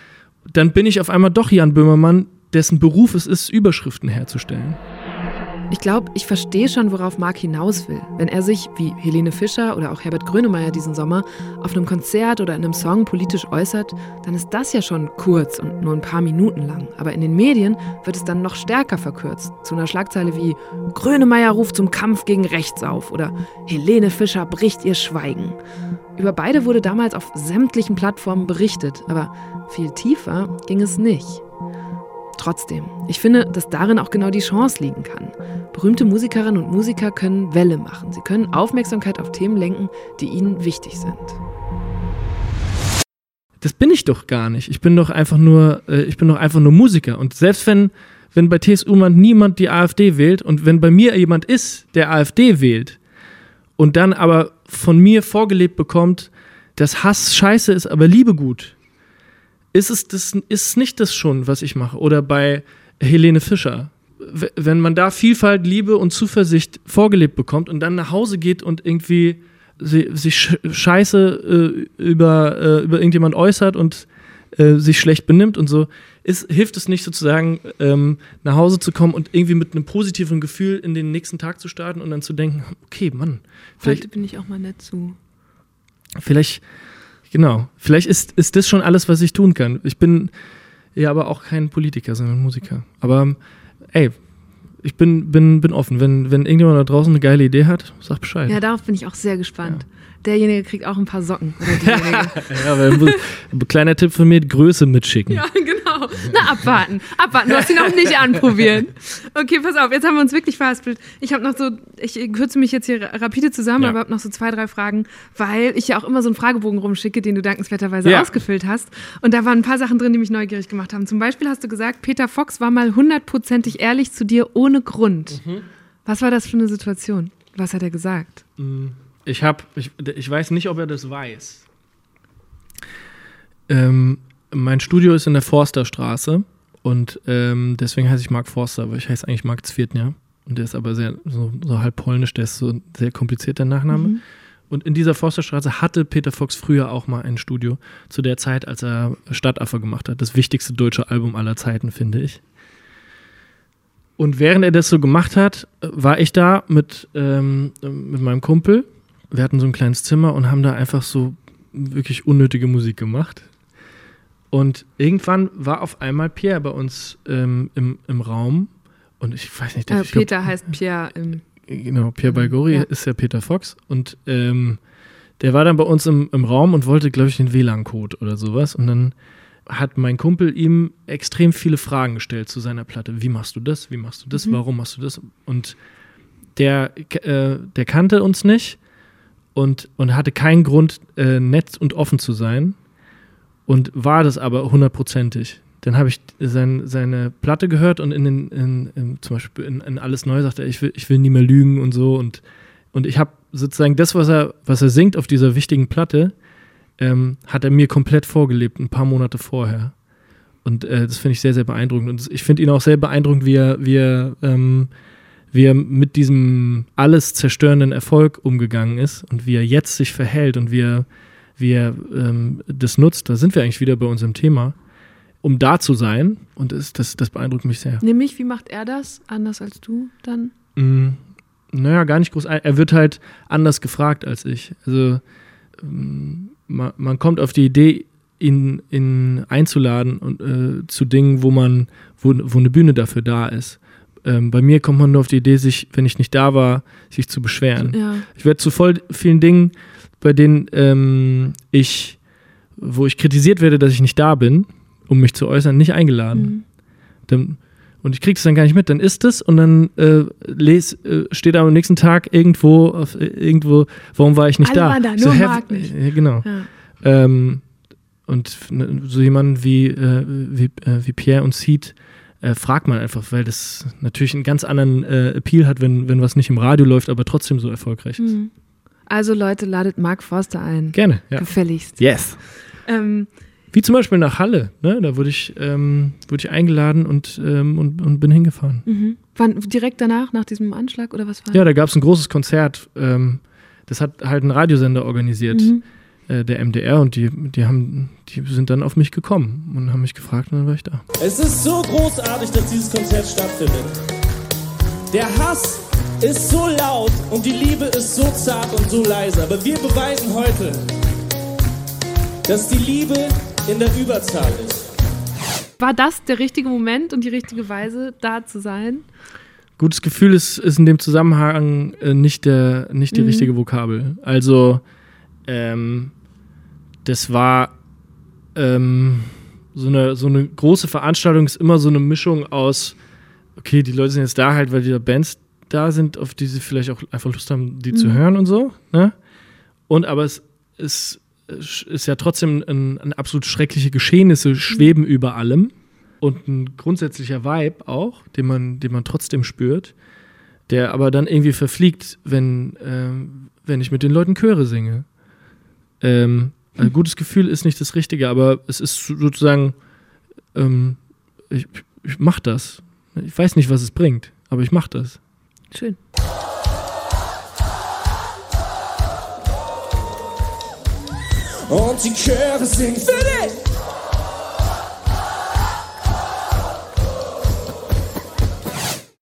dann bin ich auf einmal doch Jan Böhmermann, dessen Beruf es ist, Überschriften herzustellen. Ich glaube, ich verstehe schon, worauf Marc hinaus will. Wenn er sich, wie Helene Fischer oder auch Herbert Grönemeyer diesen Sommer, auf einem Konzert oder in einem Song politisch äußert, dann ist das ja schon kurz und nur ein paar Minuten lang. Aber in den Medien wird es dann noch stärker verkürzt. Zu einer Schlagzeile wie Grönemeyer ruft zum Kampf gegen rechts auf oder Helene Fischer bricht ihr Schweigen. Über beide wurde damals auf sämtlichen Plattformen berichtet, aber viel tiefer ging es nicht. Trotzdem, ich finde, dass darin auch genau die Chance liegen kann. Berühmte Musikerinnen und Musiker können Welle machen. Sie können Aufmerksamkeit auf Themen lenken, die ihnen wichtig sind. Das bin ich doch gar nicht. Ich bin doch einfach nur, äh, ich bin doch einfach nur Musiker. Und selbst wenn, wenn bei TSU man niemand die AfD wählt und wenn bei mir jemand ist, der AfD wählt und dann aber von mir vorgelebt bekommt, dass Hass scheiße ist, aber Liebe gut, ist es das, ist nicht das schon, was ich mache? Oder bei Helene Fischer. Wenn man da Vielfalt, Liebe und Zuversicht vorgelebt bekommt und dann nach Hause geht und irgendwie si- sich sch- scheiße äh, über, äh, über irgendjemand äußert und äh, sich schlecht benimmt und so, ist, hilft es nicht sozusagen, ähm, nach Hause zu kommen und irgendwie mit einem positiven Gefühl in den nächsten Tag zu starten und dann zu denken, okay, Mann, vielleicht, bin ich auch mal nett zu. vielleicht, genau, vielleicht ist, ist das schon alles, was ich tun kann. Ich bin ja aber auch kein Politiker, sondern Musiker. Aber ey, ich bin, bin, bin offen. Wenn, wenn irgendjemand da draußen eine geile Idee hat, sag Bescheid. Ja, darauf bin ich auch sehr gespannt. Derjenige kriegt auch ein paar Socken. Ja, aber kleiner Tipp von mir, Größe mitschicken. ja, genau. Na, abwarten. Abwarten. Du hast sie noch nicht anprobieren. Okay, pass auf. Jetzt haben wir uns wirklich verhaspelt. Ich habe noch so, ich kürze mich jetzt hier rapide zusammen, Ja. aber habe noch so zwei, drei Fragen, weil ich ja auch immer so einen Fragebogen rumschicke, den du dankenswerterweise Ja. ausgefüllt hast. Und da waren ein paar Sachen drin, die mich neugierig gemacht haben. Zum Beispiel hast du gesagt, Peter Fox war mal hundertprozentig ehrlich zu dir ohne Grund. Mhm. Was war das für eine Situation? Was hat er gesagt? Ich habe, ich, ich weiß nicht, ob er das weiß. Ähm, mein Studio ist in der Forsterstraße und ähm, deswegen heiße ich Mark Forster, aber ich heiße eigentlich Mark Zwietnia. Und der ist aber sehr, so, so halb polnisch, der ist so sehr kompliziert, der Nachname. Und in dieser Forsterstraße hatte Peter Fox früher auch mal ein Studio, zu der Zeit, als er Stadtaffe gemacht hat. Das wichtigste deutsche Album aller Zeiten, finde ich. Und während er das so gemacht hat, war ich da mit, ähm, mit meinem Kumpel. Wir hatten so ein kleines Zimmer und haben da einfach so wirklich unnötige Musik gemacht. Und irgendwann war auf einmal Pierre bei uns ähm, im, im Raum. Und ich weiß nicht, Äh, ich glaub, Peter heißt Pierre im. Genau, Pierre Balgori Ja. ist ja Peter Fox. Und ähm, der war dann bei uns im, im Raum und wollte, glaube ich, den WLAN-Code oder sowas. Und dann hat mein Kumpel ihm extrem viele Fragen gestellt zu seiner Platte. Wie machst du das? Wie machst du das? Mhm. Warum machst du das? Und der, äh, der kannte uns nicht und, und hatte keinen Grund, äh, nett und offen zu sein. Und war das aber hundertprozentig. Dann habe ich sein, seine Platte gehört und in, den, in, in zum Beispiel in, in Alles Neu sagte er, ich will, ich will nie mehr lügen und so. Und, und ich habe sozusagen das, was er, was er singt auf dieser wichtigen Platte, ähm, hat er mir komplett vorgelebt, ein paar Monate vorher. Und äh, das finde ich sehr, sehr beeindruckend. Und ich finde ihn auch sehr beeindruckend, wie er, wie er, ähm, wie er mit diesem alles zerstörenden Erfolg umgegangen ist und wie er jetzt sich verhält und wie er, wie er ähm, das nutzt. Da sind wir eigentlich wieder bei unserem Thema, um da zu sein. Und das, das, das beeindruckt mich sehr. Nämlich, wie macht er das? Anders als du dann? Mm, naja, gar nicht groß. Er wird halt anders gefragt als ich. Also ähm, man, man kommt auf die Idee, ihn, ihn einzuladen und, äh, zu Dingen, wo man, wo, wo eine Bühne dafür da ist. Ähm, bei mir kommt man nur auf die Idee, sich, wenn ich nicht da war, sich zu beschweren. Ja. Ich werde zu voll vielen Dingen, bei denen ähm, ich, wo ich kritisiert werde, dass ich nicht da bin, um mich zu äußern, nicht eingeladen. Mhm. Dann, und ich kriege das dann gar nicht mit. Dann ist es und dann äh, les, äh, steht am nächsten Tag irgendwo, auf, äh, irgendwo, warum war ich nicht Alle da? waren da, nur hä, Marc nicht. äh, genau. Ja. Ähm, und ne, so jemanden wie, äh, wie, äh, wie Pierre und Seed äh, fragt man einfach, weil das natürlich einen ganz anderen äh, Appeal hat, wenn, wenn was nicht im Radio läuft, aber trotzdem so erfolgreich ist. Mhm. Also Leute, ladet Mark Forster ein. Gerne, ja. Gefälligst. Yes. Ähm, Wie zum Beispiel nach Halle, ne? Da wurde ich, ähm, wurde ich eingeladen und, ähm, und, und bin hingefahren. mhm. Wann, direkt danach, nach diesem Anschlag oder was war Ja, da gab es ein großes Konzert. Ähm, das hat halt ein Radiosender organisiert, Mhm. Äh, der MDR, und die, die haben, die sind dann auf mich gekommen und haben mich gefragt und dann war ich da. Es ist so großartig, dass dieses Konzert stattfindet. Der Hass ist so laut und die Liebe ist so zart und so leise. Aber wir beweisen heute, dass die Liebe in der Überzahl ist. War das der richtige Moment und die richtige Weise, da zu sein? Gutes Gefühl ist, ist in dem Zusammenhang äh, nicht, der, nicht die Mhm. richtige Vokabel. Also, ähm, das war ähm, so, eine, so eine große Veranstaltung, ist immer so eine Mischung aus, okay, die Leute sind jetzt da halt, weil die Bands da sind, auf die sie vielleicht auch einfach Lust haben, die zu Mhm. hören und so. Ne? Und aber es ist, ist ja trotzdem ein, ein absolut schreckliche Geschehnisse schweben über allem und ein grundsätzlicher Vibe auch, den man, den man trotzdem spürt, der aber dann irgendwie verfliegt, wenn, ähm, wenn ich mit den Leuten Chöre singe. Ähm, ein gutes Gefühl ist nicht das Richtige, aber es ist sozusagen, ähm, ich, ich mach das. Ich weiß nicht, was es bringt, aber ich mach das. Schön. Und die Chöre singen für dich.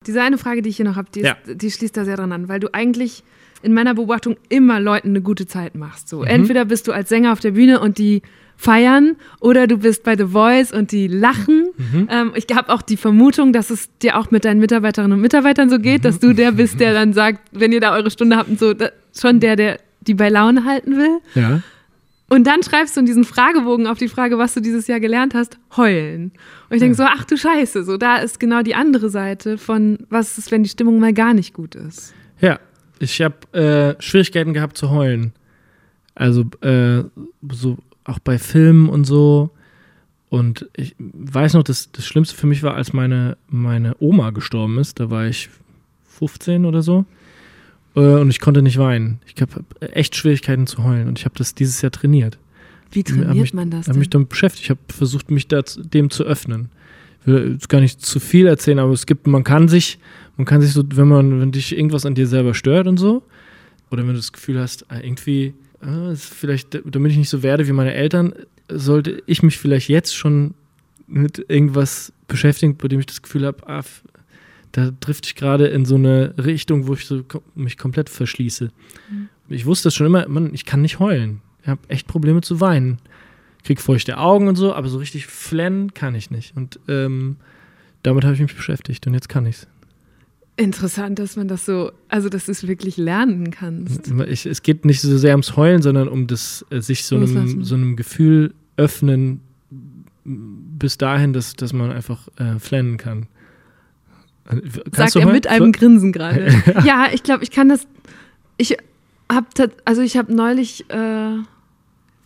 Diese eine Frage, die ich hier noch habe, die, Ja. die schließt da sehr dran an, weil du eigentlich in meiner Beobachtung immer Leuten eine gute Zeit machst. So. Mhm. Entweder bist du als Sänger auf der Bühne und die feiern oder du bist bei The Voice und die lachen. Mhm. Ähm, ich habe auch die Vermutung, dass es dir auch mit deinen Mitarbeiterinnen und Mitarbeitern so geht, dass du der bist, der dann sagt, wenn ihr da eure Stunde habt und so, da, schon der, der die bei Laune halten will. Ja. Und dann schreibst du in diesen Fragebogen auf die Frage, was du dieses Jahr gelernt hast, heulen. Und ich denke so, ach du Scheiße, so da ist genau die andere Seite von, was ist, wenn die Stimmung mal gar nicht gut ist. Ja, ich habe äh, Schwierigkeiten gehabt zu heulen. Also äh, so auch bei Filmen und so. Und ich weiß noch, das, das Schlimmste für mich war, als meine, meine Oma gestorben ist. Da war ich 15 oder so. Äh, und ich konnte nicht weinen. Ich habe echt Schwierigkeiten zu heulen. Und ich habe das dieses Jahr trainiert. Wie trainiert mich, man das habe mich damit beschäftigt. Ich habe versucht, mich da, dem zu öffnen. Ich will jetzt gar nicht zu viel erzählen, aber es gibt, man kann sich, man kann sich so, wenn man, wenn dich irgendwas an dir selber stört und so, oder wenn du das Gefühl hast, ah, irgendwie, ist vielleicht, damit ich nicht so werde wie meine Eltern, sollte ich mich vielleicht jetzt schon mit irgendwas beschäftigen, bei dem ich das Gefühl habe, ah, da trifft ich gerade in so eine Richtung, wo ich so mich komplett verschließe. Mhm. Ich wusste das schon immer, man, ich kann nicht heulen. Ich habe echt Probleme zu weinen. Krieg feuchte Augen und so, aber so richtig flennen kann ich nicht. Und ähm, damit habe ich mich beschäftigt und jetzt kann ich's. Interessant, dass man das so, also dass du es wirklich lernen kannst. Ich, es geht nicht so sehr ums Heulen, sondern um das äh, sich so einem, so einem Gefühl öffnen bis dahin, dass, dass man einfach äh, flennen kann. Äh, Kannst Sagt du er mit einem Grinsen gerade. ja, ich glaube, ich kann das. Ich habe also ich habe neulich. Äh,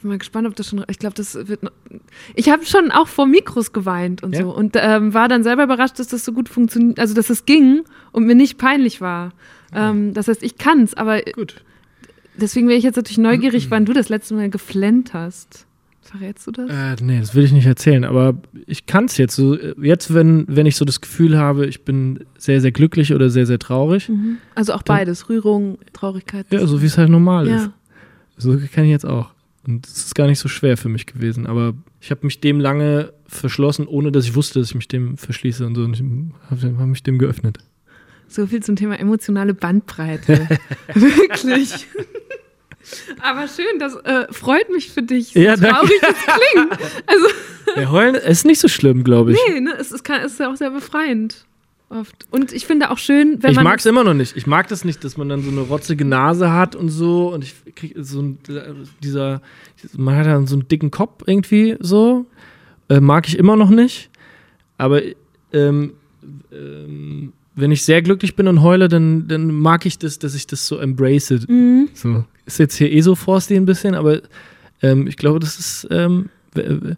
bin mal gespannt, ob das schon. Ich glaube, das wird. Noch, ich habe schon auch vor Mikros geweint und Ja? so und ähm, war dann selber überrascht, dass das so gut funktioniert, also dass es ging und mir nicht peinlich war. Ähm, das heißt, ich kann's, aber Gut. deswegen wäre ich jetzt natürlich neugierig, wann du das letzte Mal geflennt hast. Verrätst du das? Äh, nee, das will ich nicht erzählen, aber ich kann es jetzt. So, äh, jetzt, wenn, wenn ich so das Gefühl habe, ich bin sehr, sehr glücklich oder sehr, sehr traurig. Mhm. Also auch beides, Rührung, Traurigkeit. Ja, so wie es halt normal ist. Ja. So kann ich jetzt auch. Und es ist gar nicht so schwer für mich gewesen. Aber ich habe mich dem lange verschlossen, ohne dass ich wusste, dass ich mich dem verschließe und so. Und ich habe hab mich dem geöffnet. So viel zum Thema emotionale Bandbreite. Wirklich. Aber schön, das äh, freut mich für dich. So Ja, danke. traurig es klingt. Also, Ja, heulen ist nicht so schlimm, glaube ich. nee, ne, es ist, kann, es ist ja auch sehr befreiend. Oft. Und ich finde auch schön, wenn ich man. mag es immer noch nicht. Ich mag das nicht, dass man dann so eine rotzige Nase hat und so. Und ich krieg so ein, dieser, man hat dann so einen dicken Kopf irgendwie so. Äh, mag ich immer noch nicht. Aber ähm, ähm, wenn ich sehr glücklich bin und heule, dann, dann mag ich das, dass ich das so embrace. Mhm. So. Ist jetzt hier eh so Forsti ein bisschen, aber ähm, ich glaube, das ist, ähm, w-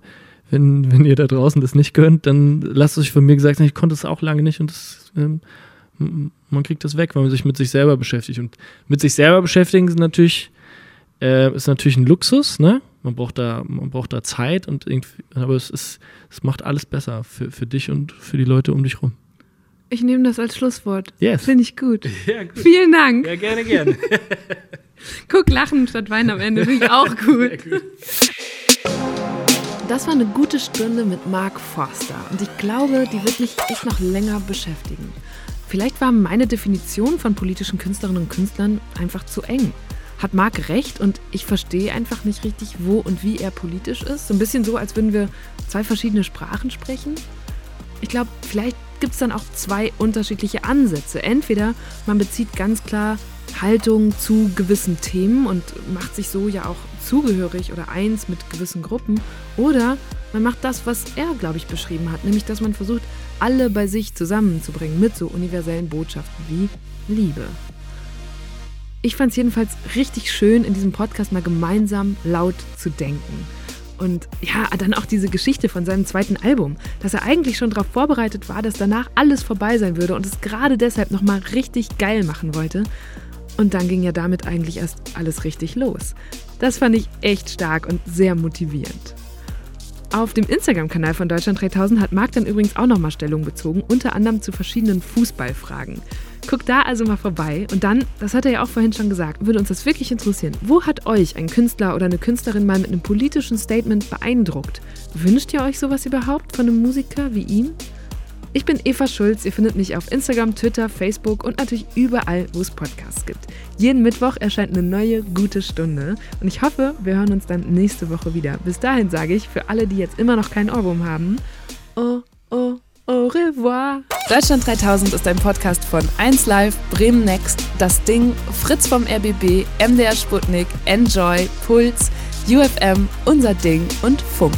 wenn, wenn ihr da draußen das nicht könnt, dann lasst euch von mir gesagt sein, ich konnte es auch lange nicht und das, ähm, man kriegt das weg, wenn man sich mit sich selber beschäftigt. Und mit sich selber beschäftigen ist natürlich, äh, ist natürlich ein Luxus, ne? Man braucht da, man braucht da Zeit und irgendwie, aber es ist, es macht alles besser für, für dich und für die Leute um dich rum. Ich nehme das als Schlusswort. Yes. Finde ich gut. Ja, gut. Vielen Dank. Ja, gerne, gerne. Guck, lachen statt weinen am Ende. Finde ich auch gut. Das war eine gute Stunde mit Mark Forster und ich glaube, die wird mich echt noch länger beschäftigen. Vielleicht war meine Definition von politischen Künstlerinnen und Künstlern einfach zu eng. Hat Mark recht und ich verstehe einfach nicht richtig, wo und wie er politisch ist. So ein bisschen so, als würden wir zwei verschiedene Sprachen sprechen. Ich glaube, vielleicht gibt es dann auch zwei unterschiedliche Ansätze. Entweder man bezieht ganz klar Haltung zu gewissen Themen und macht sich so ja auch zugehörig oder eins mit gewissen Gruppen. Oder man macht das, was er, glaube ich, beschrieben hat, nämlich dass man versucht, alle bei sich zusammenzubringen mit so universellen Botschaften wie Liebe. Ich fand es jedenfalls richtig schön, in diesem Podcast mal gemeinsam laut zu denken. Und ja, dann auch diese Geschichte von seinem zweiten Album, dass er eigentlich schon darauf vorbereitet war, dass danach alles vorbei sein würde und es gerade deshalb nochmal richtig geil machen wollte. Und dann ging ja damit eigentlich erst alles richtig los. Das fand ich echt stark und sehr motivierend. Auf dem Instagram-Kanal von Deutschland 3000 hat Marc dann übrigens auch nochmal Stellung bezogen, unter anderem zu verschiedenen Fußballfragen. Guckt da also mal vorbei und dann, das hat er ja auch vorhin schon gesagt, würde uns das wirklich interessieren. Wo hat euch ein Künstler oder eine Künstlerin mal mit einem politischen Statement beeindruckt? Wünscht ihr euch sowas überhaupt von einem Musiker wie ihm? Ich bin Eva Schulz. Ihr findet mich auf Instagram, Twitter, Facebook und natürlich überall, wo es Podcasts gibt. Jeden Mittwoch erscheint eine neue gute Stunde und ich hoffe, wir hören uns dann nächste Woche wieder. Bis dahin sage ich für alle, die jetzt immer noch keinen Ohrwurm haben, au, au, au revoir. Deutschland 3000 ist ein Podcast von 1Live, Bremen Next, Das Ding, Fritz vom RBB, MDR Sputnik, Enjoy, Puls, UFM, Unser Ding und Funk.